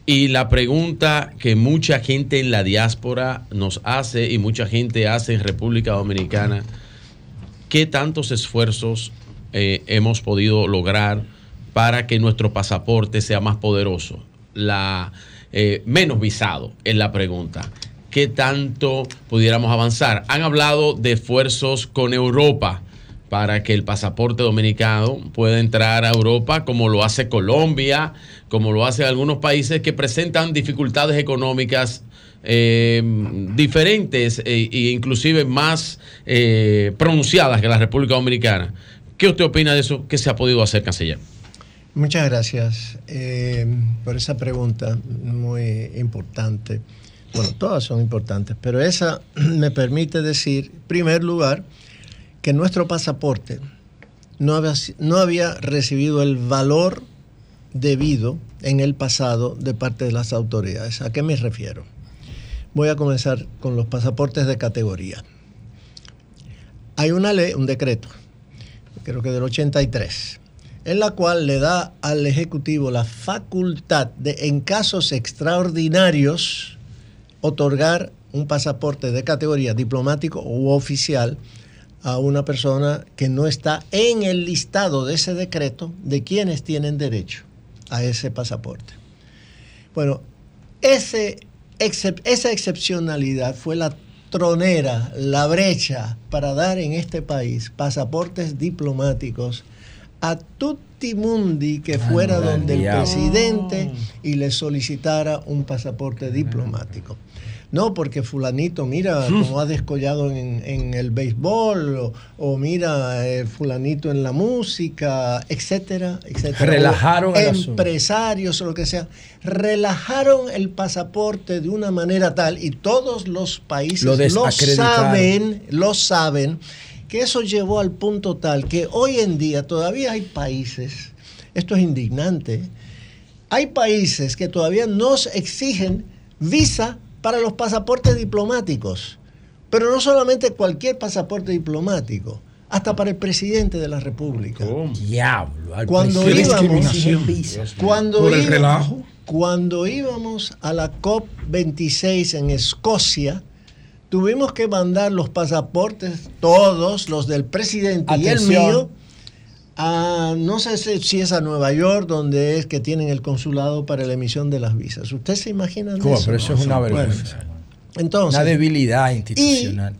Y la pregunta que mucha gente en la diáspora nos hace y mucha gente hace en República Dominicana, ¿qué tantos esfuerzos eh, hemos podido lograr para que nuestro pasaporte sea más poderoso. La, eh, menos visado es la pregunta. ¿Qué tanto pudiéramos avanzar? Han hablado de esfuerzos con Europa para que el pasaporte dominicano pueda entrar a Europa como lo hace Colombia, como lo hacen algunos países que presentan dificultades económicas eh, diferentes e inclusive más pronunciadas que la República Dominicana. ¿Qué usted opina de eso? ¿Qué se ha podido hacer, canciller? Muchas gracias eh, por esa pregunta muy importante. Bueno, todas son importantes, pero esa me permite decir, en primer lugar, que nuestro pasaporte no había, no había recibido el valor debido en el pasado de parte de las autoridades. ¿A qué me refiero? Voy a comenzar con los pasaportes de categoría. Hay una ley, un decreto, creo que del 83, en la cual le da al Ejecutivo la facultad de, en casos extraordinarios, otorgar un pasaporte de categoría diplomático u oficial a una persona que no está en el listado de ese decreto de quienes tienen derecho a ese pasaporte. Bueno, ese, esa excepcionalidad fue la tronera, la brecha para dar en este país pasaportes diplomáticos a tutti mundi que fuera donde el presidente y le solicitara un pasaporte diplomático. No, porque fulanito, mira cómo ha descollado en, el béisbol, o, mira eh, fulanito en la música, etcétera, etcétera. Relajaron el Empresarios o lo que sea. Relajaron el pasaporte de una manera tal, y todos los países lo, saben, lo saben, que eso llevó al punto tal que hoy en día todavía hay países, esto es indignante, hay países que todavía nos exigen visa para los pasaportes diplomáticos. Pero no solamente cualquier pasaporte diplomático, hasta para el presidente de la República. Diablo, cuando íbamos, cuando, íbamos, cuando íbamos a la COP26 en Escocia, tuvimos que mandar los pasaportes, todos, los del presidente y el mío, a, no sé si es a Nueva York, donde es que tienen el consulado para la emisión de las visas. ¿Usted se imagina eso? Pero eso es una vergüenza. entonces, una debilidad institucional.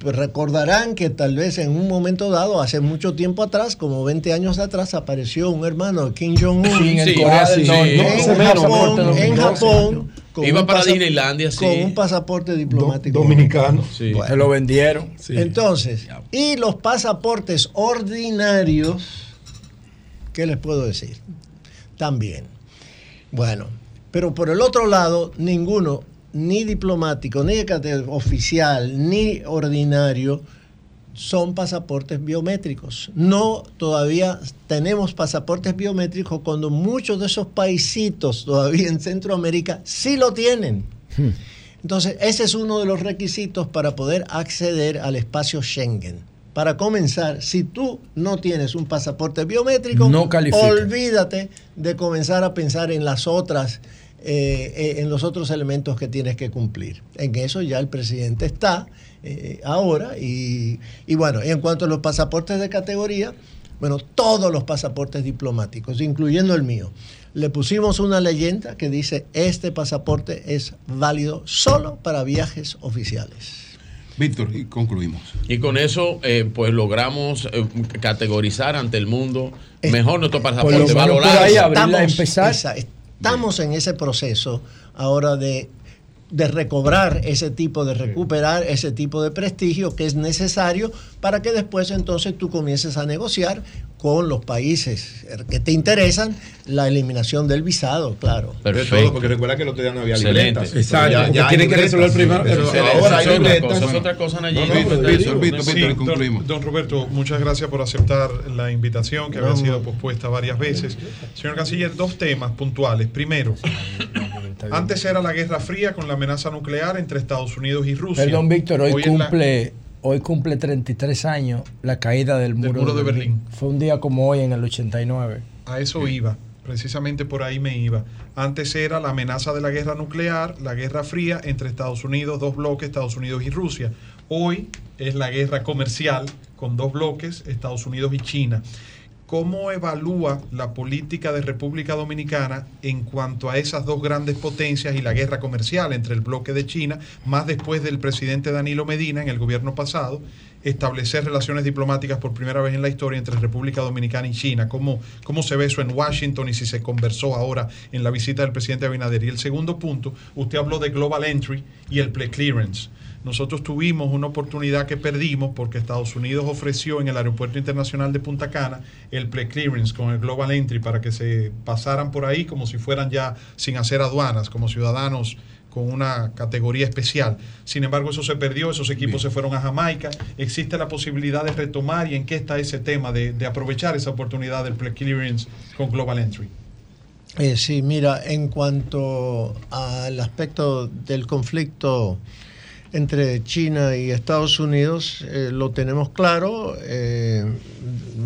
recordarán que tal vez en un momento dado, hace mucho tiempo atrás, como 20 años atrás, apareció un hermano Kim Jong-un en Corea del Norte, en Japón Iba para Disneylandia, sí. Con un pasaporte diplomático. dominicano. Sí. Se lo vendieron. Entonces, y los pasaportes ordinarios ¿Qué les puedo decir? También. Bueno, pero por el otro lado, ninguno, ni diplomático, ni oficial, ni ordinario, son pasaportes biométricos. No todavía tenemos pasaportes biométricos cuando muchos de esos paisitos todavía en Centroamérica sí lo tienen. Hmm. Entonces, ese es uno de los requisitos para poder acceder al espacio Schengen. Para comenzar, si tú no tienes un pasaporte biométrico, no olvídate de comenzar a pensar en las otras, eh, eh, en los otros elementos que tienes que cumplir. En eso ya el presidente está eh, ahora. Y, y bueno, en cuanto a los pasaportes de categoría, bueno, todos los pasaportes diplomáticos, incluyendo el mío, le pusimos una leyenda que dice, este pasaporte es válido solo para viajes oficiales. Víctor, y concluimos. Y con eso, eh, pues logramos eh, categorizar ante el mundo mejor nuestro pasaporte, valorar. Estamos, estamos en ese proceso ahora de de recobrar ese tipo, de recuperar ese tipo de prestigio que es necesario para que después entonces tú comiences a negociar con los países que te interesan la eliminación del visado, claro. Perfecto. porque recuerda que el otro día no había libretas. Exacto, ya, tienen que resolver primero. ahora hay libretas. es otra cosa, Don Roberto, muchas gracias por aceptar la invitación que había sido pospuesta varias veces. Señor Canciller, dos temas puntuales. Primero, antes era la Guerra Fría con la amenaza nuclear entre Estados Unidos y Rusia. Perdón, Víctor, hoy, cumple hoy cumple 33 años la caída del muro, de, Berlín. Fue un día como hoy en el 89. A eso iba, precisamente por ahí me iba. Antes era la amenaza de la guerra nuclear, la guerra fría entre Estados Unidos, dos bloques, Estados Unidos y Rusia. Hoy es la guerra comercial con dos bloques, Estados Unidos y China. ¿Cómo evalúa la política de República Dominicana en cuanto a esas dos grandes potencias y la guerra comercial entre el bloque de China, más después del presidente Danilo Medina en el gobierno pasado, establecer relaciones diplomáticas por primera vez en la historia entre República Dominicana y China? ¿Cómo, cómo se ve eso en Washington y si se conversó ahora en la visita del presidente Abinader? Y el segundo punto, usted habló de Global Entry y el Pre-Clearance. Nosotros tuvimos una oportunidad que perdimos porque Estados Unidos ofreció en el Aeropuerto Internacional de Punta Cana el pre-clearance con el Global Entry para que se pasaran por ahí como si fueran ya sin hacer aduanas, como ciudadanos con una categoría especial. Sin embargo, eso se perdió, esos equipos se fueron a Jamaica. ¿Existe la posibilidad de retomar y en qué está ese tema de, aprovechar esa oportunidad del pre-clearance con Global Entry? Eh, sí, mira, en cuanto al aspecto del conflicto entre China y Estados Unidos eh, lo tenemos claro, eh,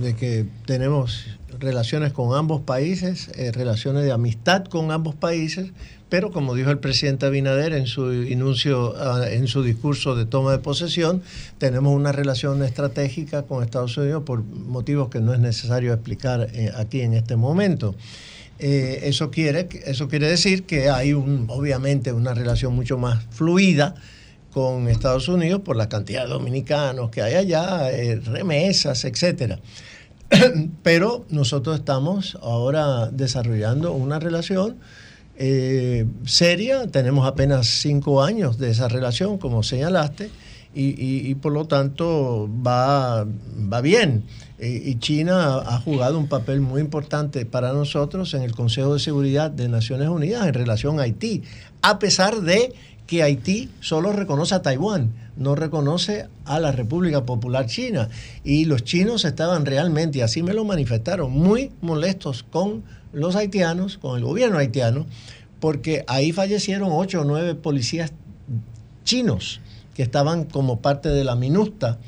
de que tenemos relaciones con ambos países, eh, relaciones de amistad con ambos países, pero como dijo el presidente Abinader en su inuncio, ah, en su discurso de toma de posesión, tenemos una relación estratégica con Estados Unidos por motivos que no es necesario explicar aquí en este momento. eso, quiere, eso quiere decir que hay un, obviamente una relación mucho más fluida con Estados Unidos por la cantidad de dominicanos que hay allá, eh, remesas, etcétera. Pero nosotros estamos ahora desarrollando una relación eh, seria, tenemos apenas cinco años de esa relación, como señalaste, y, por lo tanto va, va bien. Y China ha jugado un papel muy importante para nosotros en el Consejo de Seguridad de Naciones Unidas en relación a Haití, a pesar de que Haití solo reconoce a Taiwán, no reconoce a la República Popular China. Y los chinos estaban realmente, y así me lo manifestaron, muy molestos con los haitianos, con el gobierno haitiano, porque ahí fallecieron ocho o nueve policías chinos que estaban como parte de la MINUSTA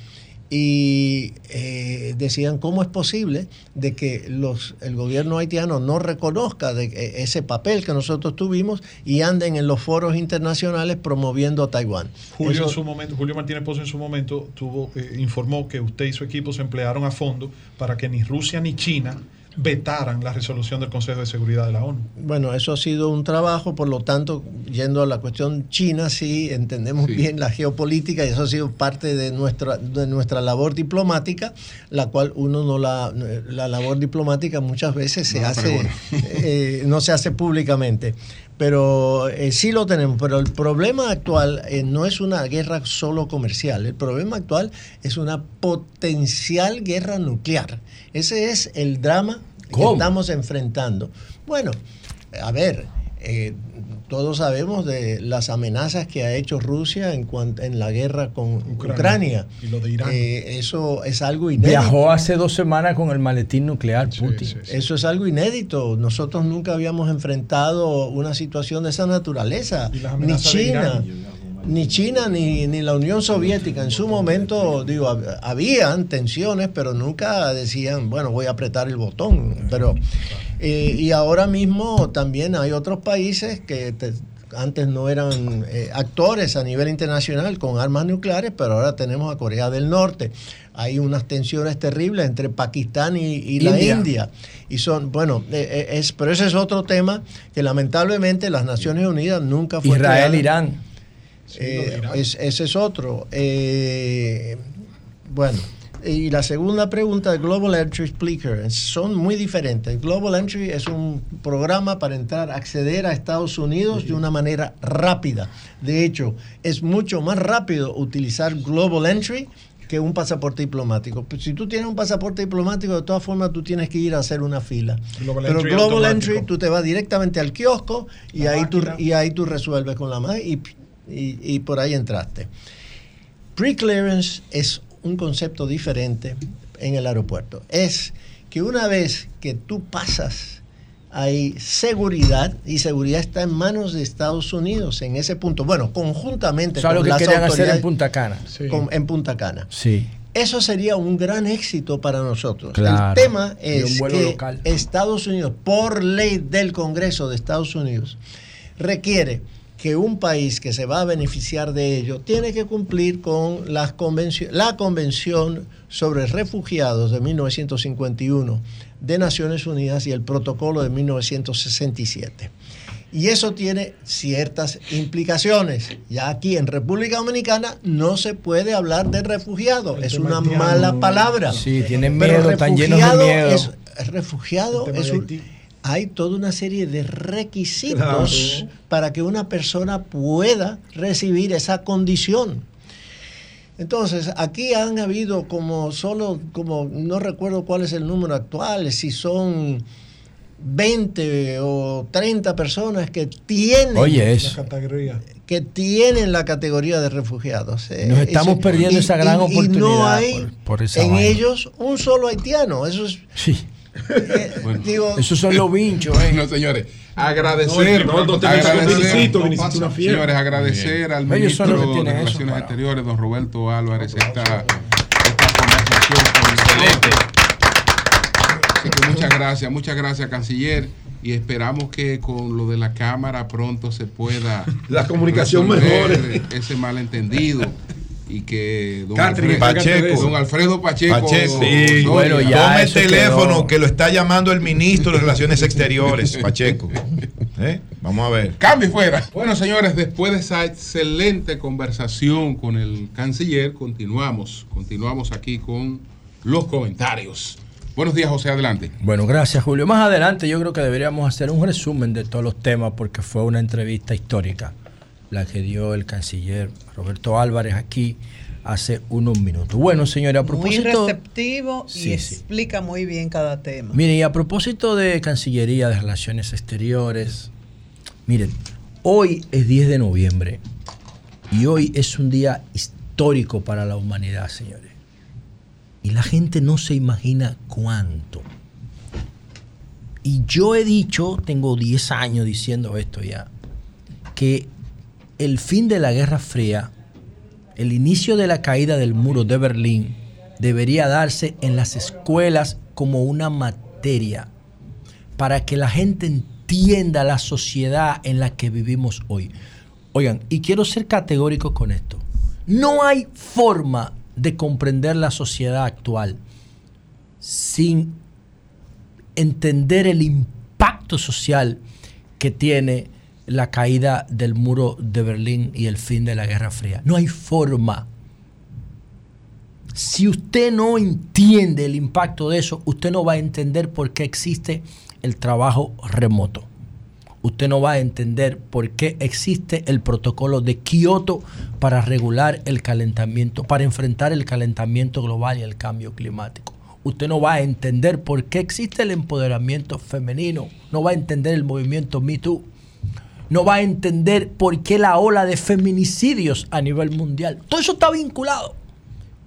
y eh, decían cómo es posible de que los, el gobierno haitiano no reconozca de ese papel que nosotros tuvimos y anden en los foros internacionales promoviendo a Taiwán. Julio, en su momento, Julio Martínez Pozo en su momento tuvo, eh, informó que usted y su equipo se emplearon a fondo para que ni Rusia ni China vetaran la resolución del Consejo de Seguridad de la ONU. Bueno, eso ha sido un trabajo, por lo tanto, yendo a la cuestión china, sí entendemos bien la geopolítica y eso ha sido parte de nuestra, de nuestra labor diplomática, la cual uno no la, la labor diplomática muchas veces se hace, eh, no se hace públicamente. Pero eh, sí lo tenemos, pero el problema actual eh, no es una guerra solo comercial, el problema actual es una potencial guerra nuclear. Ese es el drama que estamos enfrentando. Bueno, a ver, eh, todos sabemos de las amenazas que ha hecho Rusia en, en la guerra con Ucrania. Y lo de Irán. Eh, eso es algo inédito. Viajó hace dos semanas con el maletín nuclear Putin. Eso es algo inédito. Nosotros nunca habíamos enfrentado una situación de esa naturaleza. Ni China. Ni China ni, ni, la Unión Soviética en su momento, digo, habían tensiones, pero nunca decían, bueno, voy a apretar el botón. Pero eh, y ahora mismo también hay otros países que antes no eran eh, actores a nivel internacional con armas nucleares, pero ahora tenemos a Corea del Norte. Hay unas tensiones terribles entre Pakistán y, la India. Y son, bueno, eh, es, pero ese es otro tema que lamentablemente las Naciones Unidas nunca fue. Israel, Irán. Ese es otro. bueno. Y la segunda pregunta de Global Entry Explicker son muy diferentes. Global Entry es un programa para entrar, acceder a Estados Unidos de una manera rápida. De hecho, es mucho más rápido utilizar Global Entry que un pasaporte diplomático. Pues, si tú tienes un pasaporte diplomático, de todas formas tú tienes que ir a hacer una fila. Pero Global Entry, tú te vas directamente al kiosco y ahí, tú, y ahí tú resuelves con la mano y, y, y por ahí entraste. Pre-clearance es un concepto diferente en el aeropuerto. Es que una vez que tú pasas, hay seguridad y seguridad está en manos de Estados Unidos en ese punto. Bueno, conjuntamente con lo que querían hacer en Punta Cana. en Punta Cana. Sí. Eso sería un gran éxito para nosotros. El tema es que Estados Unidos, por ley del Congreso de Estados Unidos, requiere que un país que se va a beneficiar de ello tiene que cumplir con las la Convención sobre Refugiados de 1951 de Naciones Unidas y el Protocolo de 1967. Y eso tiene ciertas implicaciones. Ya aquí en República Dominicana no se puede hablar de refugiado. Es una mala palabra. Sí, tienen miedo, están llenos de miedo. Es, refugiado es un hay toda una serie de requisitos para que una persona pueda recibir esa condición. Entonces, aquí han habido como solo, como no recuerdo cuál es el número actual, si son 20 o 30 personas que tienen La que tienen la categoría de refugiados. Nos estamos perdiendo esa gran oportunidad. Y no hay en ellos un solo haitiano. Eso es, sí. Esos son los vinchos. Eh. No, señores. Agradecer, señores, agradecer al ministro de Relaciones Exteriores, don Roberto Álvarez, esta, esta conversación Excelente. Así que muchas gracias, muchas gracias, canciller. Y esperamos que con lo de la cámara pronto se pueda la comunicación mejore ese malentendido y que don, Alfredo, Pacheco, don Alfredo Pacheco, bueno, ya tome el teléfono que lo está llamando el ministro de Relaciones Exteriores, Pacheco. ¿Eh? Vamos a ver. Cambio fuera. Bueno, señores, después de esa excelente conversación con el canciller, continuamos, continuamos aquí con los comentarios. Buenos días, José, adelante. Bueno, gracias, Julio. Más adelante yo creo que deberíamos hacer un resumen de todos los temas porque fue una entrevista histórica la que dio el canciller Roberto Álvarez aquí hace unos minutos. Bueno, señora, a propósito... Muy receptivo y explica muy bien cada tema. Mire, y a propósito de Cancillería de Relaciones Exteriores, miren, hoy es 10 de noviembre y hoy es un día histórico para la humanidad, señores. Y la gente no se imagina cuánto. Y yo he dicho, tengo 10 años diciendo esto ya, que el fin de la Guerra Fría, el inicio de la caída del muro de Berlín, debería darse en las escuelas como una materia para que la gente entienda la sociedad en la que vivimos hoy. Oigan, y quiero ser categórico con esto. No hay forma de comprender la sociedad actual sin entender el impacto social que tiene la caída del muro de Berlín y el fin de la Guerra Fría. No hay forma. Si usted no entiende el impacto de eso, usted no va a entender por qué existe el trabajo remoto. Usted no va a entender por qué existe el protocolo de Kioto para regular el calentamiento, para enfrentar el calentamiento global y el cambio climático usted no va a entender por qué existe el empoderamiento femenino, no va a entender el movimiento Me Too, no va a entender por qué la ola de feminicidios a nivel mundial. Todo eso está vinculado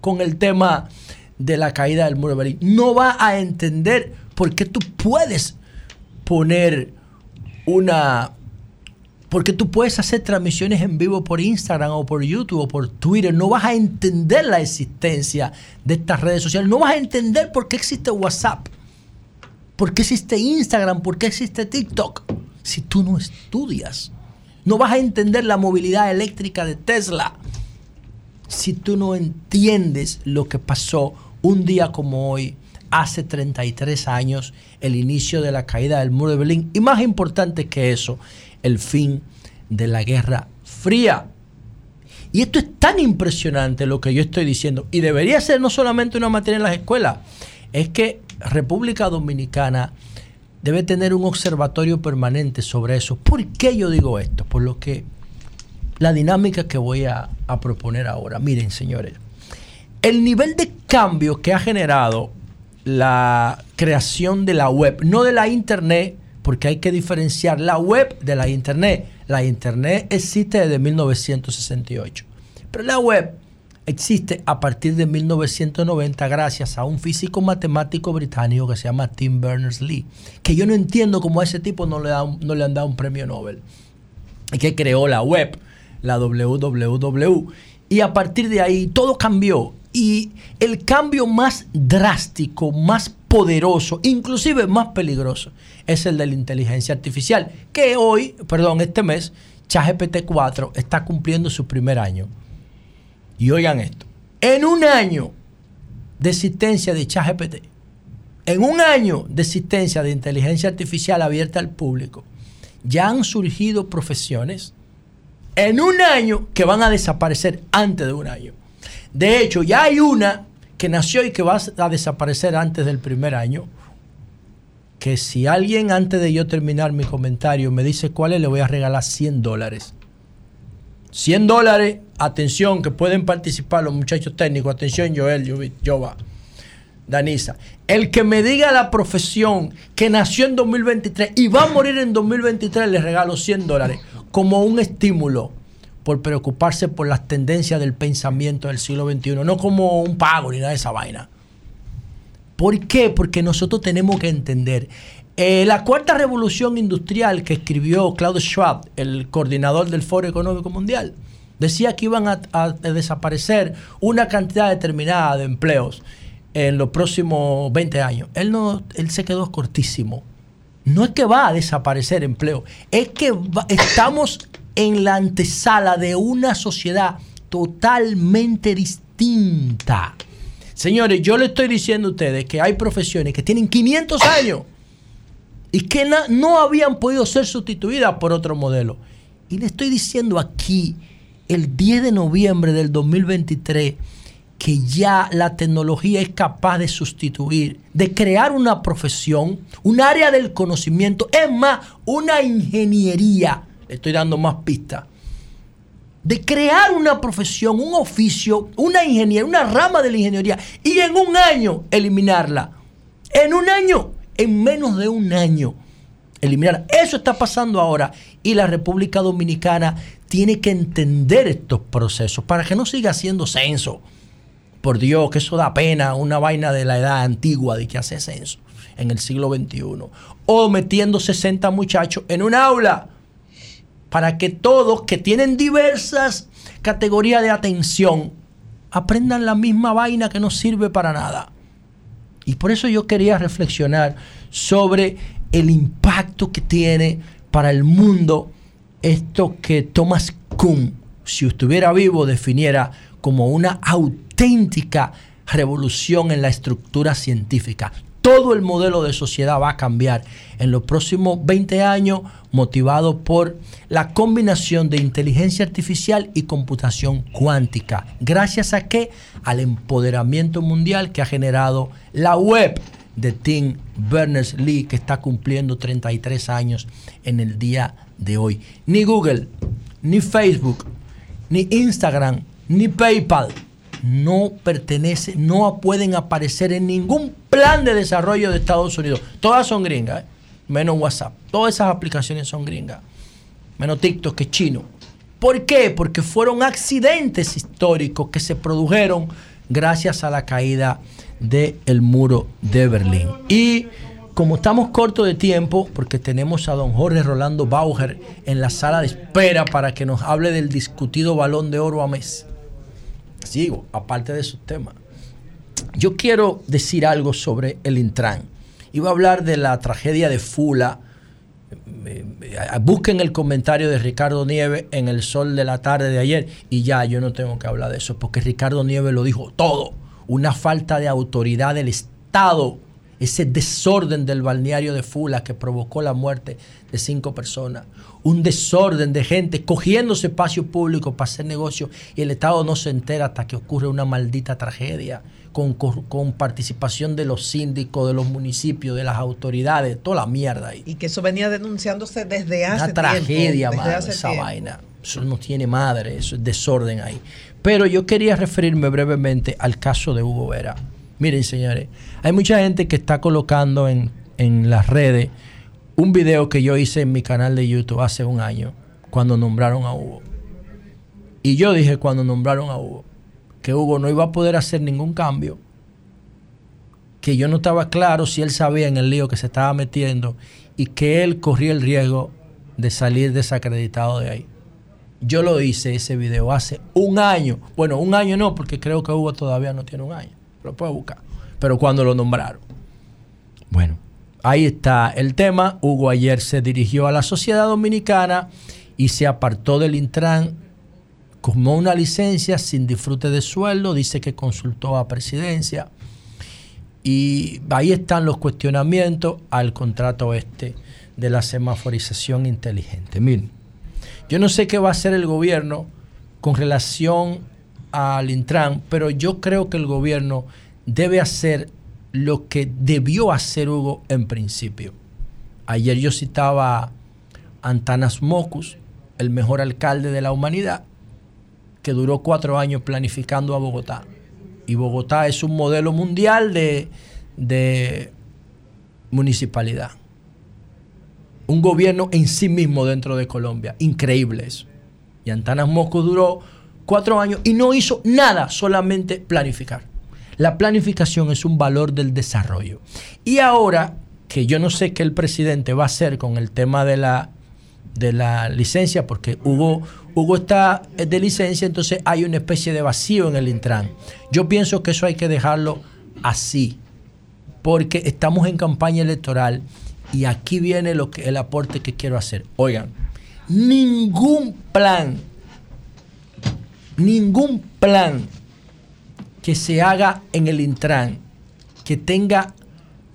con el tema de la caída del muro de Berlín. No va a entender por qué tú puedes poner una... Porque tú puedes hacer transmisiones en vivo por Instagram o por YouTube o por Twitter. No vas a entender la existencia de estas redes sociales. No vas a entender por qué existe WhatsApp. ¿Por qué existe Instagram? ¿Por qué existe TikTok? Si tú no estudias. No vas a entender la movilidad eléctrica de Tesla. Si tú no entiendes lo que pasó un día como hoy, hace 33 años, el inicio de la caída del muro de Berlín y más importante que eso, el fin de la Guerra Fría. Y esto es tan impresionante lo que yo estoy diciendo, y debería ser no solamente una materia en las escuelas, es que República Dominicana debe tener un observatorio permanente sobre eso. ¿Por qué yo digo esto? Por lo que la dinámica que voy a, proponer ahora. Miren, señores, el nivel de cambio que ha generado la creación de la web, no de la internet, porque hay que diferenciar la web de la internet. La internet existe desde 1968, pero la web existe a partir de 1990 gracias a un físico matemático británico que se llama Tim Berners-Lee, que yo no entiendo cómo a ese tipo no le, no le han dado un premio Nobel, y que creó la web, la www. Y a partir de ahí todo cambió y el cambio más drástico, más poderoso, inclusive más peligroso, es el de la inteligencia artificial, que hoy, perdón, este mes, ChatGPT 4 está cumpliendo su primer año. Y oigan esto, en un año de existencia de ChatGPT, en un año de existencia de inteligencia artificial abierta al público, ya han surgido profesiones en un año que van a desaparecer antes de un año. De hecho, ya hay una que nació y que va a desaparecer antes del primer año. Que si alguien antes de yo terminar mi comentario me dice cuál es, le voy a regalar 100 dólares. 100 dólares, atención, que pueden participar los muchachos técnicos. Atención, Joel, Jova, Danisa. El que me diga la profesión que nació en 2023 y va a morir en 2023, le regalo 100 dólares como un estímulo por preocuparse por las tendencias del pensamiento del siglo XXI, no como un pago ni nada de esa vaina. ¿Por qué? Porque nosotros tenemos que entender. Eh, la cuarta revolución industrial que escribió Klaus Schwab, el coordinador del Foro Económico Mundial, decía que iban a, desaparecer una cantidad determinada de empleos en los próximos 20 años. Él, no, él se quedó cortísimo. No es que va a desaparecer empleo, es que estamos en la antesala de una sociedad totalmente distinta. Señores, yo le estoy diciendo a ustedes que hay profesiones que tienen 500 años y que no habían podido ser sustituidas por otro modelo. Y le estoy diciendo aquí, el 10 de noviembre del 2023, que ya la tecnología es capaz de sustituir, de crear una profesión, un área del conocimiento, es más, una ingeniería estoy dando más pistas, de crear una profesión, un oficio, una ingeniería, una rama de la ingeniería y en un año eliminarla. En un año, en menos de un año, eliminar. Eso está pasando ahora y la República Dominicana tiene que entender estos procesos para que no siga haciendo censo. Por Dios, que eso da pena, una vaina de la edad antigua de que hace censo en el siglo XXI. O metiendo 60 muchachos en un aula para que todos que tienen diversas categorías de atención aprendan la misma vaina que no sirve para nada. Y por eso yo quería reflexionar sobre el impacto que tiene para el mundo esto que Thomas Kuhn, si estuviera vivo, definiera como una auténtica revolución en la estructura científica. Todo el modelo de sociedad va a cambiar en los próximos 20 años motivado por la combinación de inteligencia artificial y computación cuántica. ¿Gracias a qué? Al empoderamiento mundial que ha generado la web de Tim Berners-Lee, que está cumpliendo 33 años en el día de hoy. Ni Google, ni Facebook, ni Instagram, ni PayPal no pertenece, no pueden aparecer en ningún plan de desarrollo de Estados Unidos. Todas son gringas, ¿eh? Menos WhatsApp. Todas esas aplicaciones son gringas. Menos TikTok que chino. ¿Por qué? Porque fueron accidentes históricos que se produjeron gracias a la caída del muro de Berlín. Y como estamos cortos de tiempo, porque tenemos a don Jorge Rolando Bauer en la sala de espera para que nos hable del discutido balón de oro a mes. Sigo, aparte de su tema. Yo quiero decir algo sobre el Intran. Iba a hablar de la tragedia de Fula. Eh, eh, busquen el comentario de Ricardo Nieves en el sol de la tarde de ayer y ya yo no tengo que hablar de eso porque Ricardo Nieves lo dijo todo. Una falta de autoridad del Estado ese desorden del balneario de Fula que provocó la muerte de cinco personas, un desorden de gente cogiéndose espacio público para hacer negocio y el Estado no se entera hasta que ocurre una maldita tragedia con, participación de los síndicos, de los municipios, de las autoridades, toda la mierda ahí. Y que eso venía denunciándose desde hace Una tragedia, esa vaina. Eso no tiene madre, eso es desorden ahí. Pero yo quería referirme brevemente al caso de Hugo Vera. Miren, señores, hay mucha gente que está colocando en, las redes un video que yo hice en mi canal de YouTube hace un año, cuando nombraron a Hugo. Y yo dije cuando nombraron a Hugo, que Hugo no iba a poder hacer ningún cambio, que yo no estaba claro si él sabía en el lío que se estaba metiendo y que él corría el riesgo de salir desacreditado de ahí. Yo lo hice ese video hace un año. Bueno, un año no, porque creo que Hugo todavía no tiene un año lo puede buscar. Pero cuando lo nombraron. Bueno, ahí está el tema. Hugo ayer se dirigió a la sociedad dominicana y se apartó del Intran como una licencia sin disfrute de sueldo. Dice que consultó a presidencia. Y ahí están los cuestionamientos al contrato este de la semaforización inteligente. Miren, yo no sé qué va a hacer el gobierno con relación al Intran, pero yo creo que el gobierno debe hacer lo que debió hacer Hugo en principio. Ayer yo citaba a Antanas Mocus, el mejor alcalde de la humanidad, que duró cuatro años planificando a Bogotá. Y Bogotá es un modelo mundial de, de municipalidad. Un gobierno en sí mismo dentro de Colombia. Increíble eso. Y Antanas Mocus duró cuatro años y no hizo nada, solamente planificar. La planificación es un valor del desarrollo. Y ahora, que yo no sé qué el presidente va a hacer con el tema de la, de la licencia, porque Hugo, Hugo está de licencia, entonces hay una especie de vacío en el Intran. Yo pienso que eso hay que dejarlo así, porque estamos en campaña electoral y aquí viene lo que, el aporte que quiero hacer. Oigan, ningún plan ningún plan que se haga en el Intran que tenga,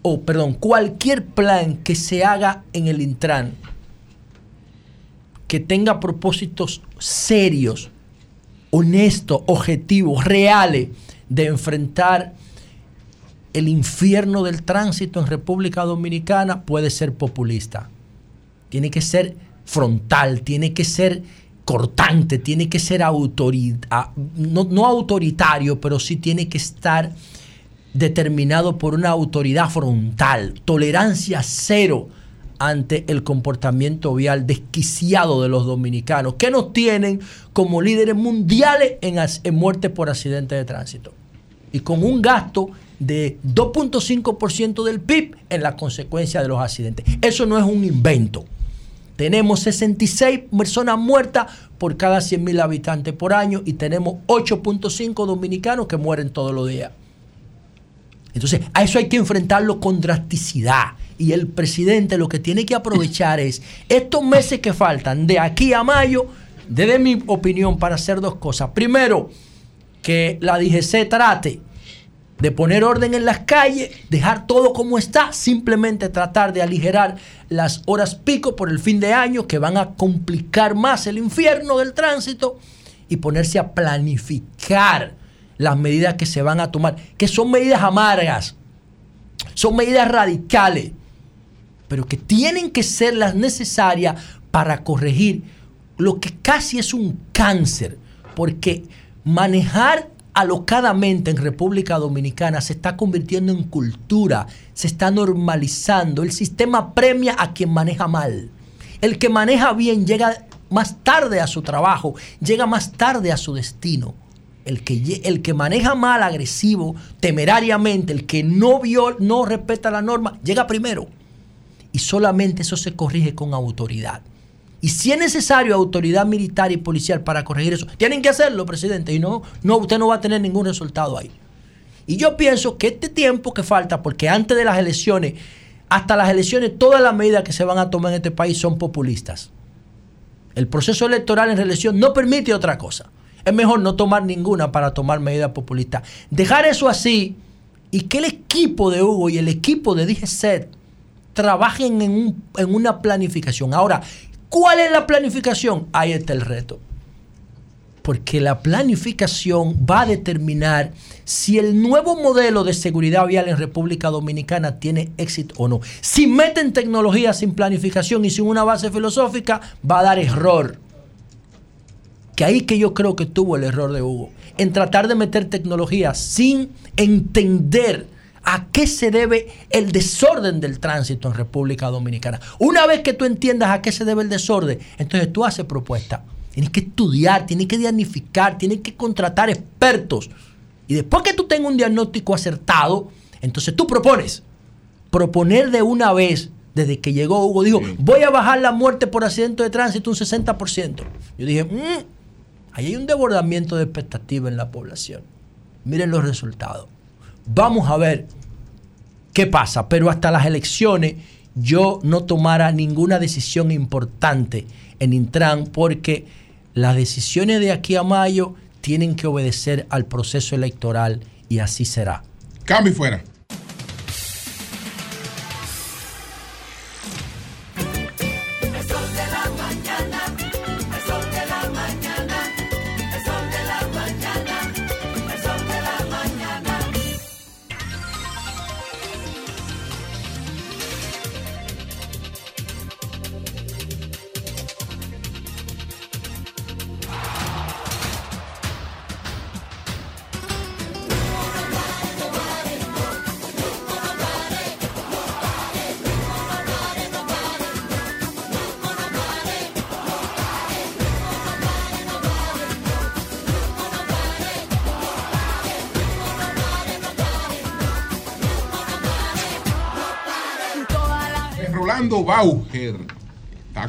o perdón, cualquier plan que se haga en el Intran que tenga propósitos serios, honestos, objetivos, reales de enfrentar el infierno del tránsito en República Dominicana puede ser populista. Tiene que ser frontal, tiene que ser cortante, tiene que ser autoridad, no, autoritario, pero sí tiene que estar determinado por una autoridad frontal, tolerancia cero ante el comportamiento vial desquiciado de los dominicanos, que nos tienen como líderes mundiales en, en muerte por accidente de tránsito. Y con un gasto de 2.5% del PIB en la consecuencia de los accidentes. Eso no es un invento. Tenemos 66 personas muertas por cada 100 mil habitantes por año y tenemos 8.5 dominicanos que mueren todos los días. Entonces, a eso hay que enfrentarlo con drasticidad. Y el presidente lo que tiene que aprovechar es estos meses que faltan de aquí a mayo, desde mi opinión, para hacer dos cosas. Primero, que la DGC trate de poner orden en las calles, dejar todo como está, simplemente tratar de aligerar las horas pico por el fin de año que van a complicar más el infierno del tránsito y ponerse a planificar las medidas que se van a tomar, que son medidas amargas, son medidas radicales, pero que tienen que ser las necesarias para corregir lo que casi es un cáncer, porque manejar alocadamente en República Dominicana se está convirtiendo en cultura, se está normalizando. El sistema premia a quien maneja mal. El que maneja bien llega más tarde a su trabajo, llega más tarde a su destino. El que, el que maneja mal, agresivo, temerariamente, el que no, vio, no respeta la norma, llega primero. Y solamente eso se corrige con autoridad. Y si es necesario autoridad militar y policial para corregir eso, tienen que hacerlo, presidente. Y no, no, usted no va a tener ningún resultado ahí. Y yo pienso que este tiempo que falta, porque antes de las elecciones, hasta las elecciones, todas las medidas que se van a tomar en este país son populistas. El proceso electoral en reelección no permite otra cosa. Es mejor no tomar ninguna para tomar medidas populistas. Dejar eso así y que el equipo de Hugo y el equipo de DGCET trabajen en, en una planificación. Ahora, ¿cuál es la planificación? Ahí está el reto porque la planificación va a determinar si el nuevo modelo de seguridad vial en República Dominicana tiene éxito o no. Si meten tecnología sin planificación y sin una base filosófica, va a dar error. Que ahí que yo creo que tuvo el error de Hugo, en tratar de meter tecnología sin entender a qué se debe el desorden del tránsito en República Dominicana. Una vez que tú entiendas a qué se debe el desorden, entonces tú haces propuestas Tienes que estudiar, tienes que diagnosticar, tienes que contratar expertos. Y después que tú tengas un diagnóstico acertado, entonces tú propones. Proponer de una vez, desde que llegó Hugo, dijo, voy a bajar la muerte por accidente de tránsito un 60%. Yo dije, mmm, ahí hay un desbordamiento de expectativa en la población. Miren los resultados. Vamos a ver qué pasa. Pero hasta las elecciones yo no tomara ninguna decisión importante en Intran porque las decisiones de aquí a mayo tienen que obedecer al proceso electoral y así será. Cambio fuera.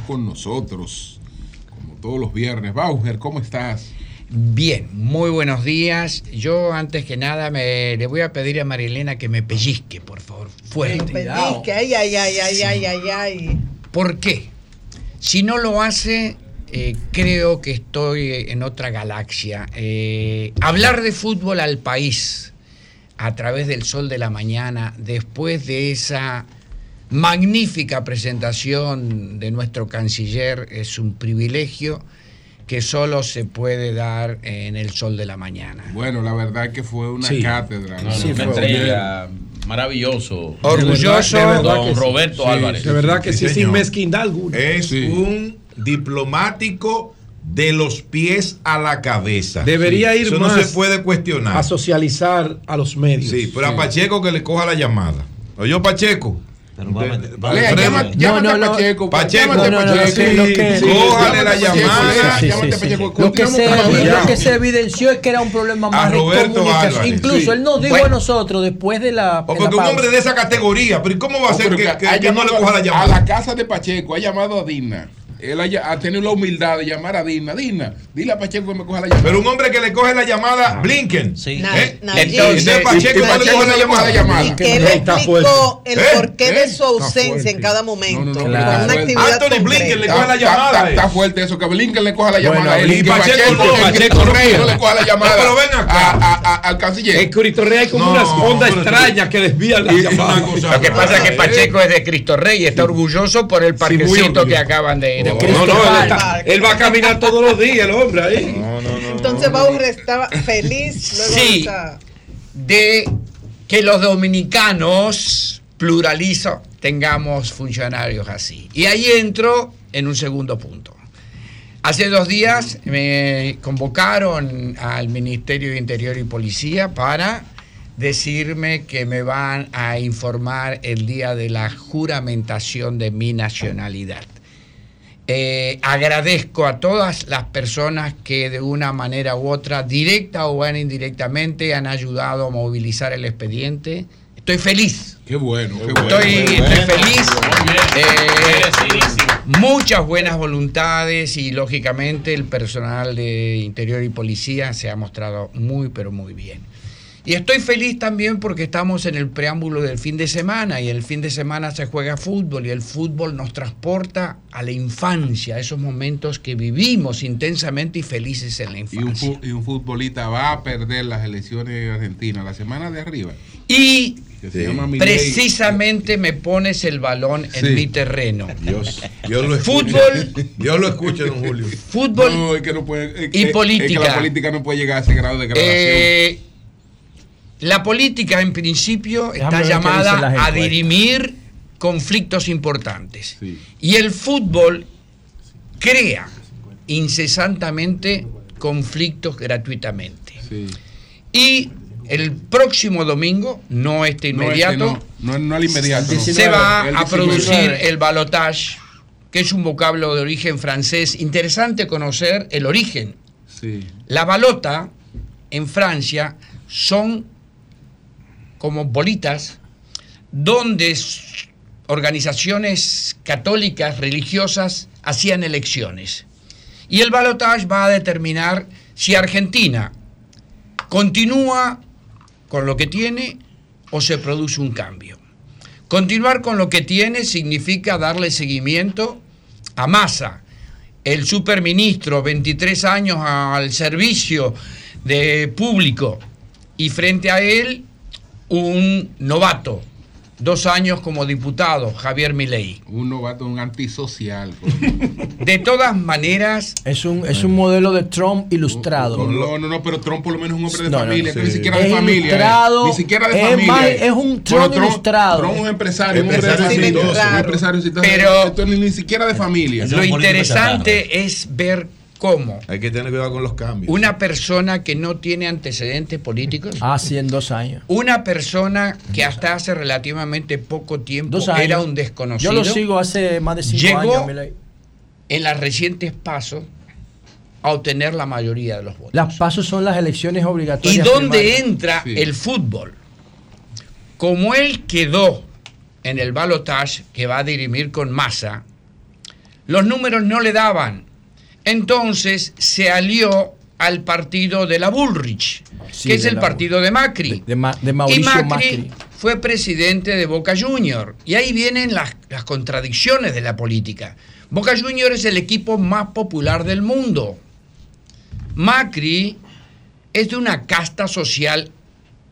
Con nosotros, como todos los viernes. Bauer, ¿cómo estás? Bien, muy buenos días. Yo antes que nada me le voy a pedir a Marilena que me pellizque, por favor, fuerte. Me pellizque, ay, ay, ay, ay, ay, ay, ay. ¿Por qué? Si no lo hace, eh, creo que estoy en otra galaxia. Eh, hablar de fútbol al país a través del sol de la mañana, después de esa magnífica presentación de nuestro canciller, es un privilegio que solo se puede dar en el sol de la mañana. Bueno, la verdad es que fue una cátedra. una maravilloso. Orgulloso. don Roberto Álvarez. De verdad que sí, sin mezquindad alguna. Es un diplomático de los pies a la cabeza. Debería ir Eso más no se puede cuestionar. A socializar a los medios. Sí, pero a Pacheco que le coja la llamada. Oye, Pacheco. Pero llámate a Pacheco. Pacheco, Cójale la llamada. Lo que se evidenció es que era un problema más de comunicación. Incluso él nos dijo a nosotros después de la. Porque un hombre de esa categoría, pero ¿cómo va a ser que no le coja la llamada? A la casa de Pacheco ha llamado a Dina él ha, tenido la humildad de llamar a Dina. Dina, dile a Pacheco que me coja la llamada. Pero un hombre que le coge la llamada, Blinken. Sí. ¿Eh? Entonces, Pacheco, le coge la llamada. Y que él explicó el ¿Eh? porqué de su ausencia en cada momento. No, no, Anthony Blinken le coge la llamada. Está fuerte eso, que Blinken le coja la llamada. y Pacheco no le coja la llamada. Pero ven acá. Al canciller. En Cristo Rey hay como unas ondas extrañas que desvían la llamada. Lo que pasa es que Pacheco es de Cristo Rey y está orgulloso por el parquecito que acaban de ir. No, no, él, va a caminar todos los días, el hombre ahí. No, no, no, Entonces Bauer estaba feliz luego sí, de, que los dominicanos, pluralizo, tengamos funcionarios así. Y ahí entro en un segundo punto. Hace dos días me convocaron al Ministerio de Interior y Policía para decirme que me van a informar el día de la juramentación de mi nacionalidad. Eh, agradezco a todas las personas que de una manera u otra, directa o indirectamente, han ayudado a movilizar el expediente. Estoy feliz. Qué bueno, qué bueno. Estoy, feliz. Eh, muchas buenas voluntades y lógicamente el personal de Interior y Policía se ha mostrado muy, pero muy bien. Y estoy feliz también porque estamos en el preámbulo del fin de semana y el fin de semana se juega fútbol y el fútbol nos transporta a la infancia, a esos momentos que vivimos intensamente y felices en la infancia. Y un, futbolista va a perder las elecciones de Argentina la semana de arriba. Y precisamente me pones el balón en mi terreno. Dios, Dios lo escucha. Fútbol. Dios lo escucha, don Julio. Fútbol y política. la política no puede llegar a ese grado de grabación. Eh, la política, en principio, está llamada a dirimir conflictos importantes. Y el fútbol crea incesantemente conflictos gratuitamente. Y el próximo domingo, no este inmediato, se va a producir el balotage, que es un vocablo de origen francés. Interesante conocer el origen. La balota en Francia son como bolitas, donde organizaciones católicas, religiosas, hacían elecciones. Y el balotaje va a determinar si Argentina continúa con lo que tiene o se produce un cambio. Continuar con lo que tiene significa darle seguimiento a Massa, el superministro, 23 años al servicio de público, y frente a él un novato, dos años como diputado, Javier Milei. Un novato, un antisocial. De todas maneras... Es un, es un modelo de Trump ilustrado. No, no, no, pero Trump por lo menos es un hombre de familia, ni siquiera de familia. ni siquiera de familia. es un Trump, ilustrado. Trump es un empresario, un empresario, un empresario Pero ni siquiera de familia. Lo interesante es ver ¿Cómo? Hay que tener cuidado con los cambios. Una persona que no tiene antecedentes políticos. Ah, sí, en dos años. Una persona que hasta hace relativamente poco tiempo era un desconocido. Yo lo sigo hace más de cinco llegó años. En las recientes pasos a obtener la mayoría de los votos. Las pasos son las elecciones obligatorias. ¿Y dónde entra el fútbol? Como él quedó en el balotage que va a dirimir con masa, los números no le daban entonces se alió al partido de la Bullrich, que es el partido de Macri. De, Mauricio y Macri, fue presidente de Boca Junior. Y ahí vienen las, las contradicciones de la política. Boca Junior es el equipo más popular del mundo. Macri es de una casta social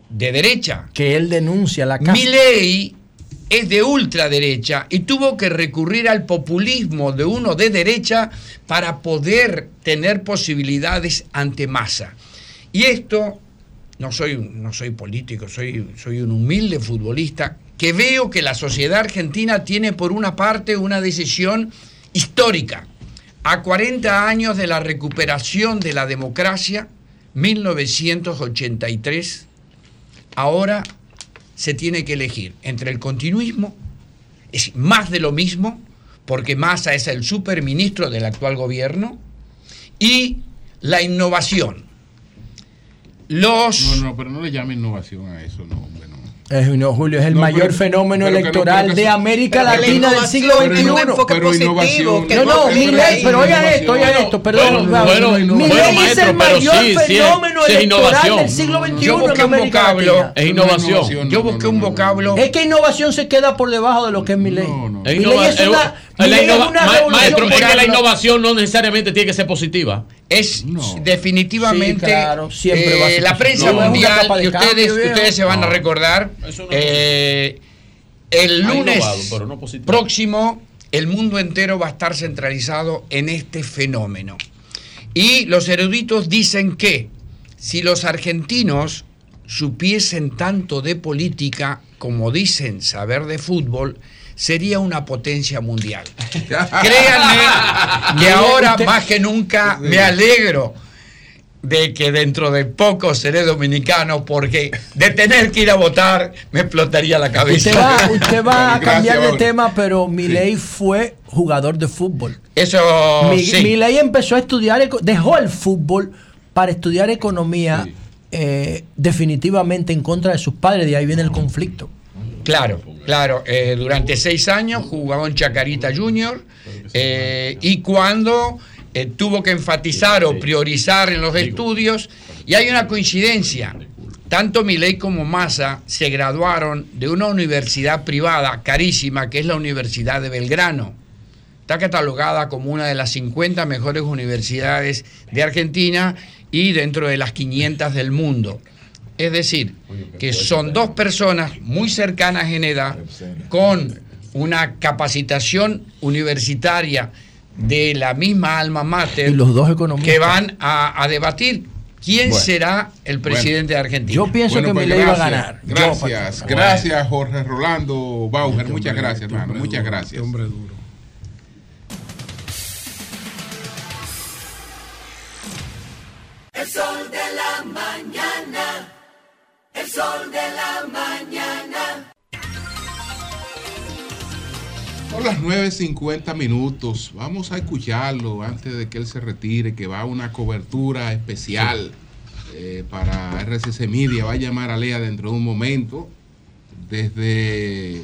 de derecha. Que él denuncia la casta. Milei es de ultraderecha y tuvo que recurrir al populismo de uno de derecha para poder tener posibilidades ante masa. Y esto, no soy, no soy político, soy, soy un humilde futbolista, que veo que la sociedad argentina tiene por una parte una decisión histórica. A 40 años de la recuperación de la democracia, 1983, ahora se tiene que elegir entre el continuismo, es más de lo mismo, porque Massa es el superministro del actual gobierno, y la innovación. Los... No, no, pero no le llame innovación a eso, no, hombre. Es, no, Julio, es el mayor fenómeno electoral de América Latina del siglo XXI. Pero, innovación. No, no, Milei, pero oiga esto, oiga esto, perdón. Bueno, Milei es el mayor fenómeno electoral del siglo XXI. Yo busqué un vocablo. Es innovación. Yo busqué un vocablo. Es que innovación se queda por debajo de lo que es Milei. No, no. Milei es una maestro, es que la innovación no necesariamente tiene que ser positiva. Es definitivamente eh, la prensa mundial, y ustedes, ustedes se van a recordar, eh, el lunes próximo el mundo entero va a estar centralizado en este fenómeno. Y los eruditos dicen que si los argentinos supiesen tanto de política como dicen saber de fútbol, sería una potencia mundial. Créanme que ahora más que nunca me alegro de que dentro de poco seré dominicano porque de tener que ir a votar me explotaría la cabeza. Usted va, a cambiar de tema, pero Milei fue jugador de fútbol. Eso Milei empezó a estudiar, dejó el fútbol para estudiar economía eh, definitivamente en contra de sus padres, de ahí viene el conflicto. Claro, claro. Eh, durante seis años jugaba en Chacarita Junior eh, y cuando eh, tuvo que enfatizar o priorizar en los estudios y hay una coincidencia. Tanto Milei como Massa se graduaron de una universidad privada carísima que es la Universidad de Belgrano. Está catalogada como una de las 50 mejores universidades de Argentina y dentro de las 500 del mundo. Es decir, que son dos personas muy cercanas en edad con una capacitación universitaria de la misma alma mater los dos economistas. que van a, debatir quién será el presidente de Argentina. Yo pienso que pues, me iba a ganar. Gracias, gracias Jorge Rolando Bauer, muchas gracias, hermano, muchas gracias. hombre duro. El sol de la mañana, el sol de la mañana. Son las 9.50 minutos. Vamos a escucharlo antes de que él se retire, que va a una cobertura especial eh, para RCC Media. Va a llamar a Lea dentro de un momento desde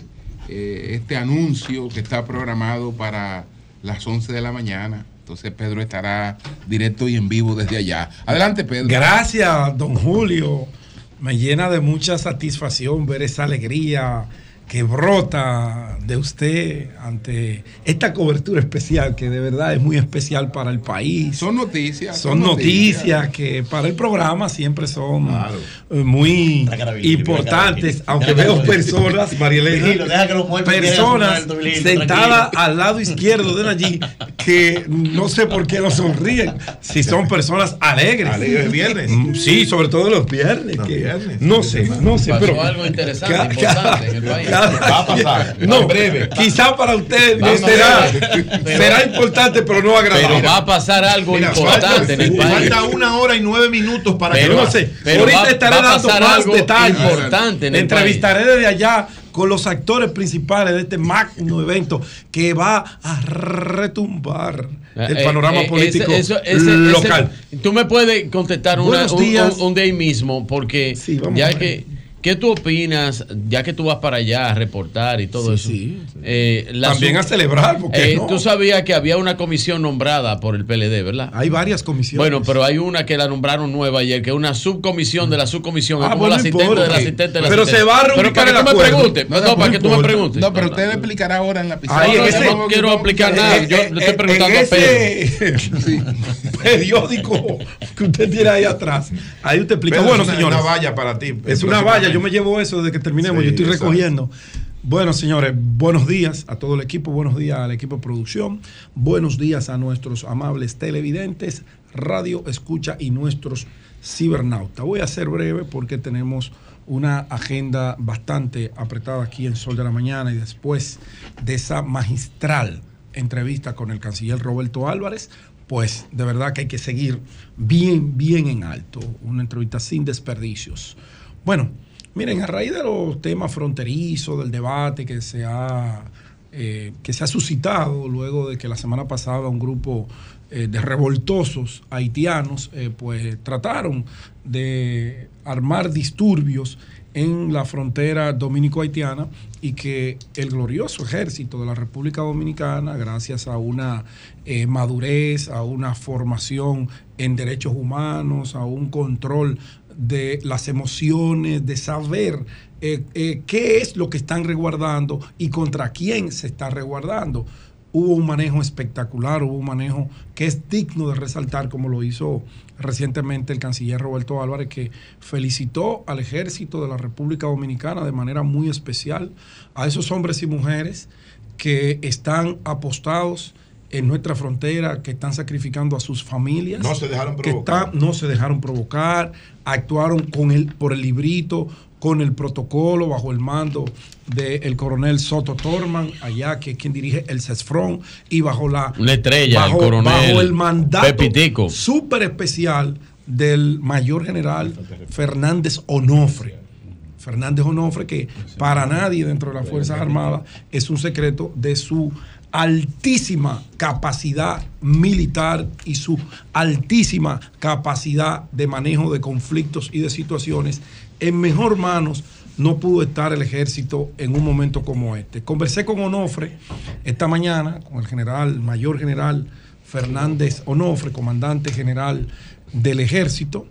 eh, este anuncio que está programado para las 11 de la mañana. Entonces Pedro estará directo y en vivo desde allá. Adelante, Pedro. Gracias, don Julio. Me llena de mucha satisfacción ver esa alegría que brota de usted ante esta cobertura especial que de verdad es muy especial para el país. Son noticias. Son, noticias, que para el programa siempre son eh, muy importantes, aunque veo personas, María personas sentadas al lado izquierdo de allí que no sé por qué no sonríen, si son personas alegres. Alegres viernes. Mm, sí, sobre todo los viernes. No, sé, no sé, pero algo interesante, importante en el país. Va a pasar. No, breve. Quizá para usted será, será importante, pero no agradable. Pero va a pasar algo importante en el país. Falta una hora y nueve minutos para pero, que no sé. Pero ahorita estaré dando más detalles. Importante en el Entrevistaré desde allá con los actores principales de este magno evento que va a retumbar el eh, panorama eh, político ese, local. tú me puedes contestar una, un, un, un, day mismo, porque ya que ¿Qué tú opinas, ya que tú vas para allá a reportar y todo eso? Sí, eh, También a celebrar, porque eh, Tú sabías que había una comisión nombrada por el PLD, ¿verdad? Hay varias comisiones. Bueno, pero hay una que la nombraron nueva ayer, que es una subcomisión de la subcomisión, ah, como la asistente de la asistente de la Pero se va a Pero para que tú me preguntes, no, para que tú me preguntes. No, pero usted le explicará ahora en la pizarra. yo no quiero explicar nada, yo le estoy preguntando a Pedro. periódico que usted tiene ahí atrás, ahí usted explica. bueno, señores. Es una valla para ti. Es una valla, yo me llevo eso desde que terminemos, yo estoy recogiendo. Bueno, señores, buenos días a todo el equipo, buenos días al equipo de producción, buenos días a nuestros amables televidentes, radio, escucha y nuestros cibernautas. Voy a ser breve porque tenemos una agenda bastante apretada aquí en Sol de la Mañana y después de esa magistral entrevista con el canciller Roberto Álvarez, pues de verdad que hay que seguir bien, bien en alto, una entrevista sin desperdicios. Bueno, Miren, a raíz de los temas fronterizos, del debate que se ha, eh, que se ha suscitado luego de que la semana pasada un grupo eh, de revoltosos haitianos eh, pues trataron de armar disturbios en la frontera dominico-haitiana y que el glorioso ejército de la República Dominicana, gracias a una madurez, a una formación en derechos humanos, a un control de las emociones, de saber eh, eh, qué es lo que están resguardando y contra quién se está resguardando. Hubo un manejo espectacular, hubo un manejo que es digno de resaltar, como lo hizo recientemente el canciller Roberto Álvarez, que felicitó al ejército de la República Dominicana de manera muy especial, a esos hombres y mujeres que están apostados en nuestra frontera, que están sacrificando a sus familias. No se dejaron provocar. Que no se dejaron provocar, actuaron con el, por el librito, con el protocolo bajo el mando del coronel Soto Torman, allá que es quien dirige el CESFRON, y bajo la estrella, bajo, el coronel bajo el mandato Pepitico. súper especial del mayor general Fernández Onofre. Fernández Onofre, que para nadie dentro de las Fuerzas Armadas es un secreto de su altísima capacidad militar y su altísima capacidad de manejo de conflictos y de situaciones, en mejor manos no pudo estar el ejército en un momento como este. Conversé con Onofre esta mañana, con el general, mayor general Fernández Onofre, comandante general del ejército.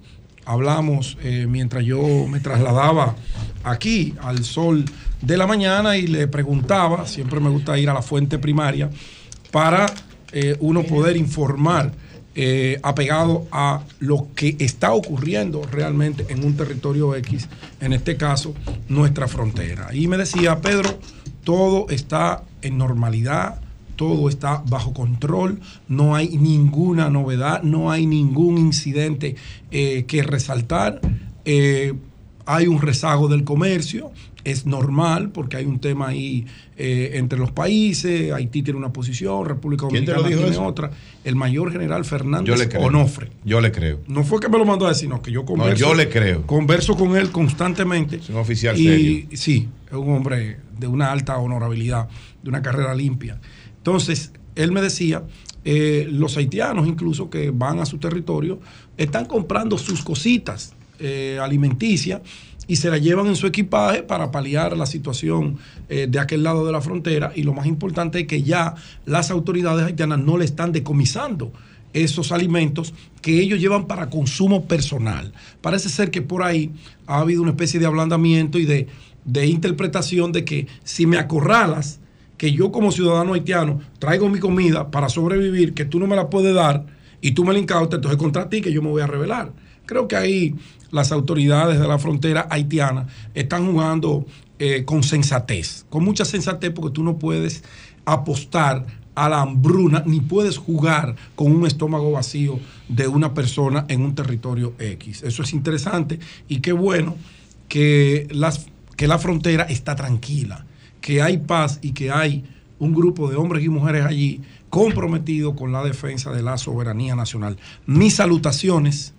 Hablamos eh, mientras yo me trasladaba aquí al sol de la mañana y le preguntaba, siempre me gusta ir a la fuente primaria, para eh, uno poder informar eh, apegado a lo que está ocurriendo realmente en un territorio X, en este caso nuestra frontera. Y me decía, Pedro, todo está en normalidad, todo está bajo control, no hay ninguna novedad, no hay ningún incidente eh, que resaltar. hay un rezago del comercio, es normal porque hay un tema ahí eh, entre los países, Haití tiene una posición, República Dominicana tiene otra. El mayor general Fernández Onofre. Yo le creo. No fue que me lo mandó a decir, no, que yo converso. yo le creo. Converso con él constantemente. Es un oficial y, serio. Sí, es un hombre de una alta honorabilidad, de una carrera limpia. Entonces, él me decía, eh, los haitianos incluso que van a su territorio, están comprando sus cositas eh, alimenticias y se la llevan en su equipaje para paliar la situación eh, de aquel lado de la frontera. Y lo más importante es que ya las autoridades haitianas no le están decomisando esos alimentos que ellos llevan para consumo personal. Parece ser que por ahí ha habido una especie de ablandamiento y de, de interpretación de que si me acorralas, que yo como ciudadano haitiano traigo mi comida para sobrevivir, que tú no me la puedes dar y tú me la incautas, entonces contra ti que yo me voy a rebelar. Creo que ahí las autoridades de la frontera haitiana están jugando eh, con sensatez, con mucha sensatez, porque tú no puedes apostar a la hambruna ni puedes jugar con un estómago vacío de una persona en un territorio X. Eso es interesante y qué bueno que, las, que la frontera está tranquila, que hay paz y que hay un grupo de hombres y mujeres allí comprometidos con la defensa de la soberanía nacional. Mis salutaciones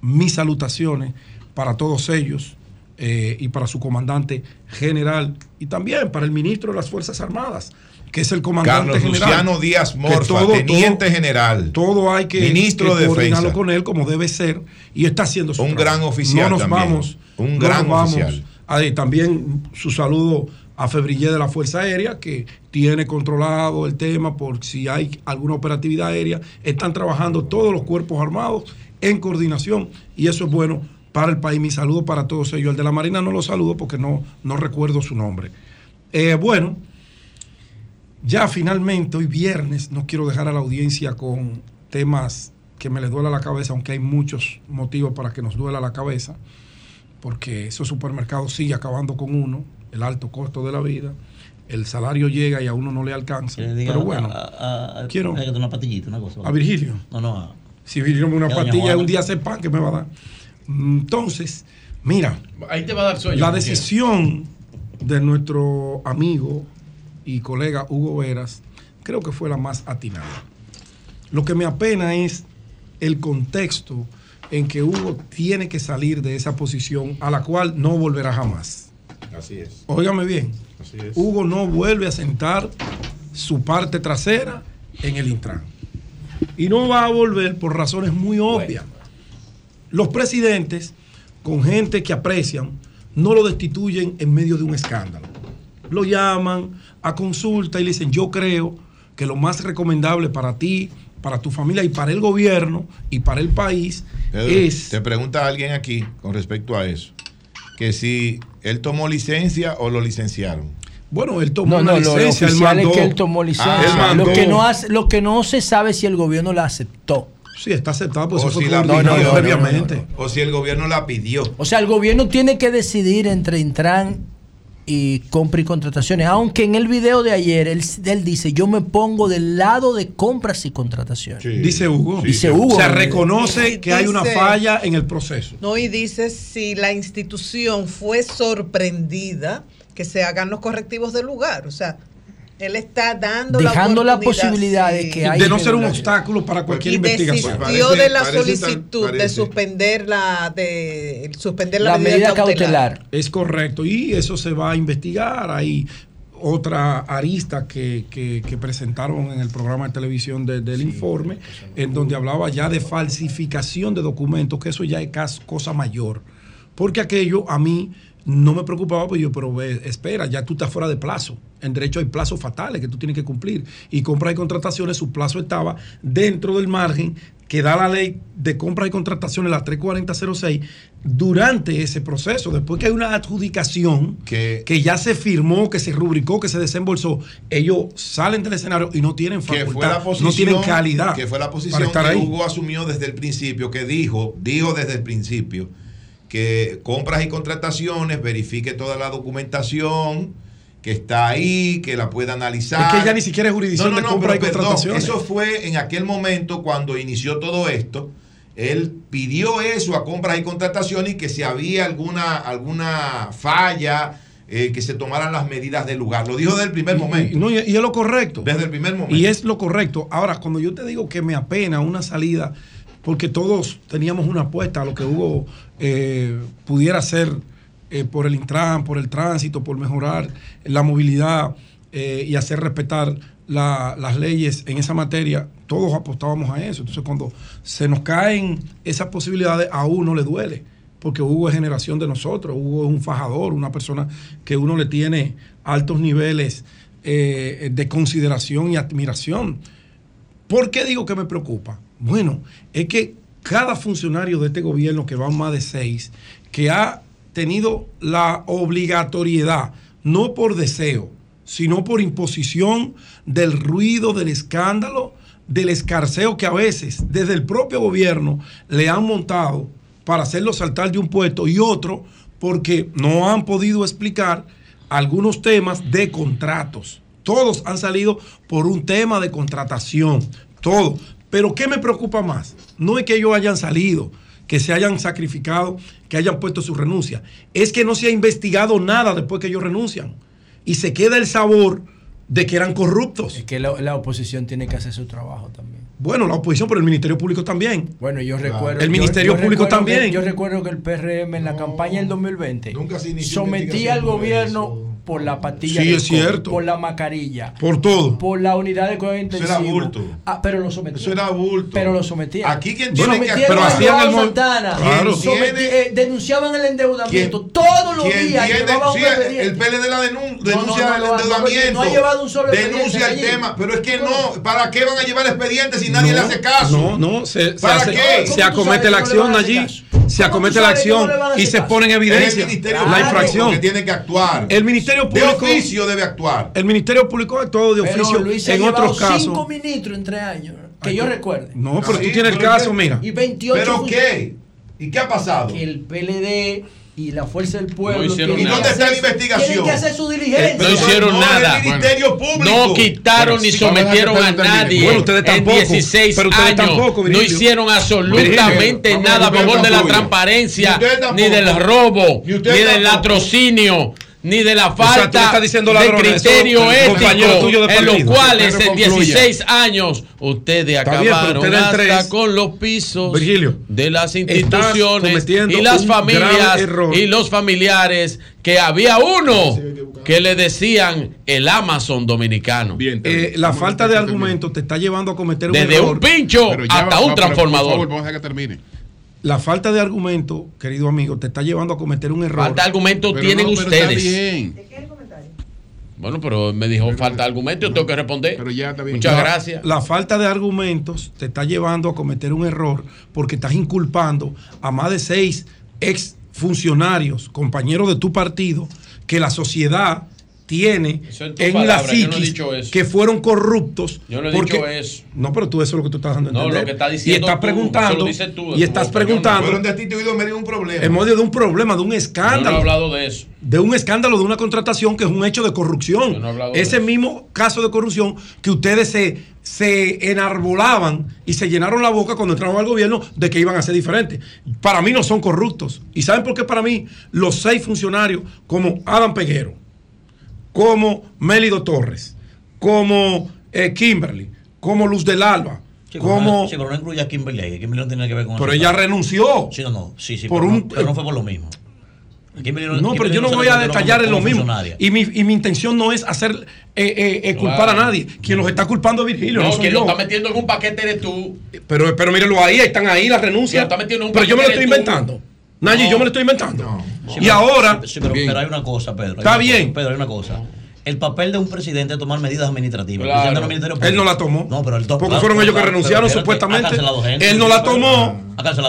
mis salutaciones para todos ellos eh, y para su comandante general y también para el ministro de las Fuerzas Armadas, que es el comandante Carlos general. Luciano Díaz Morfa, teniente general. Todo hay que, ministro de coordinarlo con él como debe ser y está haciendo su Un trabajo. gran oficial. No nos también. vamos. Un no gran vamos. oficial. Ahí también su saludo a Febrillé de la Fuerza Aérea, que tiene controlado el tema por si hay alguna operatividad aérea. Están trabajando todos los cuerpos armados en coordinación y eso es bueno para el país. Mi saludo para todos ellos. El de la Marina no lo saludo porque no, no recuerdo su nombre. Eh, bueno, ya finalmente, hoy viernes, no quiero dejar a la audiencia con temas que me les duela la cabeza, aunque hay muchos motivos para que nos duela la cabeza, porque esos supermercados sigue acabando con uno, el alto costo de la vida, el salario llega y a uno no le alcanza. Le Pero bueno, a, a- quiero- a- a- una patillita, una cosa. a Virgilio. No, no, a- Si Virgilio me una pastilla, un día hace pan que me va a dar. Entonces, mira, Ahí te va a dar sueño. la decisión de nuestro amigo y colega Hugo Veras creo que fue la más atinada. Lo que me apena es el contexto en que Hugo tiene que salir de esa posición a la cual no volverá jamás. Así es. Óigame bien, Así es. Hugo no vuelve a sentar su parte trasera en el Intran. Y no va a volver por razones muy obvias. Los presidentes, con gente que aprecian, no lo destituyen en medio de un escándalo. Lo llaman a consulta y le dicen, yo creo que lo más recomendable para ti, para tu familia y para el gobierno y para el país Pedro, es... Te pregunta alguien aquí con respecto a eso, que si él tomó licencia o lo licenciaron. Bueno, él tomó No, una no, lo, lo licencia, él oficial es mandó- que él tomó licencia. Ah, él mandó- lo, que no hace- lo que no se sabe si el gobierno la aceptó. Sí, está aceptado, pues o eso fue si la pidió, previamente. O si el gobierno la pidió. O sea, el gobierno tiene que decidir entre Intran y compra y contrataciones. Aunque en el video de ayer él, él dice, yo me pongo del lado de compras y contrataciones. Dice Hugo. Dice Hugo. O sea, reconoce que hay una falla en el proceso. No, y dice si la institución fue sorprendida, que se hagan los correctivos del lugar. O sea, él está dando Dejando la oportunidad, posibilidad de que hay de no ser un obstáculo para cualquier y investigación. desistió de la solicitud de suspender la de suspender la, La medida cautelar. cautelar. Es correcto. Y eso se va a investigar. Hay otra arista que, que- que presentaron en el programa de televisión de- del informe, en donde hablaba ya de falsificación de documentos, que eso ya es cosa mayor. Porque aquello a mí no me preocupaba, pues yo, pero ve, espera, ya tú estás fuera de plazo. En derecho hay plazos fatales que tú tienes que cumplir. Y compras y contrataciones, su plazo estaba dentro del margen que da la ley de compras y contrataciones, la 34006, durante ese proceso. Después que hay una adjudicación que, ya se firmó, que se rubricó, que se desembolsó, ellos salen del escenario y no tienen que facultad, posición, no tienen calidad. que fue la para posición estar que ahí. Hugo asumió desde el principio, que dijo, dijo desde el principio que compras y contrataciones verifique toda la documentación que está ahí, que la pueda analizar. Es que ya ni siquiera es jurisdicción de compra y pero perdón, contrataciones. Eso fue en aquel momento cuando inició todo esto. Él pidió eso a compras y contrataciones y que si había alguna, alguna falla, eh, que se tomaran las medidas del lugar. Lo dijo desde el primer momento. Y, no, y es lo correcto. Desde el primer momento. Y es lo correcto. Ahora, cuando yo te digo que me apena una salida, porque todos teníamos una apuesta a lo que Hugo eh, pudiera hacer eh, por el Intran, por el tránsito, por mejorar la movilidad eh, y hacer respetar la- las leyes en esa materia, todos apostábamos a eso. Entonces, cuando se nos caen esas posibilidades, a uno le duele porque Hugo es generación de nosotros, Hugo es un fajador, una persona que uno le tiene altos niveles de consideración y admiración. ¿Por qué digo que me preocupa? Bueno, es que cada funcionario de este gobierno, que van más de seis, que ha tenido la obligatoriedad, no por deseo, sino por imposición del ruido, del escándalo, del escarceo que a veces desde el propio gobierno le han montado para hacerlo saltar de un puesto y otro porque no han podido explicar algunos temas de contratos. Todos han salido por un tema de contratación, todo. Pero ¿qué me preocupa más? No es que ellos hayan salido, que se hayan sacrificado, que hayan puesto su renuncia. Es que no se ha investigado nada después que ellos renuncian. Y se queda el sabor de que eran corruptos. Es que la, la oposición tiene que hacer su trabajo también. Bueno, la oposición, pero el Ministerio Público también. Bueno, yo recuerdo. El Ministerio yo Público recuerdo que- también. yo recuerdo que el PRM en la campaña del 2020 inició sometía al gobierno por la patilla Sí, es COVID, cierto. por la mascarilla, Por todo. por la unidad de cuidado intensivo. era bulto. Ah, pero lo sometían. Eso era bulto. Pero lo sometían. Aquí quien tiene que- pero hacían el Santana. Claro. Someti- Tiene- eh, denunciaban el endeudamiento ¿Quién- todos los días. tiene- un sí, el PLD la denun- No, no, denuncia no, el endeudamiento. no ha llevado un solo Denuncia el allí. tema. Pero es que no. ¿Para qué van a llevar expedientes si nadie le hace caso? No, no, se, se ¿Para qué? se acomete la acción allí, se acomete la acción y se pone en evidencia Es el Ministerio la infracción. que tiene que actuar. El Ministerio De Público oficio debe actuar. El Ministerio Público ha actuado de Pero oficio Luis se ha en otros casos. cinco ministros en tres años. Que yo recuerde. No, pero Sí, tú tienes el pero caso, mira. Y 28 ¿Pero qué? ¿Y qué ha pasado? Que el PLD y la Fuerza del Pueblo. No hicieron tienen nada. ¿Y dónde está la investigación? Tienen que hacer su diligencia. No hicieron no, es el nada. Ministerio Público. No quitaron ni sí, sometieron a nadie Bueno, ustedes en tampoco, 16 pero ustedes años. tampoco, no hicieron absolutamente Virgilio, nada a favor de la transparencia, Ni del robo, Ni ni del latrocinio. Ni de la falta de eso, criterio compañero ético tuyo de en los cuales en concluya. 16 años ustedes Está bien, acabaron ustedes hasta tres, con los pisos Virgilio, de las instituciones y las familias y los familiares que había uno que le decían el Amazon dominicano. Bien, Eh, la falta de argumentos te está llevando a cometer un Desde error. un pincho hasta va- un transformador. Por favor, vamos a dejar que termine. La falta de argumentos, querido amigo, te está llevando a cometer un error. Falta de argumento Pero tienen no, pero está ustedes. bien. Bueno, pero me dijo falta de argumento, yo tengo que responder. Pero ya está bien. Muchas La- gracias. La falta de argumentos te está llevando a cometer un error porque estás inculpando a más de seis ex funcionarios, compañeros de tu partido, que la sociedad tiene en, la psiquis que fueron corruptos. Yo no he dicho eso. No, pero tú eso es lo que tú estás dando a entender. No, lo que está diciendo y estás preguntando. Tú, y estás preguntando. Fueron de ti te oído en medio de un problema. En medio de un problema, de un escándalo. Yo no he hablado de eso. De un escándalo, de una contratación que es un hecho de corrupción. Yo no he hablado Ese mismo caso de corrupción que ustedes se, se enarbolaban y se llenaron la boca cuando entraron al gobierno de que iban a ser diferentes. Para mí no son corruptos. ¿Y saben por qué para mí los seis funcionarios como Adam Peguero? Como Mélido Torres, como eh, Kimberly, como Luz del Alba, como... Sí, pero no incluye a Kimberly ahí. Kimberly no tiene que ver con Pero ella renunció. Sí, no, no. Sí, sí, por pero, un, no, pero no fue por lo mismo. no, no pero yo no voy a detallar en lo mismo. Y mi, y mi intención no es hacer eh, eh, eh culpar a nadie. Quien los está culpando es Virgilio. No, no quien lo está metiendo en un paquete eres tú. Pero, pero mírenlo ahí, están ahí las renuncias. Pero yo me lo estoy inventando. Nayi, yo me lo estoy inventando. Y ahora. pero, hay una cosa, Pedro. Está bien. Pedro, hay una cosa. El papel de un presidente es tomar medidas administrativas. él no la tomó. No, pero él tomó. Porque fueron ellos que renunciaron supuestamente. Él no la tomó.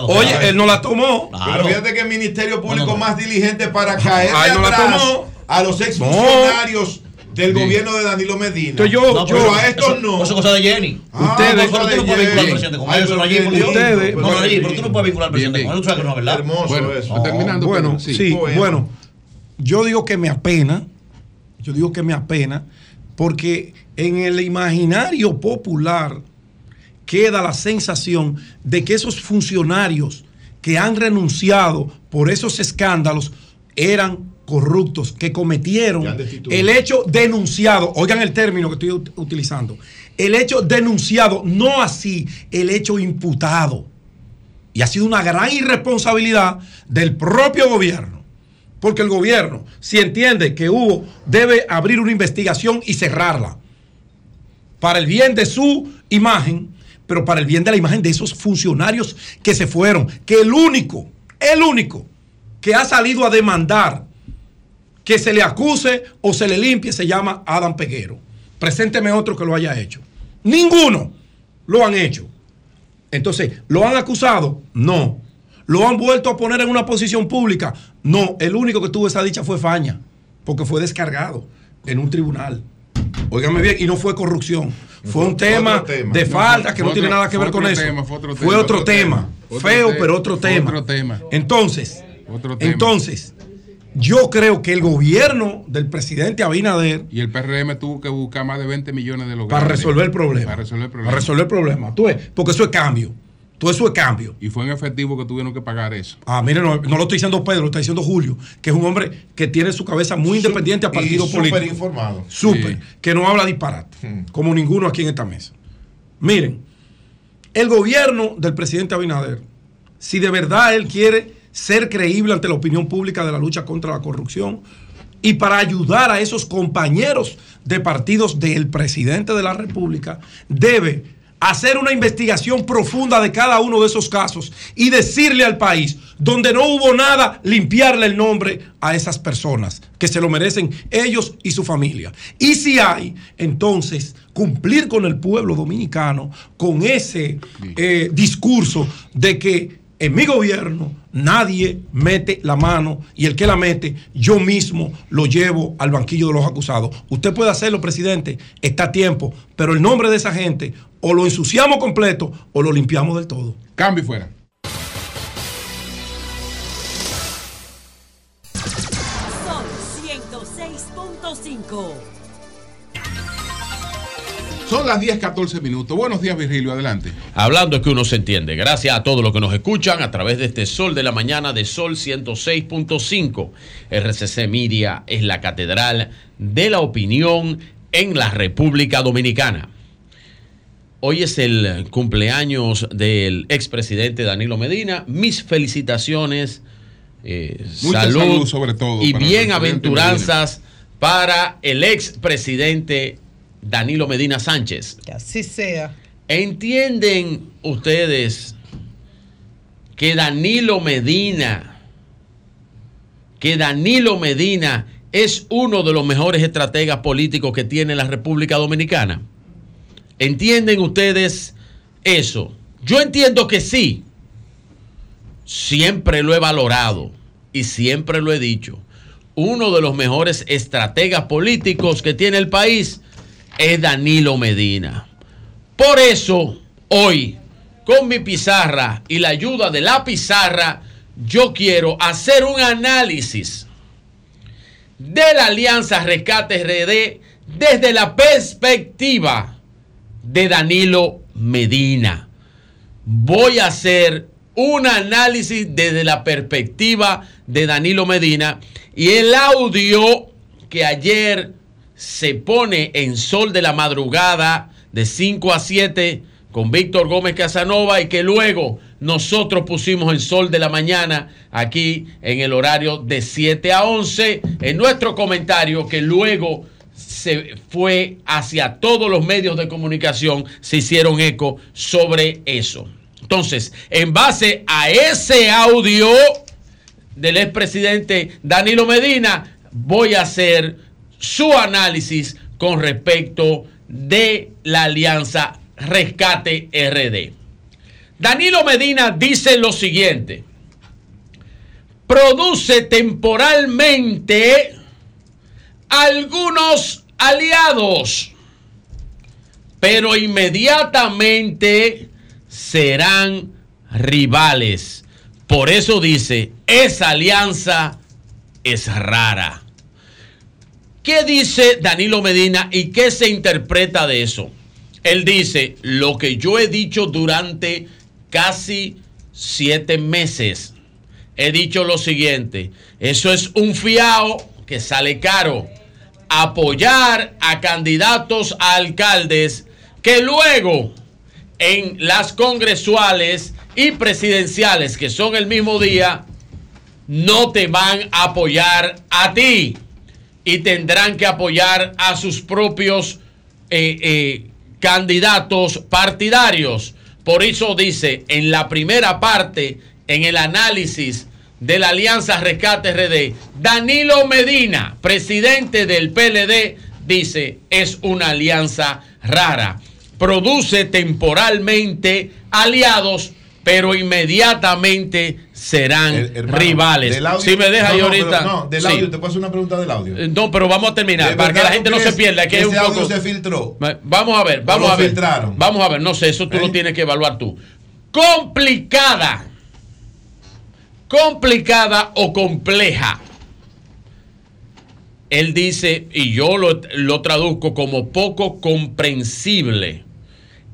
Oye, él no la tomó. Pero fíjate que el Ministerio Público más diligente para caer atrás a los exfuncionarios del gobierno de Danilo Medina. Entonces yo, no, pero a estos no. Eso es cosa de Jenny. Ah, ustedes. Pero tú no puedes vincular al presidente con eso. Allí, ustedes. No, allí, pero tú no puedes vincular al presidente con eso. no verdad. Hermoso bueno, eso. Terminando. Bueno, sí. Bueno, yo digo que me apena. Yo digo que me apena. Porque en el imaginario popular queda la sensación de que esos funcionarios que han renunciado por esos escándalos eran corruptos que cometieron el hecho denunciado, oigan el término que estoy utilizando, el hecho denunciado, no así el hecho imputado. Y ha sido una gran irresponsabilidad del propio gobierno. Porque el gobierno, si entiende que hubo, debe abrir una investigación y cerrarla. Para el bien de su imagen, pero para el bien de la imagen de esos funcionarios que se fueron. Que el único, el único que ha salido a demandar que se le acuse o se le limpie se llama Adam Peguero. Presénteme otro que lo haya hecho. Ninguno lo han hecho. Entonces, ¿lo han acusado? No. ¿Lo han vuelto a poner en una posición pública? No. El único que tuvo esa dicha fue Faña, porque fue descargado en un tribunal. Óigame bien, y no fue corrupción. Fue, un tema, de falta que no tiene nada que ver con eso. fue otro, tema. Feo, pero otro tema. Entonces, entonces, yo creo que el gobierno del presidente Abinader. Y el PRM tuvo que buscar más de 20 millones de los Para resolver el problema. Para resolver el problema. Para resolver el problema. ¿Tú ves? Porque eso es cambio. Todo eso es cambio. Y fue en efectivo que tuvieron que pagar eso. Ah, mire, no, lo estoy diciendo Pedro, lo está diciendo Julio, que es un hombre que tiene su cabeza muy independiente a partido político. Súper informado. Súper. Que no habla disparate, hmm. como ninguno aquí en esta mesa. Miren, el gobierno del presidente Abinader, si de verdad él quiere ser creíble ante la opinión pública de la lucha contra la corrupción y para ayudar a esos compañeros de partidos del presidente de la República, debe hacer una investigación profunda de cada uno de esos casos y decirle al país, donde no hubo nada, limpiarle el nombre a esas personas que se lo merecen ellos y su familia. Y si hay, entonces cumplir con el pueblo dominicano con ese eh, discurso de que en mi gobierno nadie mete la mano y el que la mete, yo mismo lo llevo al banquillo de los acusados. Usted puede hacerlo, presidente, está a tiempo, pero el nombre de esa gente o lo ensuciamos completo o lo limpiamos del todo. Cambio fuera. Son 106.5. Son las 10, 14 minutos. Buenos días, Virgilio. Adelante. Hablando es que uno se entiende. Gracias a todos los que nos escuchan a través de este Sol de la Mañana de Sol 106.5. RCC Media es la catedral de la opinión en la República Dominicana. Hoy es el cumpleaños del expresidente Danilo Medina. Mis felicitaciones, eh, salud, sobre todo y bienaventuranzas para el expresidente Danilo Medina Sánchez. Que así sea. ¿Entienden ustedes que Danilo Medina, que Danilo Medina es uno de los mejores estrategas políticos que tiene la República Dominicana? ¿Entienden ustedes eso? Yo entiendo que sí. Siempre lo he valorado y siempre lo he dicho uno de los mejores estrategas políticos que tiene el país es Danilo Medina. Por eso, hoy, con mi pizarra y la ayuda de la pizarra, yo quiero hacer un análisis de la Alianza Rescate RD desde la perspectiva de Danilo Medina. Voy a hacer un análisis desde la perspectiva de Danilo Medina y el audio que ayer se pone en sol de la madrugada de 5 a 7 con Víctor Gómez Casanova y que luego nosotros pusimos en sol de la mañana aquí en el horario de 7 a 11 en nuestro comentario que luego se fue hacia todos los medios de comunicación, se hicieron eco sobre eso. Entonces, en base a ese audio del expresidente Danilo Medina, voy a hacer su análisis con respecto de la alianza Rescate RD. Danilo Medina dice lo siguiente, produce temporalmente algunos aliados, pero inmediatamente serán rivales. Por eso dice, esa alianza es rara. ¿Qué dice Danilo Medina y qué se interpreta de eso? Él dice, lo que yo he dicho durante casi siete meses, he dicho lo siguiente, eso es un fiao que sale caro. Apoyar a candidatos a alcaldes que luego en las congresuales y presidenciales, que son el mismo día, no te van a apoyar a ti y tendrán que apoyar a sus propios eh, eh, candidatos partidarios. Por eso dice en la primera parte, en el análisis de la Alianza Rescate RD, Danilo Medina, presidente del PLD, dice, es una alianza rara. Produce temporalmente aliados pero inmediatamente serán rivales. si me deja ahí ahorita. no, del audio, te puedo hacer una pregunta del audio. Eh, no, pero vamos a terminar para que la gente no se pierda. Que ese audio se filtró. Vamos a ver, vamos a ver. Filtraron? Vamos a ver, no sé, eso tú lo ¿Eh? tienes que evaluar tú. Complicada. Complicada o compleja. Él dice, y yo lo, lo traduzco como poco comprensible.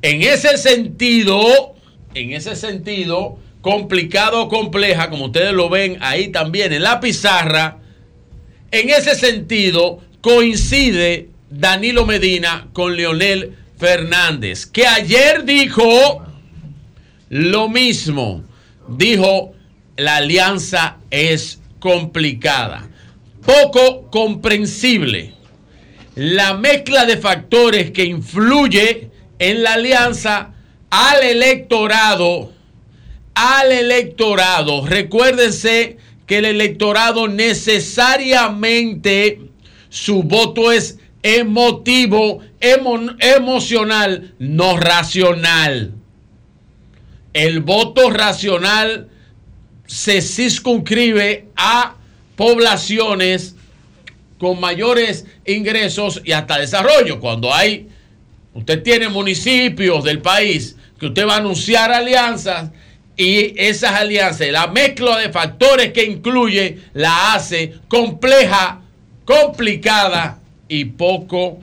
En ese sentido, en ese sentido, complicado o compleja, como ustedes lo ven ahí también en la pizarra, en ese sentido coincide Danilo Medina con Leonel Fernández, que ayer dijo lo mismo, dijo la alianza es complicada, poco comprensible. La mezcla de factores que influye en la alianza al electorado, al electorado, recuérdense que el electorado necesariamente su voto es emotivo, emocional, no racional. El voto racional se circunscribe a poblaciones con mayores ingresos y hasta desarrollo. Cuando hay, usted tiene municipios del país que usted va a anunciar alianzas y esas alianzas, la mezcla de factores que incluye, la hace compleja, complicada y poco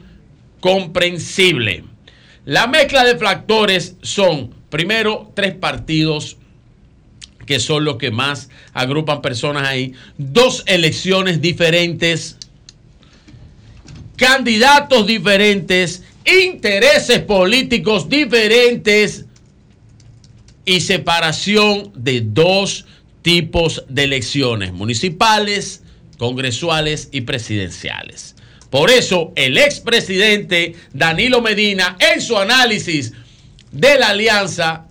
comprensible. La mezcla de factores son, primero, tres partidos que son los que más agrupan personas ahí, dos elecciones diferentes, candidatos diferentes intereses políticos diferentes y separación de dos tipos de elecciones, municipales, congresuales y presidenciales. Por eso el expresidente Danilo Medina en su análisis de la alianza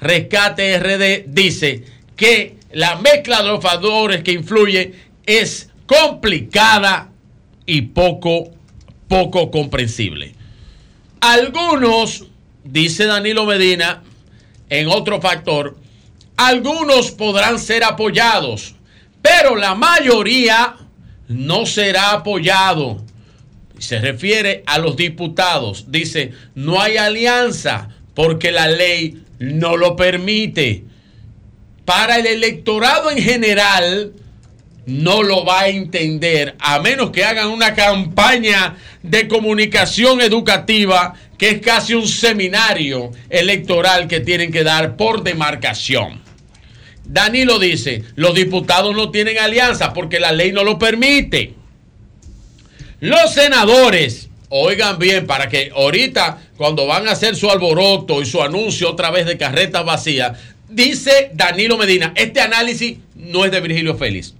Rescate RD dice que la mezcla de los factores que influye es complicada y poco, poco comprensible. Algunos, dice Danilo Medina, en otro factor, algunos podrán ser apoyados, pero la mayoría no será apoyado. Se refiere a los diputados. Dice, no hay alianza porque la ley no lo permite. Para el electorado en general, no lo va a entender a menos que hagan una campaña de comunicación educativa que es casi un seminario electoral que tienen que dar por demarcación. Danilo dice, los diputados no tienen alianza porque la ley no lo permite. Los senadores, oigan bien, para que ahorita cuando van a hacer su alboroto y su anuncio otra vez de carretas vacías, dice Danilo Medina, este análisis no es de Virgilio Félix,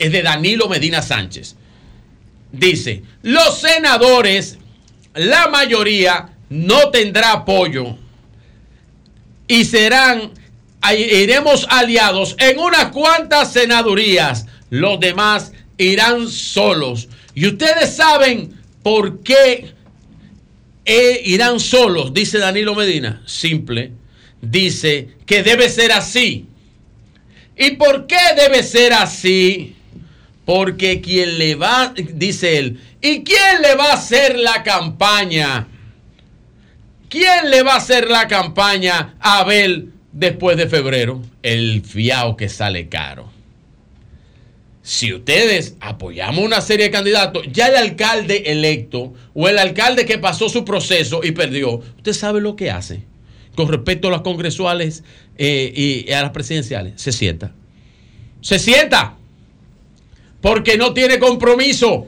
es de Danilo Medina Sánchez. Dice, los senadores, la mayoría no tendrá apoyo y serán iremos aliados en unas cuantas senadurías. Los demás irán solos. Y ustedes saben por qué eh, irán solos, dice Danilo Medina. Simple. Dice que debe ser así. ¿Y por qué debe ser así? Porque quien le va, dice él, ¿y quién le va a hacer la campaña? ¿Quién le va a hacer la campaña a Abel después de febrero, el fiao que sale caro. Si ustedes apoyamos una serie de candidatos, ya el alcalde electo o el alcalde que pasó su proceso y perdió, usted sabe lo que hace con respecto a las congresuales eh, y a las presidenciales. Se sienta. Se sienta. Porque no tiene compromiso.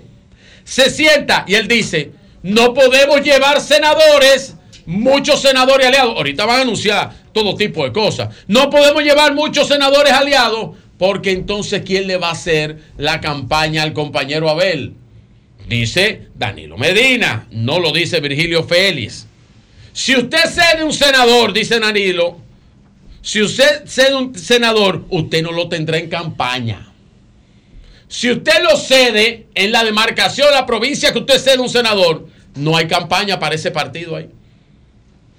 Se sienta y él dice, no podemos llevar senadores, muchos senadores aliados. Ahorita van a anunciar todo tipo de cosas. No podemos llevar muchos senadores aliados porque entonces ¿quién le va a hacer la campaña al compañero Abel? Dice Danilo Medina, no lo dice Virgilio Félix. Si usted cede un senador, dice Danilo, si usted cede un senador, usted no lo tendrá en campaña. Si usted lo cede en la demarcación, la provincia que usted cede un senador, no hay campaña para ese partido ahí.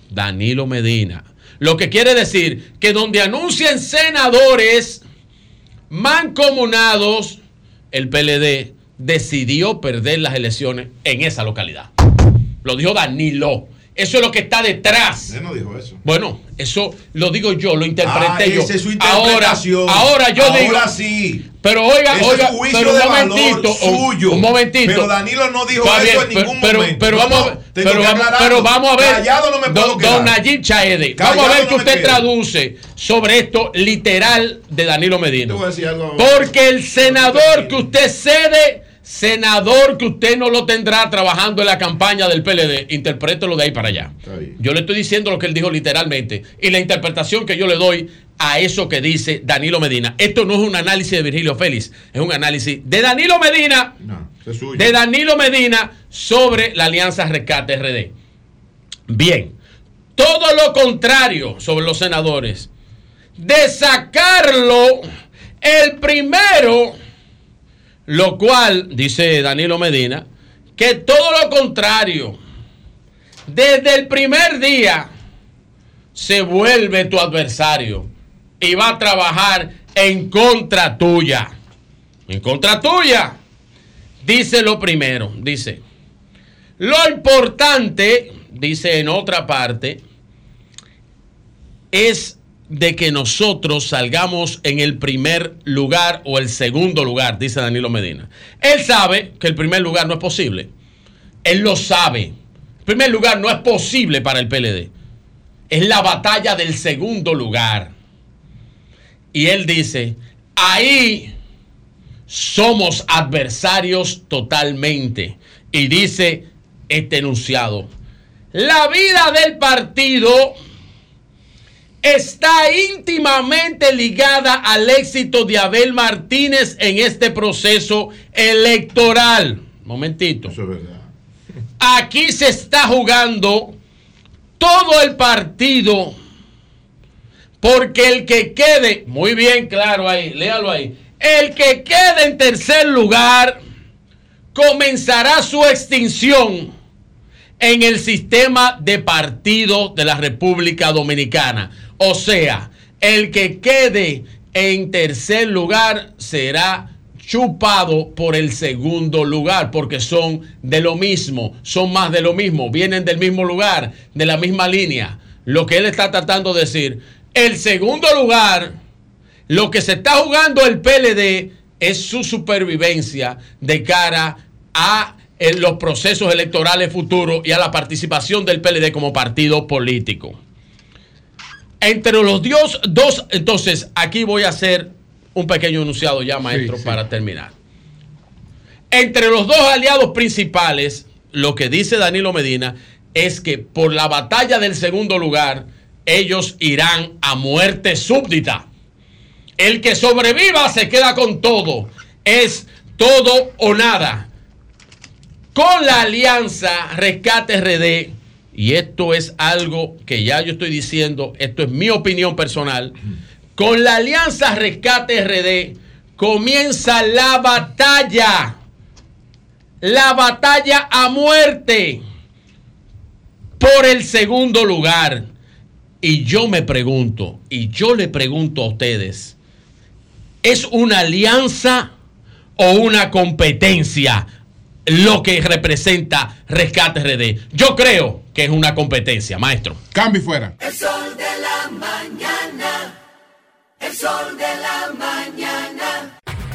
Danilo Medina. Lo que quiere decir que donde anuncien senadores mancomunados, el PLD decidió perder las elecciones en esa localidad. Lo dijo Danilo. Eso es lo que está detrás. Él no dijo eso. Bueno, eso lo digo yo, lo interpreté ah, yo. Esa es su interpretación. Ahora, ahora yo ahora digo. sí. Pero oiga, oiga, pero un momentito, valor suyo. un momentito. Pero Danilo no dijo eso en ningún pero, momento. Pero, vamos, No, pero, vamos, aclararlo. pero vamos a ver. Callado no me puedo don, don Nayib Chaede, Callado vamos a ver no que usted quedo. traduce sobre esto literal de Danilo Medina. Algo. Porque el senador que usted cede, senador que usted no lo tendrá trabajando en la campaña del PLD, interprételo de ahí para allá. Yo le estoy diciendo lo que él dijo literalmente y la interpretación que yo le doy a eso que dice Danilo Medina. Esto no es un análisis de Virgilio Félix, es un análisis de Danilo Medina, Es suyo. de Danilo Medina sobre la Alianza Rescate RD. Bien, todo lo contrario sobre los senadores. De sacarlo, el primero, lo cual, dice Danilo Medina, que todo lo contrario, desde el primer día, se vuelve tu adversario y va a trabajar en contra tuya. En contra tuya. Dice lo primero, dice, lo importante, dice en otra parte, es de que nosotros salgamos en el primer lugar o el segundo lugar, dice Danilo Medina. Él sabe que el primer lugar no es posible. Él lo sabe. El primer lugar no es posible para el PLD. Es la batalla del segundo lugar. Y él dice, ahí somos adversarios totalmente. Y dice este enunciado, la vida del partido está íntimamente ligada al éxito de Abel Martínez en este proceso electoral. Momentito. Eso es verdad. Aquí se está jugando todo el partido. Porque el que quede, muy bien claro ahí, léalo ahí. El que quede en tercer lugar comenzará su extinción en el sistema de partidos de la República Dominicana. O sea, el que quede en tercer lugar será chupado por el segundo lugar, porque son de lo mismo, son más de lo mismo, vienen del mismo lugar, de la misma línea. Lo que él está tratando de decir, el segundo lugar, lo que se está jugando el PLD es su supervivencia de cara a los procesos electorales futuros y a la participación del PLD como partido político. Entre los dios, dos, entonces aquí voy a hacer un pequeño enunciado ya, maestro, para terminar. Entre los dos aliados principales, lo que dice Danilo Medina es que por la batalla del segundo lugar, ellos irán a muerte súbdita. El que sobreviva se queda con todo. Es todo o nada. Con la alianza Rescate RD, y esto es algo que ya yo estoy diciendo, esto es mi opinión personal, con la alianza Rescate RD comienza la batalla, la batalla a muerte por el segundo lugar. Y yo me pregunto, y yo le pregunto a ustedes, ¿es una alianza o una competencia lo que representa Rescate RD? Yo creo que es una competencia, maestro. Cambio fuera. El sol de la mañana. El sol de la mañana.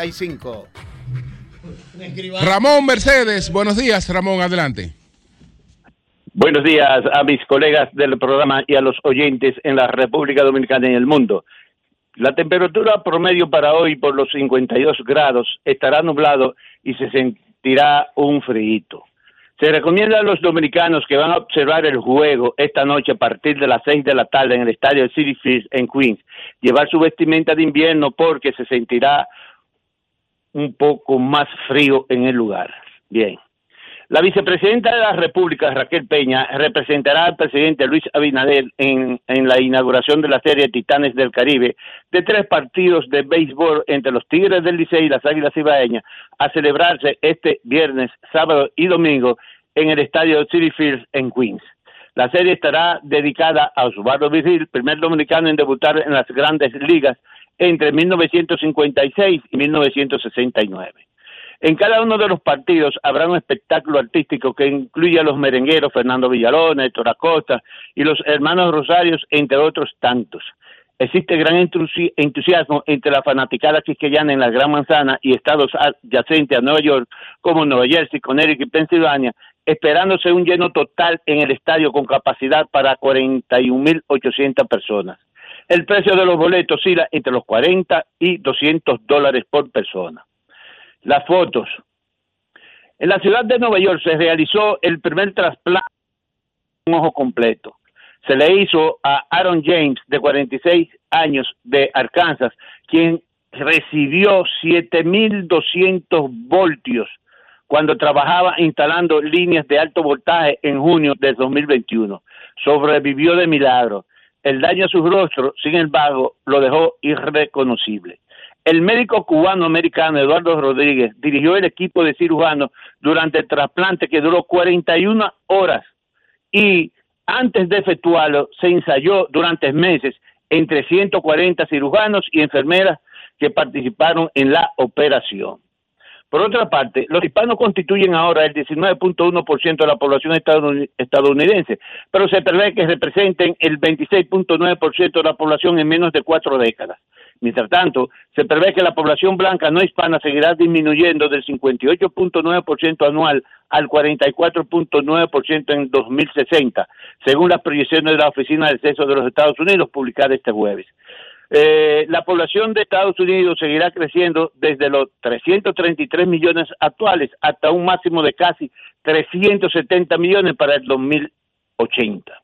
732-745-7575. Ramón Mercedes, buenos días, Ramón, adelante. Buenos días a mis colegas del programa y a los oyentes en la República Dominicana y en el mundo. La temperatura promedio para hoy por los 52 grados estará nublado y se sentirá un frío. Se recomienda a los dominicanos que van a observar el juego esta noche a partir de las 6 de la tarde en el estadio City Field en Queens llevar su vestimenta de invierno porque se sentirá un poco más frío en el lugar. Bien. La vicepresidenta de la República, Raquel Peña, representará al presidente Luis Abinader en, en, la inauguración de la serie Titanes del Caribe de tres partidos de béisbol entre los Tigres del Licey y las Águilas Ibaeñas a celebrarse este viernes, sábado y domingo en el estadio City Field en Queens. La serie estará dedicada a Osvaldo Vigil, primer dominicano en debutar en las grandes ligas entre 1956 y 1969. En cada uno de los partidos habrá un espectáculo artístico que incluye a los merengueros Fernando Villalona, Héctor Acosta y los hermanos Rosarios, entre otros tantos. Existe gran entusiasmo entre la fanaticada quisqueyana en la Gran Manzana y estados adyacentes a Nueva York, como Nueva Jersey, Connecticut y Pensilvania, esperándose un lleno total en el estadio con capacidad para 41.800 personas. El precio de los boletos oscila entre los 40 y 200 dólares por persona. Las fotos. En la ciudad de Nueva York se realizó el primer trasplante de ojo completo. Se le hizo a Aaron James, de 46 años, de Arkansas, quien recibió 7.200 voltios cuando trabajaba instalando líneas de alto voltaje en junio de 2021. Sobrevivió de milagro. El daño a su rostro, sin embargo, lo dejó irreconocible. El médico cubano-americano Eduardo Rodríguez dirigió el equipo de cirujanos durante el trasplante que duró 41 horas y antes de efectuarlo se ensayó durante meses entre 140 cirujanos y enfermeras que participaron en la operación. Por otra parte, los hispanos constituyen ahora el 19.1% de la población estadounidense, pero se prevé que representen el 26.9% de la población en menos de cuatro décadas. Mientras tanto, se prevé que la población blanca no hispana seguirá disminuyendo del 58.9% anual al 44.9% en 2060, según las proyecciones de la Oficina del Censo de los Estados Unidos publicadas este jueves. Eh, la población de Estados Unidos seguirá creciendo desde los 333 millones actuales hasta un máximo de casi 370 millones para el 2080.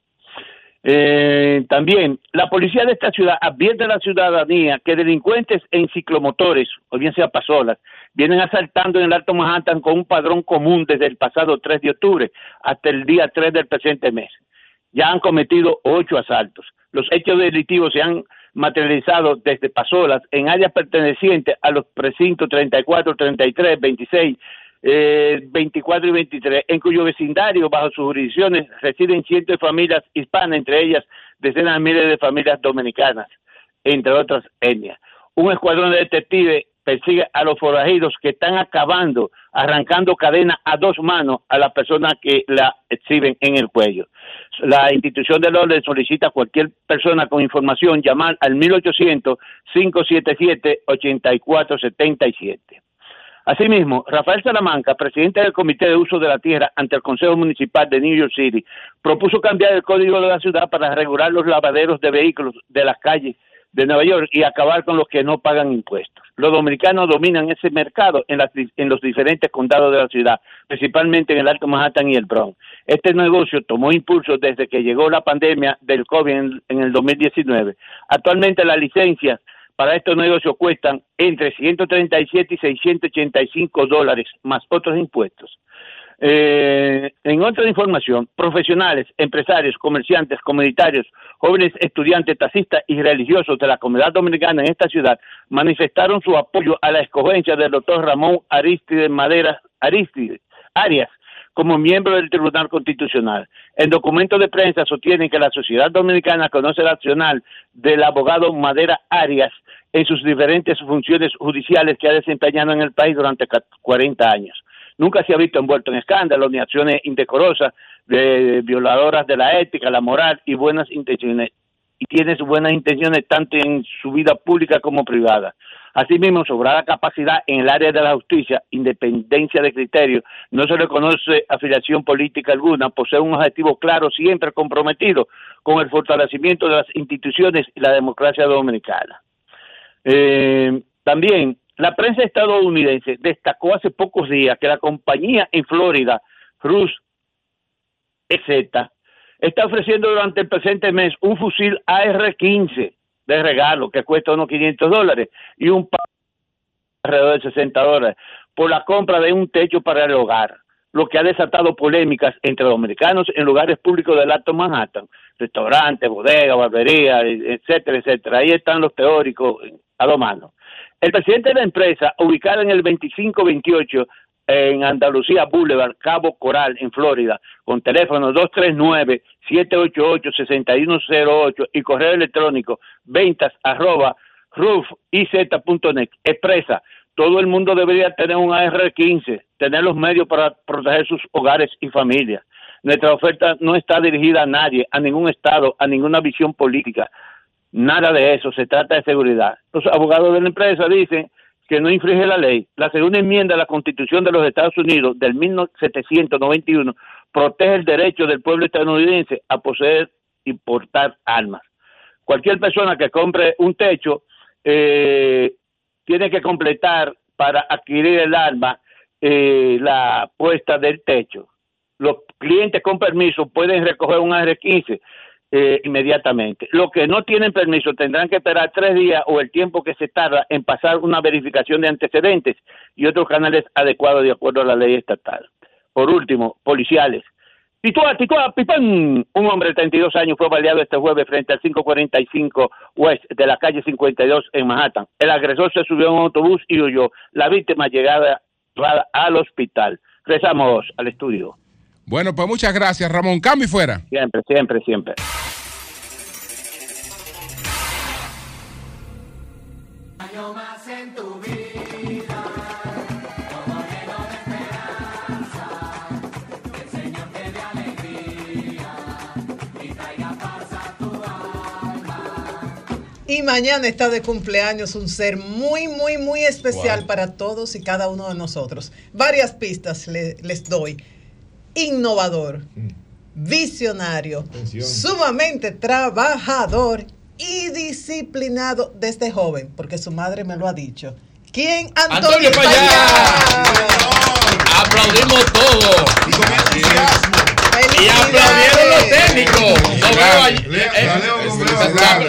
Eh, también, la policía de esta ciudad advierte a la ciudadanía que delincuentes en ciclomotores, o bien sea pasolas, vienen asaltando en el Alto Manhattan con un padrón común desde el pasado 3 de octubre hasta el día 3 del presente mes. Ya han cometido ocho asaltos. Los hechos delictivos se han materializado desde pasolas en áreas pertenecientes a los precintos 34, 33, 26, eh, 24 y 23, en cuyo vecindario, bajo sus jurisdicciones, residen cientos de familias hispanas, entre ellas decenas de miles de familias dominicanas, entre otras etnias. Un escuadrón de detectives persigue a los forajidos que están acabando, arrancando cadena a dos manos a las personas que la exhiben en el cuello. La institución del orden solicita a cualquier persona con información llamar al 1800-577-8477. Asimismo, Rafael Salamanca, presidente del Comité de Uso de la Tierra ante el Consejo Municipal de New York City, propuso cambiar el código de la ciudad para regular los lavaderos de vehículos de las calles de Nueva York y acabar con los que no pagan impuestos. Los dominicanos dominan ese mercado en, en los diferentes condados de la ciudad, principalmente en el Alto Manhattan y el Bronx. Este negocio tomó impulso desde que llegó la pandemia del COVID en, en el 2019. Actualmente las licencias para estos negocios cuestan entre 137 y 685 dólares, más otros impuestos. Eh, en otra información, profesionales, empresarios, comerciantes, comunitarios, jóvenes estudiantes, taxistas y religiosos de la comunidad dominicana en esta ciudad manifestaron su apoyo a la escogencia del doctor Ramón Aristide Madera Aristide Arias como miembro del Tribunal Constitucional. En documentos de prensa sostienen que la sociedad dominicana conoce el accional del abogado Madera Arias en sus diferentes funciones judiciales que ha desempeñado en el país durante 40 años nunca se ha visto envuelto en escándalos ni acciones indecorosas de violadoras de la ética, la moral y buenas intenciones. Y tiene sus buenas intenciones tanto en su vida pública como privada. Asimismo, sobrada capacidad en el área de la justicia, independencia de criterio, no se le conoce afiliación política alguna, posee un objetivo claro, siempre comprometido con el fortalecimiento de las instituciones y la democracia dominicana. Eh, también la prensa estadounidense destacó hace pocos días que la compañía en Florida, Cruz EZ, está ofreciendo durante el presente mes un fusil AR-15 de regalo que cuesta unos 500 dólares y un alrededor de 60 dólares por la compra de un techo para el hogar, lo que ha desatado polémicas entre dominicanos en lugares públicos del Alto Manhattan, restaurantes, bodegas, barberías, etcétera, etcétera. Ahí están los teóricos a dos manos. El presidente de la empresa, ubicada en el 2528 en Andalucía Boulevard, Cabo Coral, en Florida, con teléfono 239-788-6108 y correo electrónico ventas arroba roofiz.net, expresa, todo el mundo debería tener un AR-15, tener los medios para proteger sus hogares y familias. Nuestra oferta no está dirigida a nadie, a ningún Estado, a ninguna visión política. Nada de eso, se trata de seguridad. Los abogados de la empresa dicen que no infringe la ley. La segunda enmienda a la Constitución de los Estados Unidos del 1791 protege el derecho del pueblo estadounidense a poseer y portar armas. Cualquier persona que compre un techo eh, tiene que completar para adquirir el arma eh, la puesta del techo. Los clientes con permiso pueden recoger un AR-15 eh, inmediatamente. Los que no tienen permiso tendrán que esperar tres días o el tiempo que se tarda en pasar una verificación de antecedentes y otros canales adecuados de acuerdo a la ley estatal. Por último, policiales. Titúa, titúa, pipán. Un hombre de 32 años fue baleado este jueves frente al 545 West de la calle 52 en Manhattan. El agresor se subió a un autobús y huyó. La víctima llegada al hospital. Regresamos al estudio. Bueno, pues muchas gracias, Ramón. Cambio fuera. Siempre, siempre, siempre. Y mañana está de cumpleaños un ser muy, muy, muy especial para todos y cada uno de nosotros. Varias pistas les doy innovador, mm. visionario, sumamente trabajador y disciplinado desde joven, porque su madre me lo ha dicho. ¿Quién? Antonio, Antonio Aplaudimos todo. Y, los técnicos.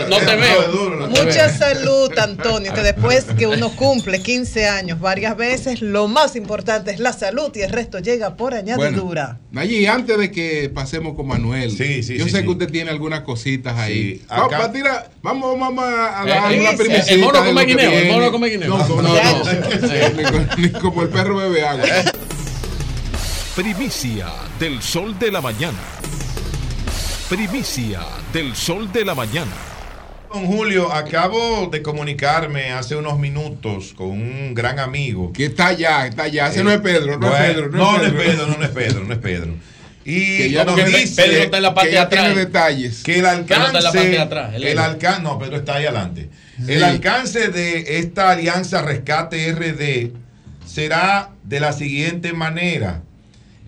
No te veo. Mucha salud, Antonio, que después que uno cumple 15 años varias veces, lo más importante es la salud y el resto llega por añadidura. Allí, antes de que pasemos con Manuel, yo sé que usted tiene algunas cositas ahí. Vamos, vamos, vamos a dar una primisita. El mono come guineo, el mono come guineo. No, no, no. Ni como el perro bebe agua. Primicia del sol de la mañana. Primicia del sol de la mañana. Don Julio, acabo de comunicarme hace unos minutos con un gran amigo. Que está allá, está allá. Ese no es Pedro, no es Pedro. No, no es Pedro, no, es Pedro, no es Pedro. Y que ya nos dice Pedro está en la parte que de atrás. tiene detalles. Que el alcance, está en la parte de atrás, el el alcance, no, Pedro está ahí adelante. El alcance de esta alianza Rescate RD será de la siguiente manera.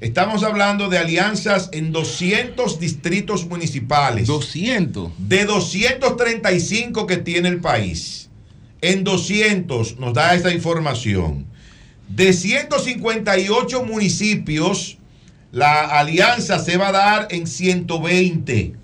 Estamos hablando de alianzas en 200 distritos municipales. 200. De 235 que tiene el país. En 200 nos da esa información. De 158 municipios, la alianza se va a dar en 120.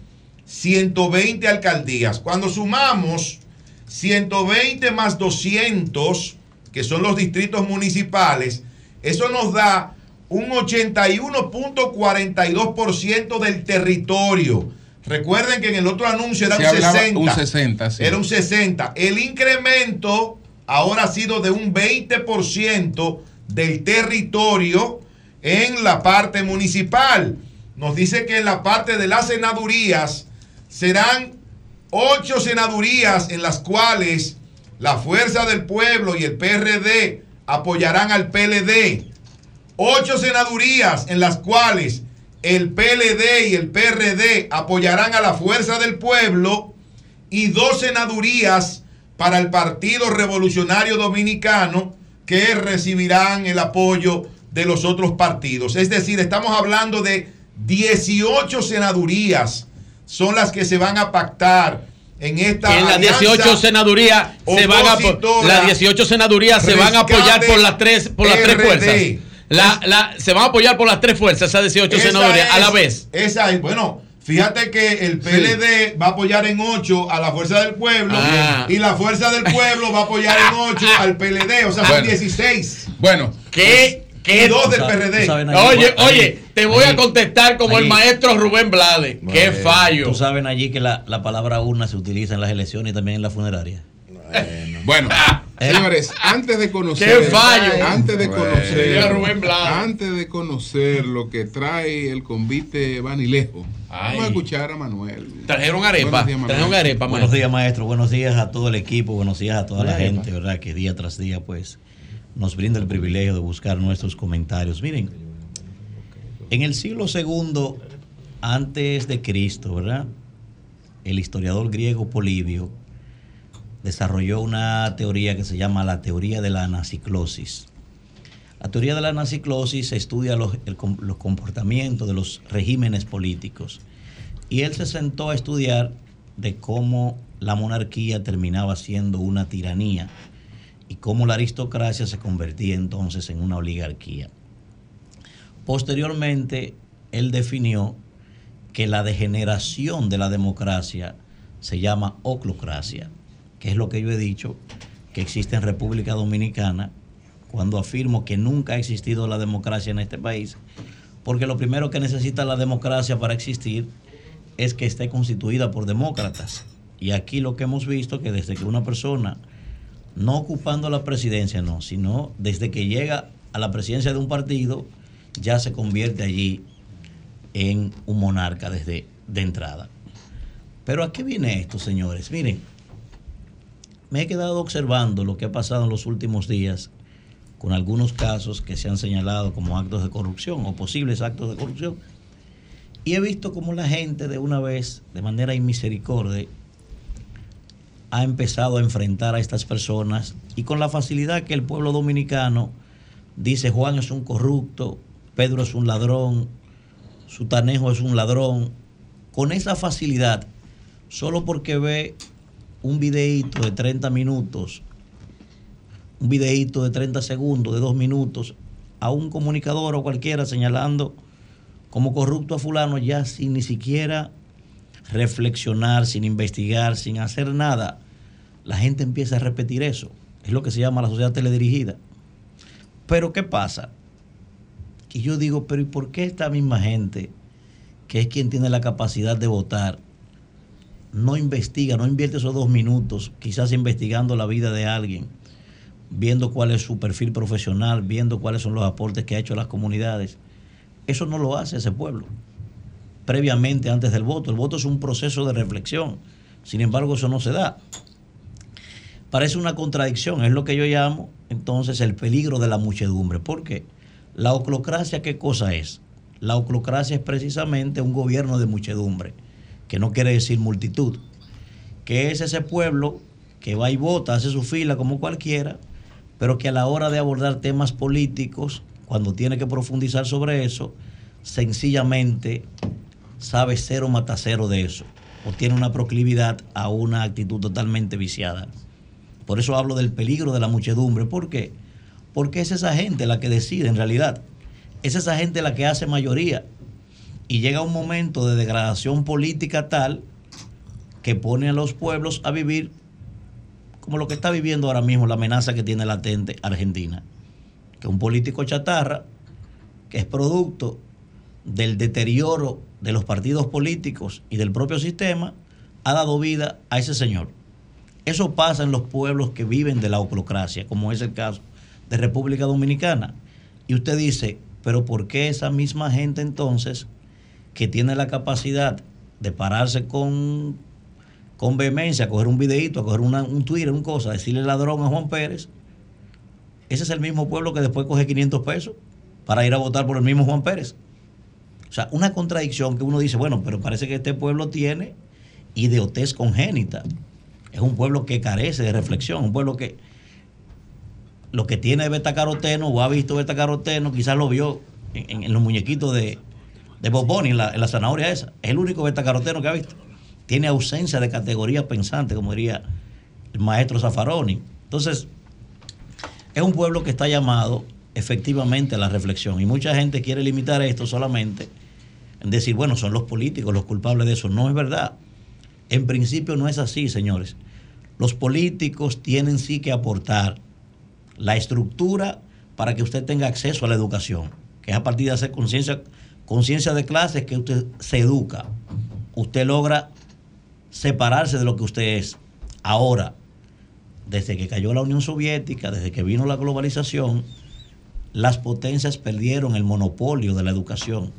120 alcaldías. Cuando sumamos 120 más 200, que son los distritos municipales, eso nos da un 81.42% del territorio. Recuerden que en el otro anuncio era Se un hablaba 60. un 60, sí. Era un 60. El incremento ahora ha sido de un 20% del territorio en la parte municipal. Nos dice que en la parte de las senadurías serán ocho senadurías en las cuales la Fuerza del Pueblo y el PRD apoyarán al PLD. Ocho senadurías en las cuales el PLD y el PRD apoyarán a la Fuerza del Pueblo y dos senadurías para el Partido Revolucionario Dominicano que recibirán el apoyo de los otros partidos. Es decir, estamos hablando de 18 senadurías son las que se van a pactar en esta en las alianza 18 senadurías se van a las 18 senadurías se van a apoyar por las tres por las tres fuerzas. La, la, se van a apoyar por las tres fuerzas, esas 18 Esa senadurías a la es- vez. Esa es, bueno, fíjate que el PLD va a apoyar en 8 a la Fuerza del Pueblo Ah. y la Fuerza del Pueblo va a apoyar en 8 al PLD, o sea, son Bueno. 16. Bueno, ¿Qué? Y dos del PRD. Oye, oye, te voy a contestar como el maestro Rubén Blade. Qué fallo. Tú saben allí que la, la palabra urna se utiliza en las elecciones y también en la funeraria. Bueno, señores, antes de conocer. Qué fallo. Antes de conocer. Señor Rubén. Antes de conocer lo que trae el convite Vanilejo. Vamos a escuchar a Manuel. Trajeron arepa. Buenos días, Manuel. Trajeron arepa, Buenos maestro. días, maestro. Buenos días a todo el equipo. Buenos días a toda la Arepa. gente, ¿verdad? Que día tras día, pues, nos brinda el privilegio de buscar nuestros comentarios. Miren, en el siglo segundo antes de Cristo, ¿verdad? El historiador griego Polibio desarrolló una teoría que se llama la teoría de la anaciclosis. La teoría de la anaciclosis estudia los, comportamientos de los regímenes políticos. Y él se sentó a estudiar de cómo la monarquía terminaba siendo una tiranía y cómo la aristocracia se convertía entonces en una oligarquía. Posteriormente, él definió que la degeneración de la democracia se llama oclocracia, que es lo que yo he dicho que existe en República Dominicana cuando afirmo que nunca ha existido la democracia en este país, porque lo primero que necesita la democracia para existir es que esté constituida por demócratas. Y aquí lo que hemos visto que desde que una persona, no ocupando la presidencia, no, sino desde que llega a la presidencia de un partido, ya se convierte allí en un monarca desde de entrada. Pero ¿a qué viene esto, señores? Miren, me he quedado observando lo que ha pasado en los últimos días con algunos casos que se han señalado como actos de corrupción o posibles actos de corrupción. Y he visto como la gente de una vez, de manera inmisericordia, ha empezado a enfrentar a estas personas y con la facilidad que el pueblo dominicano dice Juan es un corrupto, Pedro es un ladrón, Sutanejo es un ladrón, con esa facilidad, solo porque ve un videíto de 30 minutos, un videíto de 30 segundos, de dos minutos, a un comunicador o cualquiera señalando como corrupto a fulano, ya sin ni siquiera reflexionar, sin investigar, sin hacer nada, la gente empieza a repetir eso. Es lo que se llama la sociedad teledirigida. Pero ¿qué pasa? Y yo digo, pero ¿y por qué esta misma gente, que es quien tiene la capacidad de votar, no investiga, no invierte esos dos minutos, quizás investigando la vida de alguien, viendo cuál es su perfil profesional, viendo cuáles son los aportes que ha hecho a las comunidades? Eso no lo hace ese pueblo previamente antes del voto. El voto es un proceso de reflexión. Sin embargo, eso no se da. Parece una contradicción, es lo que yo llamo entonces el peligro de la muchedumbre. ¿Por qué? La oclocracia, ¿qué cosa es? La oclocracia es precisamente un gobierno de muchedumbre, que no quiere decir multitud, que es ese pueblo que va y vota, hace su fila como cualquiera, pero que a la hora de abordar temas políticos, cuando tiene que profundizar sobre eso, sencillamente sabe cero mata cero de eso, o tiene una proclividad a una actitud totalmente viciada. Por eso hablo del peligro de la muchedumbre. ¿Por qué? Porque es esa gente la que decide en realidad. Es esa gente la que hace mayoría. Y llega un momento de degradación política tal que pone a los pueblos a vivir como lo que está viviendo ahora mismo la amenaza que tiene latente Argentina. Que un político chatarra, que es producto del deterioro de los partidos políticos y del propio sistema, ha dado vida a ese señor. Eso pasa en los pueblos que viven de la oclocracia, como es el caso de República Dominicana. Y usted dice, pero ¿por qué esa misma gente entonces, que tiene la capacidad de pararse con, con vehemencia, a coger un videito, a coger un Twitter, un cosa, decirle ladrón a Juan Pérez, ese es el mismo pueblo que después coge 500 pesos para ir a votar por el mismo Juan Pérez? O sea, una contradicción que uno dice, bueno, pero parece que este pueblo tiene idiotez congénita. Es un pueblo que carece de reflexión, un pueblo que lo que tiene beta caroteno o ha visto beta caroteno, quizás lo vio en, los muñequitos de, de Bob en la, zanahoria esa. Es el único beta caroteno que ha visto. Tiene ausencia de categoría pensante, como diría el maestro Zaffaroni. Entonces, es un pueblo que está llamado efectivamente la reflexión. Y mucha gente quiere limitar esto solamente en decir, bueno, son los políticos los culpables de eso. No es verdad. En principio no es así, señores. Los políticos tienen sí que aportar la estructura para que usted tenga acceso a la educación, que es a partir de hacer conciencia conciencia de clases que usted se educa. Usted logra separarse de lo que usted es. Ahora, desde que cayó la Unión Soviética, desde que vino la globalización, las potencias perdieron el monopolio de la educación.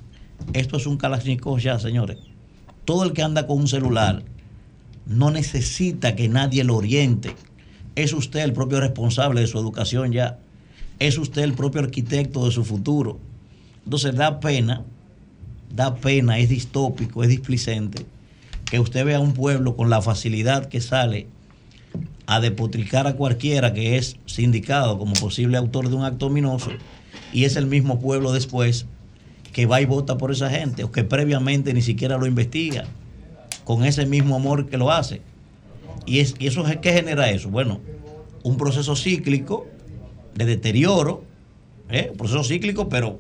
Esto es un Kalashnikov ya, señores. Todo el que anda con un celular no necesita que nadie lo oriente. Es usted el propio responsable de su educación ya. Es usted el propio arquitecto de su futuro. Entonces da pena, da pena, es distópico, es displicente que usted vea un pueblo con la facilidad que sale a depotricar a cualquiera que es sindicado como posible autor de un acto ominoso y es el mismo pueblo después que va y vota por esa gente o que previamente ni siquiera lo investiga con ese mismo amor que lo hace. ¿Y, es, y eso qué genera eso? Bueno, un proceso cíclico de deterioro, ¿eh? un proceso cíclico pero,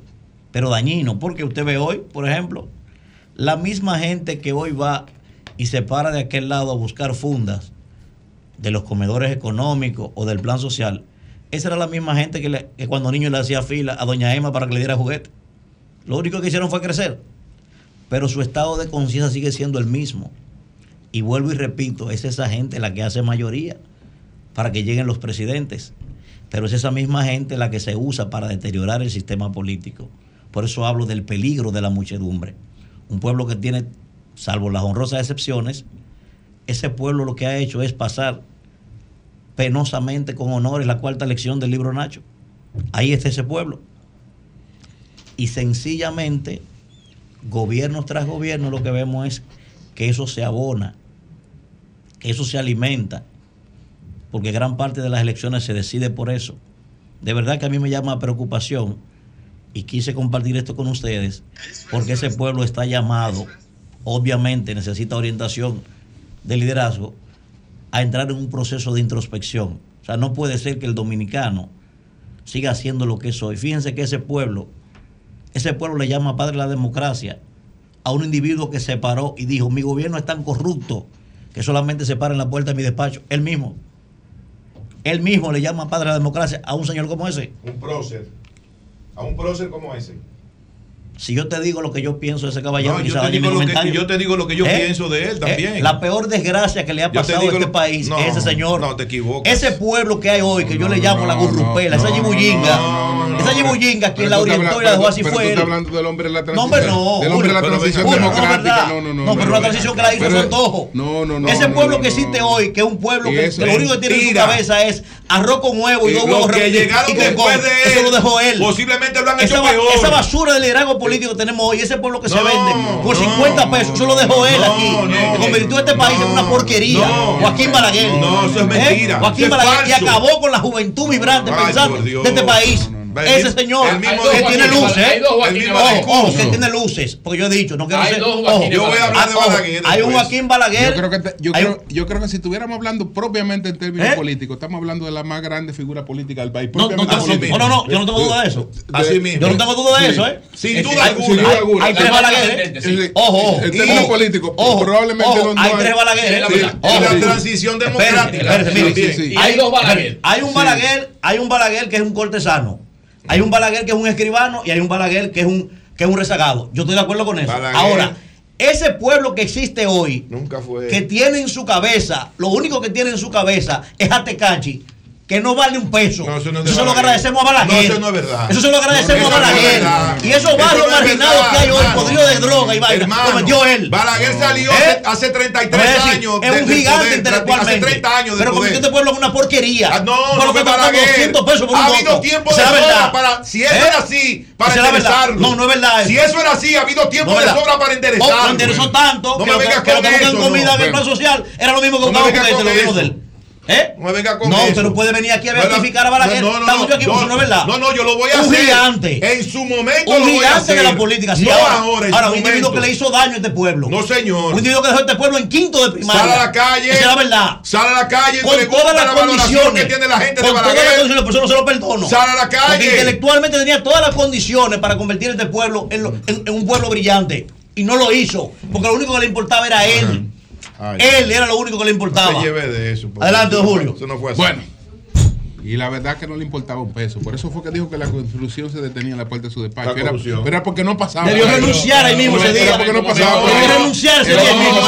pero dañino, porque usted ve hoy, por ejemplo, la misma gente que hoy va y se para de aquel lado a buscar fundas de los comedores económicos o del plan social, esa era la misma gente que, cuando niño le hacía fila a doña Emma para que le diera juguete. Lo único que hicieron fue crecer. Pero su estado de conciencia sigue siendo el mismo. Y vuelvo y repito, es esa gente la que hace mayoría para que lleguen los presidentes. Pero es esa misma gente la que se usa para deteriorar el sistema político. Por eso hablo del peligro de la muchedumbre. Un pueblo que tiene, salvo las honrosas excepciones, ese pueblo lo que ha hecho es pasar penosamente con honores la cuarta lección del libro Nacho. Ahí está ese pueblo. Y sencillamente, gobierno tras gobierno, lo que vemos es que eso se abona, que eso se alimenta, porque gran parte de las elecciones se decide por eso. De verdad que a mí me llama preocupación y quise compartir esto con ustedes porque ese pueblo está llamado, obviamente necesita orientación de liderazgo, a entrar en un proceso de introspección. O sea, no puede ser que el dominicano siga haciendo lo que es hoy. Fíjense que ese pueblo, ese pueblo le llama padre de la democracia a un individuo que se paró y dijo, mi gobierno es tan corrupto que solamente se para en la puerta de mi despacho. Él mismo. Él mismo le llama padre de la democracia a un señor como ese. Un prócer a un prócer como ese. Si yo te digo lo que yo pienso de ese caballero, no, yo, te digo lo que, yo, te digo lo que, yo ¿Eh? pienso de él ¿Eh? también. ¿Eh? La peor desgracia que le ha pasado a este lo... país no, ese señor. No, te equivocas. Ese pueblo que hay hoy, que yo le llamo la gurrupela, esa yibullinga. esa yibullinga quien la orientó y la dejó así fue él. hablando del hombre de la transición. No, pero no. Del hombre de la transición democrática. No, no, no. No, pero la transición que la hizo su. No, no, no. Ese pueblo que existe hoy, que es un pueblo que lo único que tiene en su cabeza es arroz con huevo y dos huevos. Que llegaron después de él. Eso lo dejó él. Posiblemente lo han hecho peor. Esa basura del liderazgo político que tenemos hoy, ese pueblo que se vende por 50 pesos, yo lo dejo él aquí. Convirtió este país en una porquería. Joaquín Balaguer. No, eso es ¿Eh? mentira. ¿eh? Joaquín Balaguer y acabó con la juventud vibrante Ay, de este país. Ese señor el mismo, que tiene luces. Que tiene luces. Porque yo he dicho, no quiero hay ser. Yo voy a hablar ah, de Balaguer. Hay un Joaquín Balaguer. Yo creo que, si estuviéramos hablando propiamente en términos ¿Eh? políticos, estamos hablando de la más grande figura política del país. No, no, no, yo no tengo duda de eso. Yo no tengo duda de eso, ¿eh? Sin duda alguna. Hay tres Balagueres. ¿eh? Ojo, En términos políticos, probablemente hay tres Balagueres. ¿eh? La transición democrática. Hay dos Balaguer. Hay un Balaguer, hay un Balaguer que es un cortesano. Hay un Balaguer que es un escribano y hay un Balaguer que es un, que es un rezagado. Yo estoy de acuerdo con eso. Ahora, ese pueblo que existe hoy, que tiene en su cabeza, lo único que tiene en su cabeza es Atecachi que no vale un peso. No, eso, no es eso lo agradecemos a Balaguer. No, eso no es verdad. Eso se lo agradecemos a Balaguer. y esos barrios marginados que hay hoy, podrido de droga y vaina, cometió él. Balaguer salió ¿Eh? hace 33 decir, años. Es un gigante poder, intelectualmente. Hace 30 años. Pero cometió este pueblo es una porquería. Ah, no, por lo que Balaguer. Pesos por un ha habido tiempo de sobra para. Si eso ¿Eh? era así, para enderezarlo. No, no es verdad. Si eso era así, ha habido tiempo de sobra para oh, enderezarlo. No enderezó tanto. No me vengas con eso. comida en el plan social era lo mismo que un con este, lo mismo de él. ¿Eh? No me venga con no, usted no puede venir aquí a verificar a Balaguer. No, no, Estamos yo aquí no, no, ¿verdad? No, no, yo lo voy a un hacer. Un gigante. En su momento Un gigante de la política. Sí, ahora, ahora, un individuo que le hizo daño a este pueblo. No, señor. Un individuo que dejó a este pueblo en quinto de primaria. Sale a la calle. Esa la verdad. Sale a la calle. Con todas las la condiciones. que tiene la gente con todas las condiciones, por eso no se lo perdono. Sale a la calle. Intelectualmente tenía todas las condiciones para convertir este pueblo en, en un pueblo brillante. Y no lo hizo. Porque lo único que le importaba era él. Ay, Él era lo único que le importaba. No te de eso, Adelante, don Julio. Eso no fue así. Bueno. Y la verdad que no le importaba un peso. Por eso fue que dijo que la construcción se detenía en la puerta de su despacho. Era, era, porque no pasaba. Debió renunciar ahí mismo ese día. Era porque no pasaba por ahí. renunciar ese día mismo.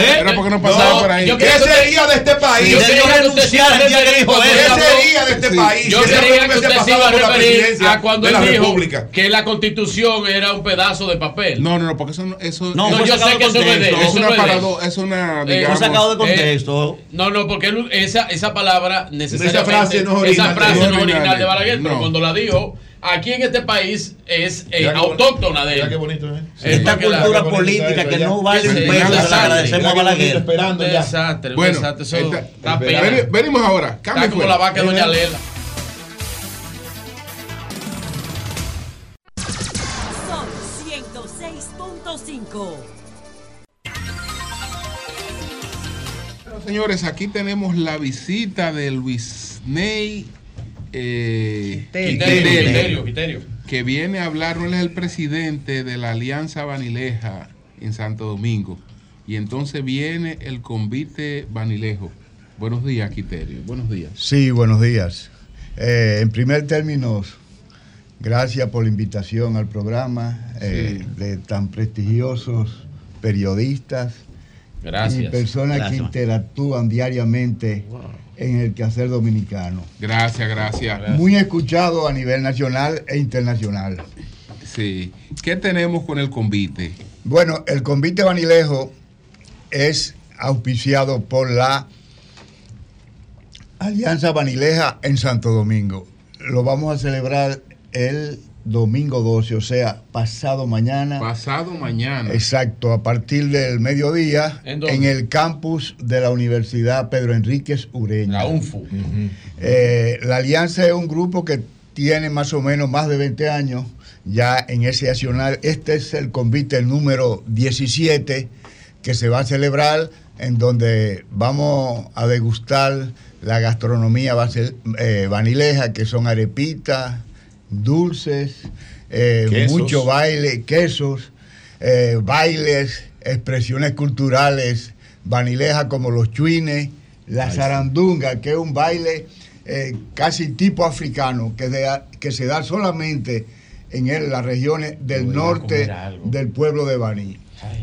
Era porque no pasaba por ahí. Ese día de este país. Debió renunciar el día que dijo eso. De este, este país. Yo quería que usted se iba a referir a cuando él dijo que la constitución era un pedazo de papel. No, no, no, porque eso no. Eso, no, yo sé que eso no es de eso. Una es una. Eh, sacado de eh, contexto. No, no, porque esa, esa palabra necesariamente frase no es original, esa frase no es original de Balaguer, no. pero cuando la dijo, aquí en este país es eh, autóctona de él. Qué bonito, ¿eh? sí. Esta cultura qué política que no vale un peso, le agradecemos a Balaguer. Esperando ya. Desastre, bueno, desastre, eso está, está ven, Venimos ahora. Cambio está como fuera. la vaca Doña Lela. Señores, aquí tenemos la visita de Luis Ney eh, Quiterio, que viene a hablar, él es el presidente de la Alianza Vanileja en Santo Domingo. Y entonces viene el convite Vanilejo. Buenos días, Quiterio. Buenos días. Sí, buenos días. Eh, en primer término, gracias por la invitación al programa eh, de tan prestigiosos periodistas Gracias. Y personas que interactúan diariamente en el quehacer dominicano. Gracias, gracias, gracias. Muy escuchado a nivel nacional e internacional. Sí. ¿Qué tenemos con el convite? Bueno, el convite Vanilejo es auspiciado por la Alianza Vanileja en Santo Domingo. Lo vamos a celebrar el domingo 12, o sea, pasado mañana. Pasado mañana. Exacto, a partir del mediodía en, el campus de la Universidad Pedro Enríquez Ureña. La UNFU. Eh, la Alianza es un grupo que tiene más o menos más de 20 años ya en ese accionar. Este es el convite número 17 que se va a celebrar en donde vamos a degustar la gastronomía base, eh, vanileja, que son arepitas, dulces, eh, mucho baile, quesos. eh, bailes, expresiones culturales, vanilejas como los chuines, la zarandunga, que es un baile eh, casi tipo africano, que, que se da solamente en las regiones del norte del pueblo de Baní.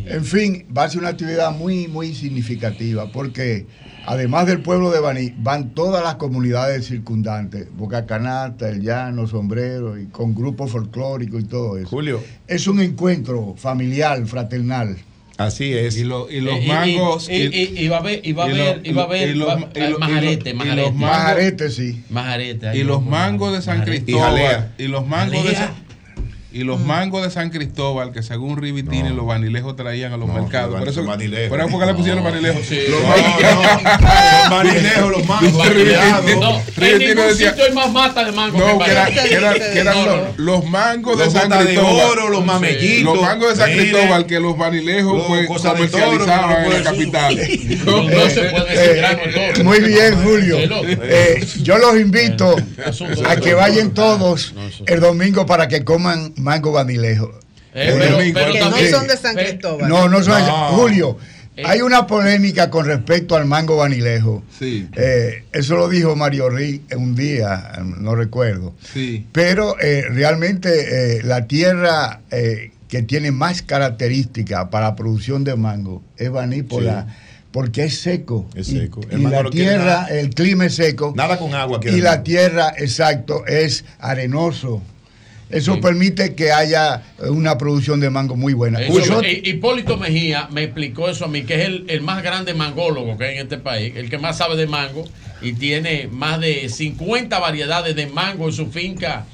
En fin, va a ser una actividad muy, muy significativa porque además del pueblo de Baní, van todas las comunidades circundantes, Boca Canasta, El Llano, Sombrero, y con grupos folclóricos y todo eso. Julio. Es un encuentro familiar, fraternal. Así es. Y, los mangos. Y, va a haber, y va a haber, y va a haber majarete, majarete. Majarete, sí. Majarete. Y los mangos de San Cristóbal. Y los mangos de San y los mm. mangos de San Cristóbal, que según Rivitini los vanilejos traían a los mercados. Por eso, por eso porque le pusieron vanilejos. Sí. Los, no, vanilejos, los mangos. No, sitio hay más mata de mango. No, que, eran los, mangos de San Cristóbal. oro, los mamellitos. Los mangos de San Cristóbal que los vanilejos pues, comercializaban en la capital. No se puede decir eh, Muy bien, Julio. Eh, yo los invito a que vayan todos el domingo para que coman mango vanilejo. Eh, pero, que no son de San Cristóbal. No, no son. Julio, eh. hay una polémica con respecto al mango vanilejo. Sí. Eh, eso lo dijo Mario en un día, no recuerdo. Sí. Pero realmente la tierra que tiene más características para la producción de mango es Baní porque es seco. Es seco. Y, la tierra, el clima es seco. Nada con agua. Y la tierra, exacto, es arenoso. Eso permite que haya una producción de mango muy buena. Hipólito Mejía me explicó eso a mí, que es el, el, más grande mangólogo que hay en este país, el que más sabe de mango y tiene más de 50 variedades de mango en su finca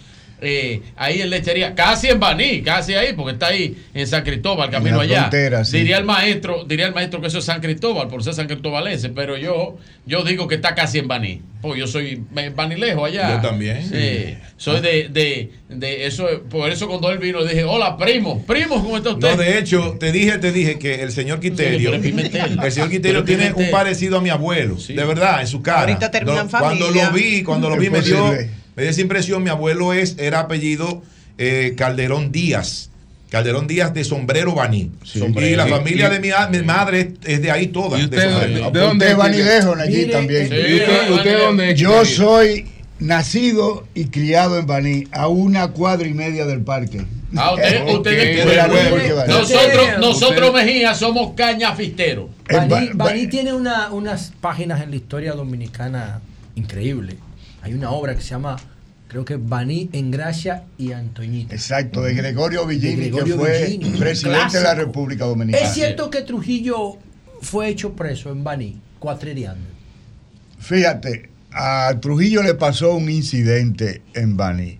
eh, ahí en Lechería, casi en Baní, casi ahí, porque está ahí en San Cristóbal, camino allá. Diría el maestro, diría el maestro que eso es San Cristóbal, por ser San Cristóbalense, pero yo, yo digo que está casi en Baní, porque yo soy banilejo allá. Yo también. Sí, soy de, de, de, eso, por eso cuando él vino dije, hola primo, primo, ¿cómo está usted? No, de hecho, te dije, te dije que el señor Quiterio, el señor Quiterio tiene un parecido a mi abuelo, de verdad, en su cara. Ahorita terminan Cuando lo vi, cuando lo vi me dio me dio esa impresión, mi abuelo es, era apellido eh, Calderón Díaz. Calderón Díaz de Sombrero Baní. y la familia de mi, madre es de ahí toda. ¿Y usted, de, dónde es Baní lejos allí también? ¿Y usted, dónde Yo soy nacido y criado en Baní, a una cuadra y media del parque. Ah, usted, usted nosotros, nosotros Mejía somos cañafisteros. Baní, Baní tiene una, unas páginas en la historia dominicana increíbles. Hay una obra que se llama, creo que Baní en Gracia y Antoñita. Exacto, de Gregorio Villini, que fue presidente de la República Dominicana. ¿Es cierto que Trujillo fue hecho preso en Baní, cuatreriando? Fíjate, a Trujillo le pasó un incidente en Baní.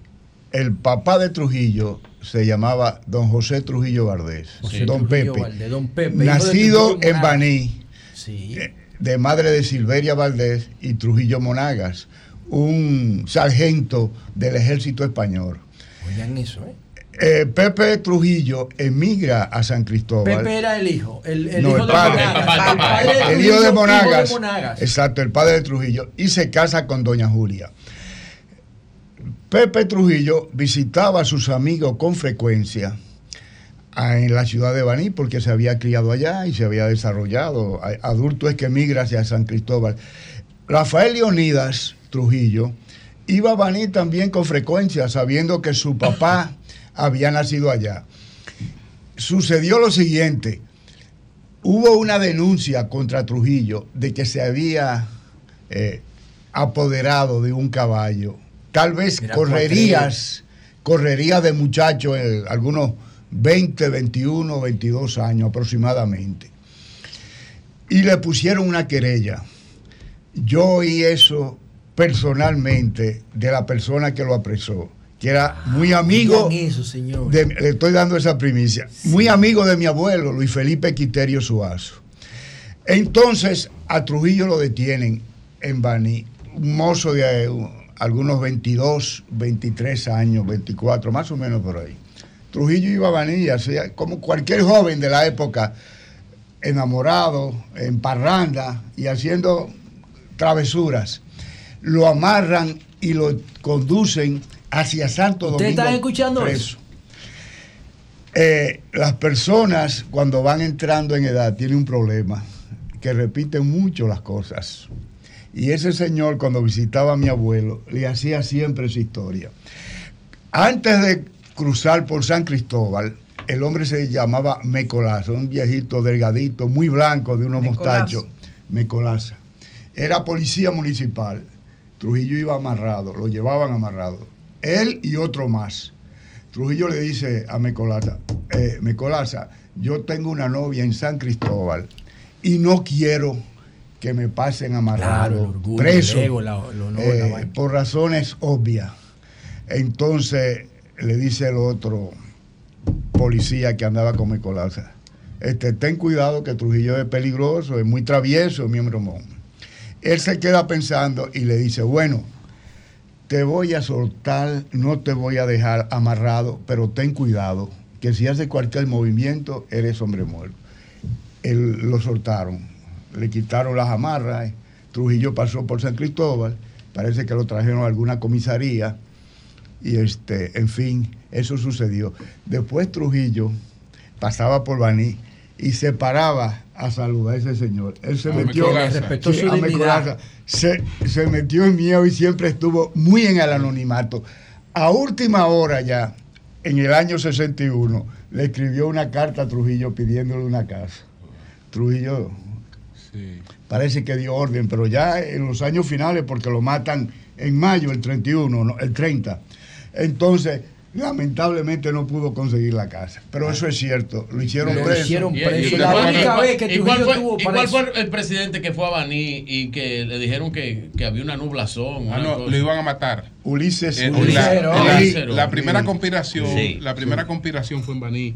El papá de Trujillo se llamaba don José Trujillo Valdés, don, Pepe, don, Pepe, nacido en Baní, eh, de madre de Silveria Valdés y Trujillo Monagas un sargento del ejército español. Oigan eso, ¿eh? ¿eh? Pepe Trujillo emigra a San Cristóbal. Pepe era el hijo, el, hijo de Monagas. El, hijo de Monagas. Exacto, el padre de Trujillo. Y se casa con doña Julia. Pepe Trujillo visitaba a sus amigos con frecuencia en la ciudad de Baní porque se había criado allá y se había desarrollado. Adulto es que emigra hacia San Cristóbal. Rafael Leonidas Trujillo, iba a Baní también con frecuencia, sabiendo que su papá había nacido allá. Sucedió lo siguiente, hubo una denuncia contra Trujillo de que se había eh, apoderado de un caballo. Tal vez correrías, correrías de muchachos, eh, algunos 20, 21, 22 años aproximadamente. Y le pusieron una querella. Yo oí eso personalmente de la persona que lo apresó, que era muy amigo. Eso, señor. le estoy dando esa primicia. Muy amigo de mi abuelo, Luis Felipe Quiterio Suazo. Entonces, a Trujillo lo detienen en Baní, un mozo de uh, algunos 22, 23 años, 24, más o menos por ahí. Trujillo iba a Baní, hacía como cualquier joven de la época, enamorado, en parranda y haciendo travesuras lo amarran y lo conducen hacia Santo Domingo. ¿Ustedes están escuchando eso? Eh, las personas cuando van entrando en edad tienen un problema, que repiten mucho las cosas. Y ese señor cuando visitaba a mi abuelo le hacía siempre su historia. Antes de cruzar por San Cristóbal, el hombre se llamaba Mecolaza, un viejito delgadito, muy blanco, de unos mostachos. Mecolaza. Era policía municipal. Trujillo iba amarrado, lo llevaban amarrado. Él y otro más. Trujillo le dice a Mecolaza, eh, Mecolaza, yo tengo una novia en San Cristóbal y no quiero que me pasen amarrado, preso, eh, por razones obvias. Entonces le dice el otro policía que andaba con Mecolaza, este, ten cuidado que Trujillo es peligroso, es muy travieso, miembro mon. Él se queda pensando y le dice, bueno, te voy a soltar, no te voy a dejar amarrado, pero ten cuidado, que si hace cualquier movimiento, eres hombre muerto. Él, lo soltaron, le quitaron las amarras, Trujillo pasó por San Cristóbal, parece que lo trajeron a alguna comisaría, y este, en fin, eso sucedió. Después Trujillo pasaba por Baní y se paraba a saludar a ese señor. Él se metió, se, se, metió en miedo y siempre estuvo muy en el anonimato. A última hora ya, en el año 61, le escribió una carta a Trujillo pidiéndole una casa. Trujillo parece que dio orden, pero ya en los años finales, porque lo matan en mayo, el 31, el 30. Entonces, lamentablemente no pudo conseguir la casa. Pero eso es cierto, lo hicieron lo preso. Hicieron preso. la única vez que igual fue, igual fue el presidente que fue a Baní y que le dijeron que, que había una nublación. Ah, no, lo iban a matar. Ulises. El, la, la, primera conspiración, la primera conspiración fue en Baní.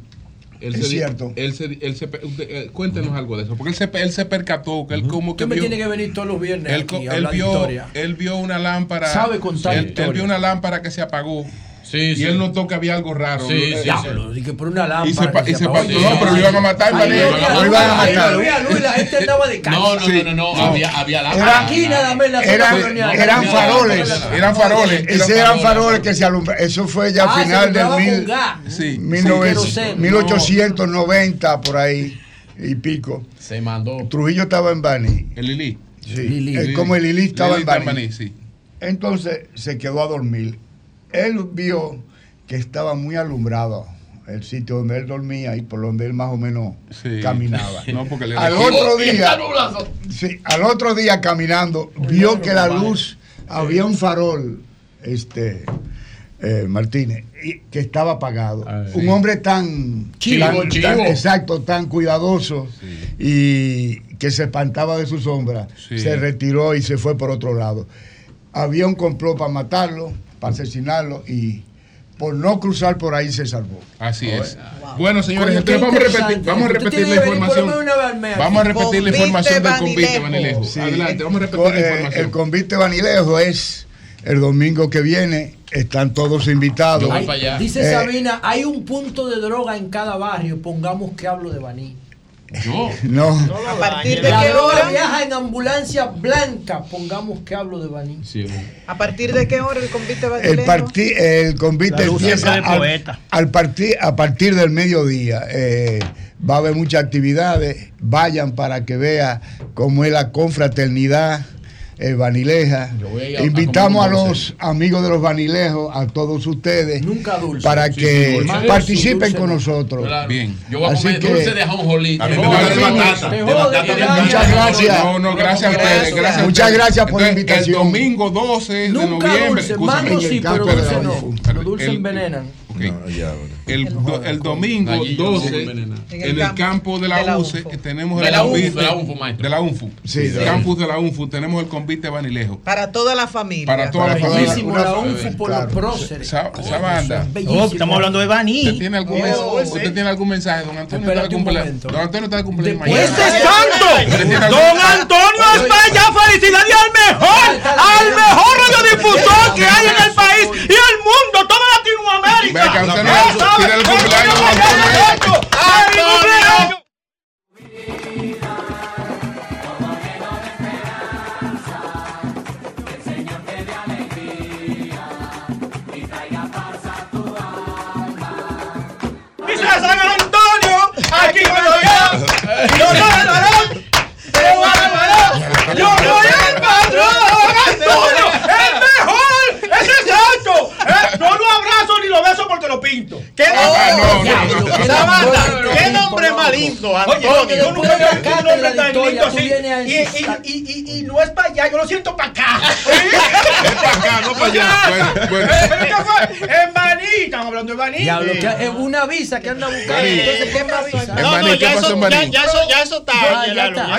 Él es se, cierto. Él se, él se, eh, cuéntenos algo de eso, porque él se, él se percató que él como que ¿Qué me tiene que venir todos los viernes él, aquí él vio, él vio una lámpara. Sabe contar él, él vio una lámpara que se apagó y él notó que había algo raro. Sí, sí, Diablo, y que por una lámpara. Y se, y se no, pero lo iban a matar, Lo iban a matar. la gente andaba de casa. No, no, no, no, había, había lámpara. Aquí nada más la eran, faroles. Eran faroles. Esos eran faroles que se alumbraban. Eso fue ya a final del mil, sí, 1890, por ahí y pico. Se mandó. Trujillo estaba en Bani. El Lili. Sí. Como el Lili estaba en Bani. Entonces se quedó a dormir él vio que estaba muy alumbrado el sitio donde él dormía y por donde él más o menos caminaba. al otro día, sí, al otro día caminando, vio que la luz, había un farol, este eh, Martínez, que estaba apagado. Ah, un hombre tan, exacto, tan cuidadoso y que se espantaba de su sombra, se retiró y se fue por otro lado. Había un complot para matarlo para asesinarlo y por no cruzar por ahí se salvó. Así es. Bueno, señores, entonces vamos a repetir, vamos a repetir la información. Vamos a repetir la información del convite Banilejo. Adelante, vamos a repetir la información. El convite Banilejo es el domingo que viene. Están todos invitados. dice eh, Sabina, hay un punto de droga en cada barrio. Pongamos que hablo de Baní. No. no. ¿A partir de qué hora viaja en ambulancia blanca? Pongamos que hablo de Baní. ¿A partir de qué hora el convite va a El, el convite empieza al, al partir, a partir del mediodía. Eh, va a haber muchas actividades. Vayan para que vea cómo es la confraternidad eh, Vanileja. Invitamos a, los amigos de los Vanilejos, a todos ustedes, para que participen con nosotros. Bien. Yo voy a comer dulce de ajonjolí. Muchas gracias. No, no, gracias a ustedes. Gracias Muchas gracias por la invitación. El domingo 12 de noviembre. Dulce, mango sí, pero dulce no. Los dulces envenenan. El, el, domingo 12 en el, campo de la, UCE tenemos el convite de la UNFU, el campus de la UNFU tenemos el convite Banilejo para toda la familia. Para toda la familia. la UNFU por los próceres. Esa, banda. oh, estamos hablando de Bani ¿Usted tiene algún, oh, ¿usted tiene algún mensaje don Antonio está de cumpleaños don Antonio está de cumpleaños mañana. ¡Este es santo! don Antonio España felicidades al mejor al mejor radiodifusor que hay en el país y el mundo toda Latinoamérica. Tiene el cumpleaños. Antonio Dice Yo soy el varón. Yo soy el patrón. Antonio, el mejor. Es exacto. Eh, No lo abrazo ni lo beso porque lo pinto. ¿Qué nombre? Sabana, ¿qué nombre más lindo, Antonio? yo nunca había visto un nombre tan lindo así. Y, y, y, y, y no es para allá, yo lo siento para acá. Es para acá, no para allá. En Baní, estamos hablando de que es una visa que anda buscando. Entonces, ¿qué más visa? En No, Baní, no, ¿qué ya eso, en ya, Baní? ya eso, ya eso está.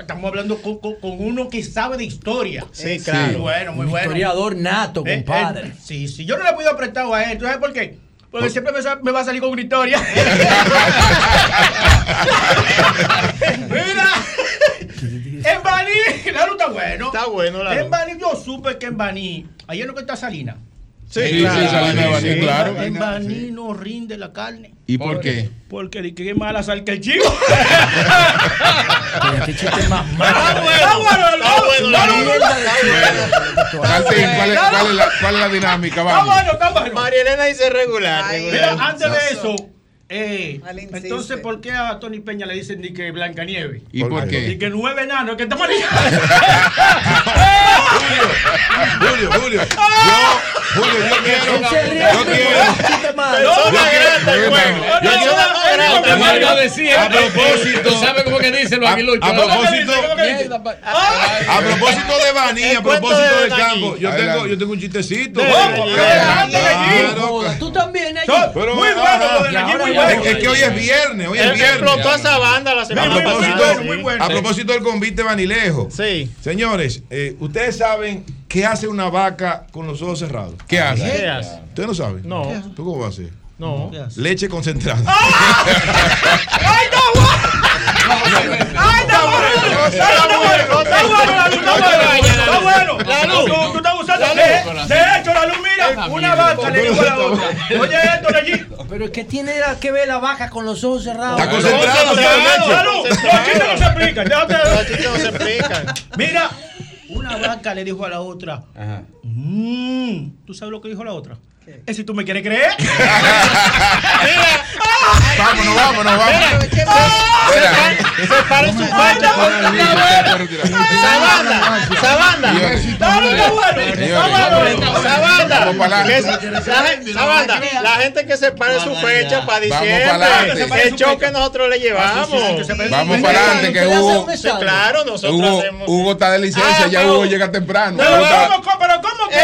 Estamos hablando con, con- con uno que sabe de historia. Sí, claro. Bueno, muy bueno. Historiador nato, Eh, compadre. eh, sí, sí, yo no le he podido prestado a él. ¿Tú sabes por qué? Porque siempre me, va a salir con una historia. Mira, en Baní, la luz está bueno. Está bueno, la En. Baní, yo supe que en Baní, ayer no que está Salina. Sí, sí, Salina de Baní, claro. En Baní no rinde la carne. ¿Y por qué? Porque es mala sal que el chivo. Qué chiste más malo. bueno, está bueno, la luz. Martín, ¿cuál es, la, cuál es la dinámica? Está Vamos. bueno, está bueno. María Elena dice regular. Ay, regular. Mira, antes de eso, eh, entonces, ¿por qué a Tony Peña le dicen ni que Blanca Nieve? ¿Y por Y qué? que nueve enanos, que está mal. Julio, Julio. Yo, Julio, yo quiero. Él se ríe Yo de quiero. un chiste malo. Persona grande el juego. Yo quiero- Lo que Mario decía. A propósito- ¿Tú sabes cómo que dicen los A- aguiluchos? a propósito- A propósito de Baní, El a propósito de del campo, yo tengo, yo tengo un chistecito. Tú también. Pero, Muy bueno, lo. Es, es que hoy es viernes, hoy es viernes. explotó a esa banda la semana bueno. a propósito del convite Vanilejo. Sí. Señores, eh, ustedes saben qué hace una vaca con los ojos cerrados. ¿Qué hace? ¿Qué hace? ¿Ustedes no saben? No. ¿Tú cómo vas a hacer? No. Leche concentrada. ¡Ay, está bueno! ¡Ay, está bueno! ¡Está bueno! ¡Está bueno, la luz! ¡Está bueno! ¡Está bueno! La luz. Tú- Tú estás usando... De, hecho, la luz, mira, una vaca le dijo a la otra. Oye, esto de allí. Pero es que tiene que ver la vaca con los ojos cerrados. Está concentrada, Concentrado. señor La luz, los chistes no se explican. Los chistes no se explican. Mira, una vaca le dijo a la otra, "Mm", ¿tú sabes lo que dijo la otra? Es si tú me quieres creer. Vámonos, vámonos, vámonos. Se para en su fecha. Sabanda, Sabanda. Sabanda. La, gen- Sabanda, la gente que se pare su fecha para diciembre. El show que nosotros le llevamos. Vamos para adelante, que Hugo, claro, nosotros Hugo, hacemos. Hugo está de licencia, Ah, ya Hugo llega temprano. Pero,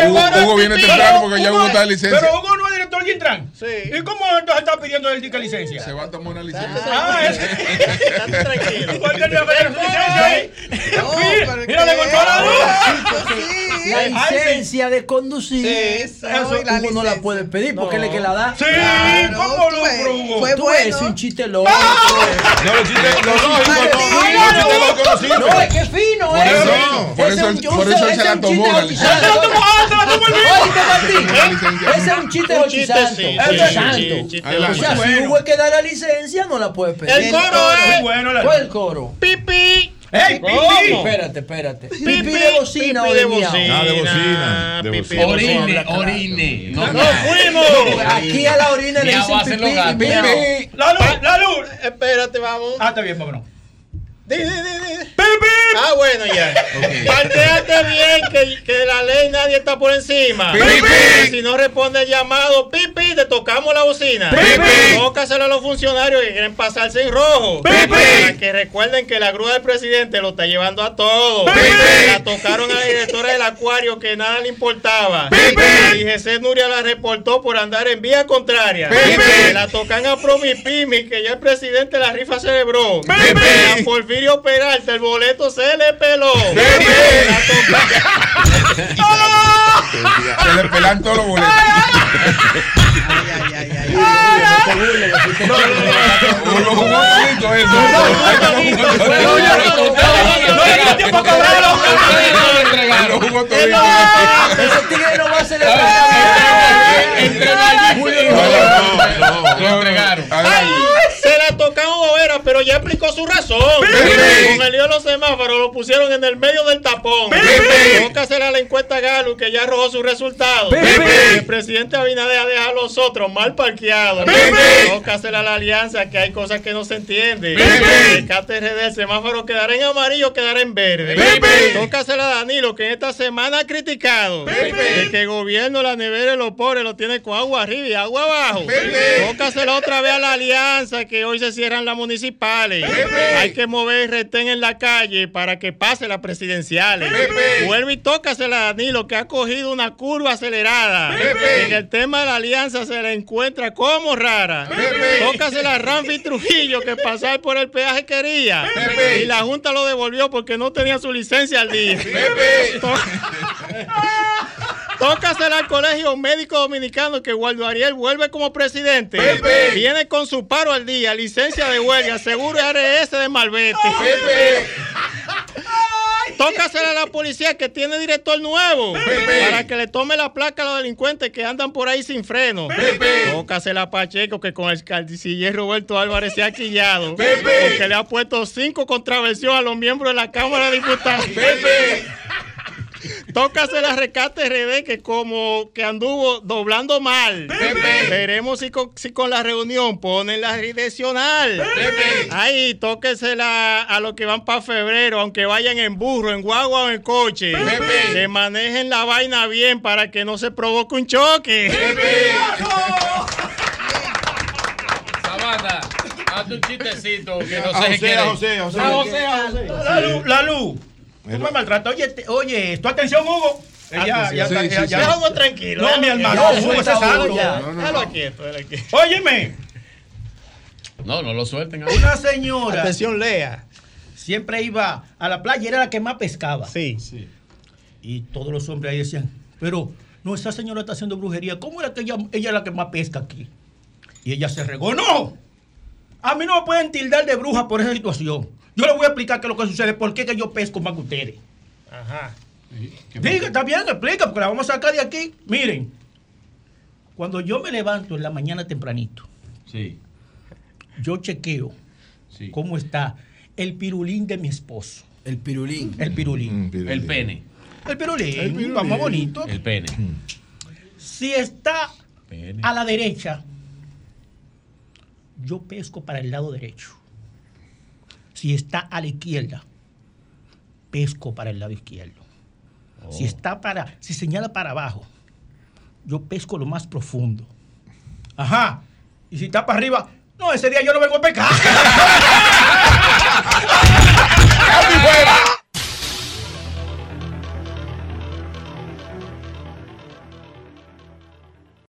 ¿cómo, Hugo, viene temprano porque ya Hugo está de licencia. Pero Hugo no es director de Intran. Sí. ¿Y cómo entonces está pidiendo el de licencia? Se va a tomar una licencia. Ah, es- Estate tranquilo. ¿Por qué no va a su licencia ahí? No, Mira, le la luz. Sí. La licencia de conducir, Eso, eso y la Hugo no la puede pedir porque él es que la da. Sí, Claro, ¿cómo ves, Hugo? Fue es un chiste loco. No, los chistes, los lógicos, no, los chistes lógicos no es que fino, ¿eh? por eso, él ese se la tomó licencia. ¡Se la tomó, ah, se la tomó ese es un chiste de Un Ochi chiste, Santo. sí, Ochi sí, Santo. sí, chiste O sea, si Hugo es que da la licencia, no la puede pedir. El coro es bueno la ¿Cuál el coro? pipí. ¡Ey, pipí! Espérate, espérate. ¿Pipí de bocina pipí o de bocina. Ah, de bocina, de bocina. Orine, orine. No, ¡Nos fuimos! Aquí a la orina le dicen. Pipi. ¡La luz, la luz! Espérate, vamos. Ah, está bien, vámonos. Di, di, di. Ah, bueno, ya. Parquéate bien, que, que la ley nadie está por encima. Pipi. Si no responde el llamado, pipi, te tocamos la bocina. Pipi. Tócaselo a los funcionarios que quieren pasarse en rojo. Pipi. Para que recuerden que la grúa del presidente lo está llevando a todos. Pipi. La tocaron a la directora del acuario que nada le importaba. Pipi. Y Jesús Nuria la reportó por andar en vía contraria. Pipi. La tocan a Promipimi, que ya el presidente la rifa celebró. Pipi. A Porfirio Peralta, el boleto se le peló. Se le pelan todos los boletos. Como los jugó todito eso. Ahí está los jugó todito. ¡No le dio tiempo a no a celebrar Lo entregaron. La pero ya explicó su razón. Con el lío de los semáforos lo pusieron en el medio del tapón. Tócasela a la encuesta Galo que ya arrojó su resultado. El presidente Abinader deja a los otros mal parqueados. Tócasela a la alianza que hay cosas que no se entienden. El KTRD, el semáforo quedará en amarillo, quedará en verde. Tócasela a Danilo que en esta semana ha criticado de que el gobierno, la nevera y los pobres lo tiene con agua arriba y agua abajo. Tócasela otra vez a la alianza que hoy se cierran las municipales. Hay que mover retén en la calle para que pase las presidenciales. Vuelve y tócasela a Danilo que ha cogido una curva acelerada. En el tema de la alianza se la encuentra como rara. Tócasela a Ramfi Trujillo que pasar por el peaje quería. Y la Junta lo devolvió porque no tenía su licencia al día. Tó- Tócasela al Colegio Médico Dominicano que Waldo Ariel vuelve como presidente. Viene con su paro al día, licencia de huelga, seguro RS de Malvete. Tócasela a la policía que tiene director nuevo para que le tome la placa a los delincuentes que andan por ahí sin freno. Tócasela a Pacheco que con el canciller Roberto Álvarez se ha quillado porque le ha puesto cinco contravención a los miembros de la Cámara de Diputados. Tócasela a Recate RD que como que anduvo doblando mal. Veremos si con, si con la reunión ponen la direccional. Ahí, tóquesela a los que van para febrero, aunque vayan en burro, en guagua o en coche. Que manejen la vaina bien para que no se provoque un choque. Sabana, hazte un chistecito que no A sé José, qué a José, a José. A José, a José. La luz, la luz. Tú me maltratas. Oye, te- oye, tu atención, Hugo. Eh, Ya, ya, Sí, ya, sí, ya, sí, ya. sí. Déjalo tranquilo, No, mi hermano. Hugo, ese es Suelta, algo. Hugo, ya. No, no, no. Déjalo quieto, déjalo quieto. Óyeme. No, no lo suelten. Una señora. Atención, Lea. Siempre iba a la playa y era la que más pescaba. Sí. Y todos los hombres ahí decían, pero no, esa señora está haciendo brujería. ¿Cómo era que ella, ella es la que más pesca aquí? Y ella se regó. ¡No! A mí no me pueden tildar de bruja por esa situación. Yo le voy a explicar qué es lo que sucede, por qué que yo pesco más que ustedes. Ajá. Diga, está bien, explica, porque la vamos a sacar de aquí. Miren, cuando yo me levanto en la mañana tempranito, Sí. yo chequeo cómo está el pirulín de mi esposo. El pirulín. El pirulín. El pene. El pirulín, El pirulín. vamos bonito. El pene. Si está a la derecha, yo pesco para el lado derecho. Si está a la izquierda, pesco para el lado izquierdo. Si está para, si señala para abajo, yo pesco lo más profundo. Ajá. Y si está para arriba, no, ese día yo no vengo a pescar.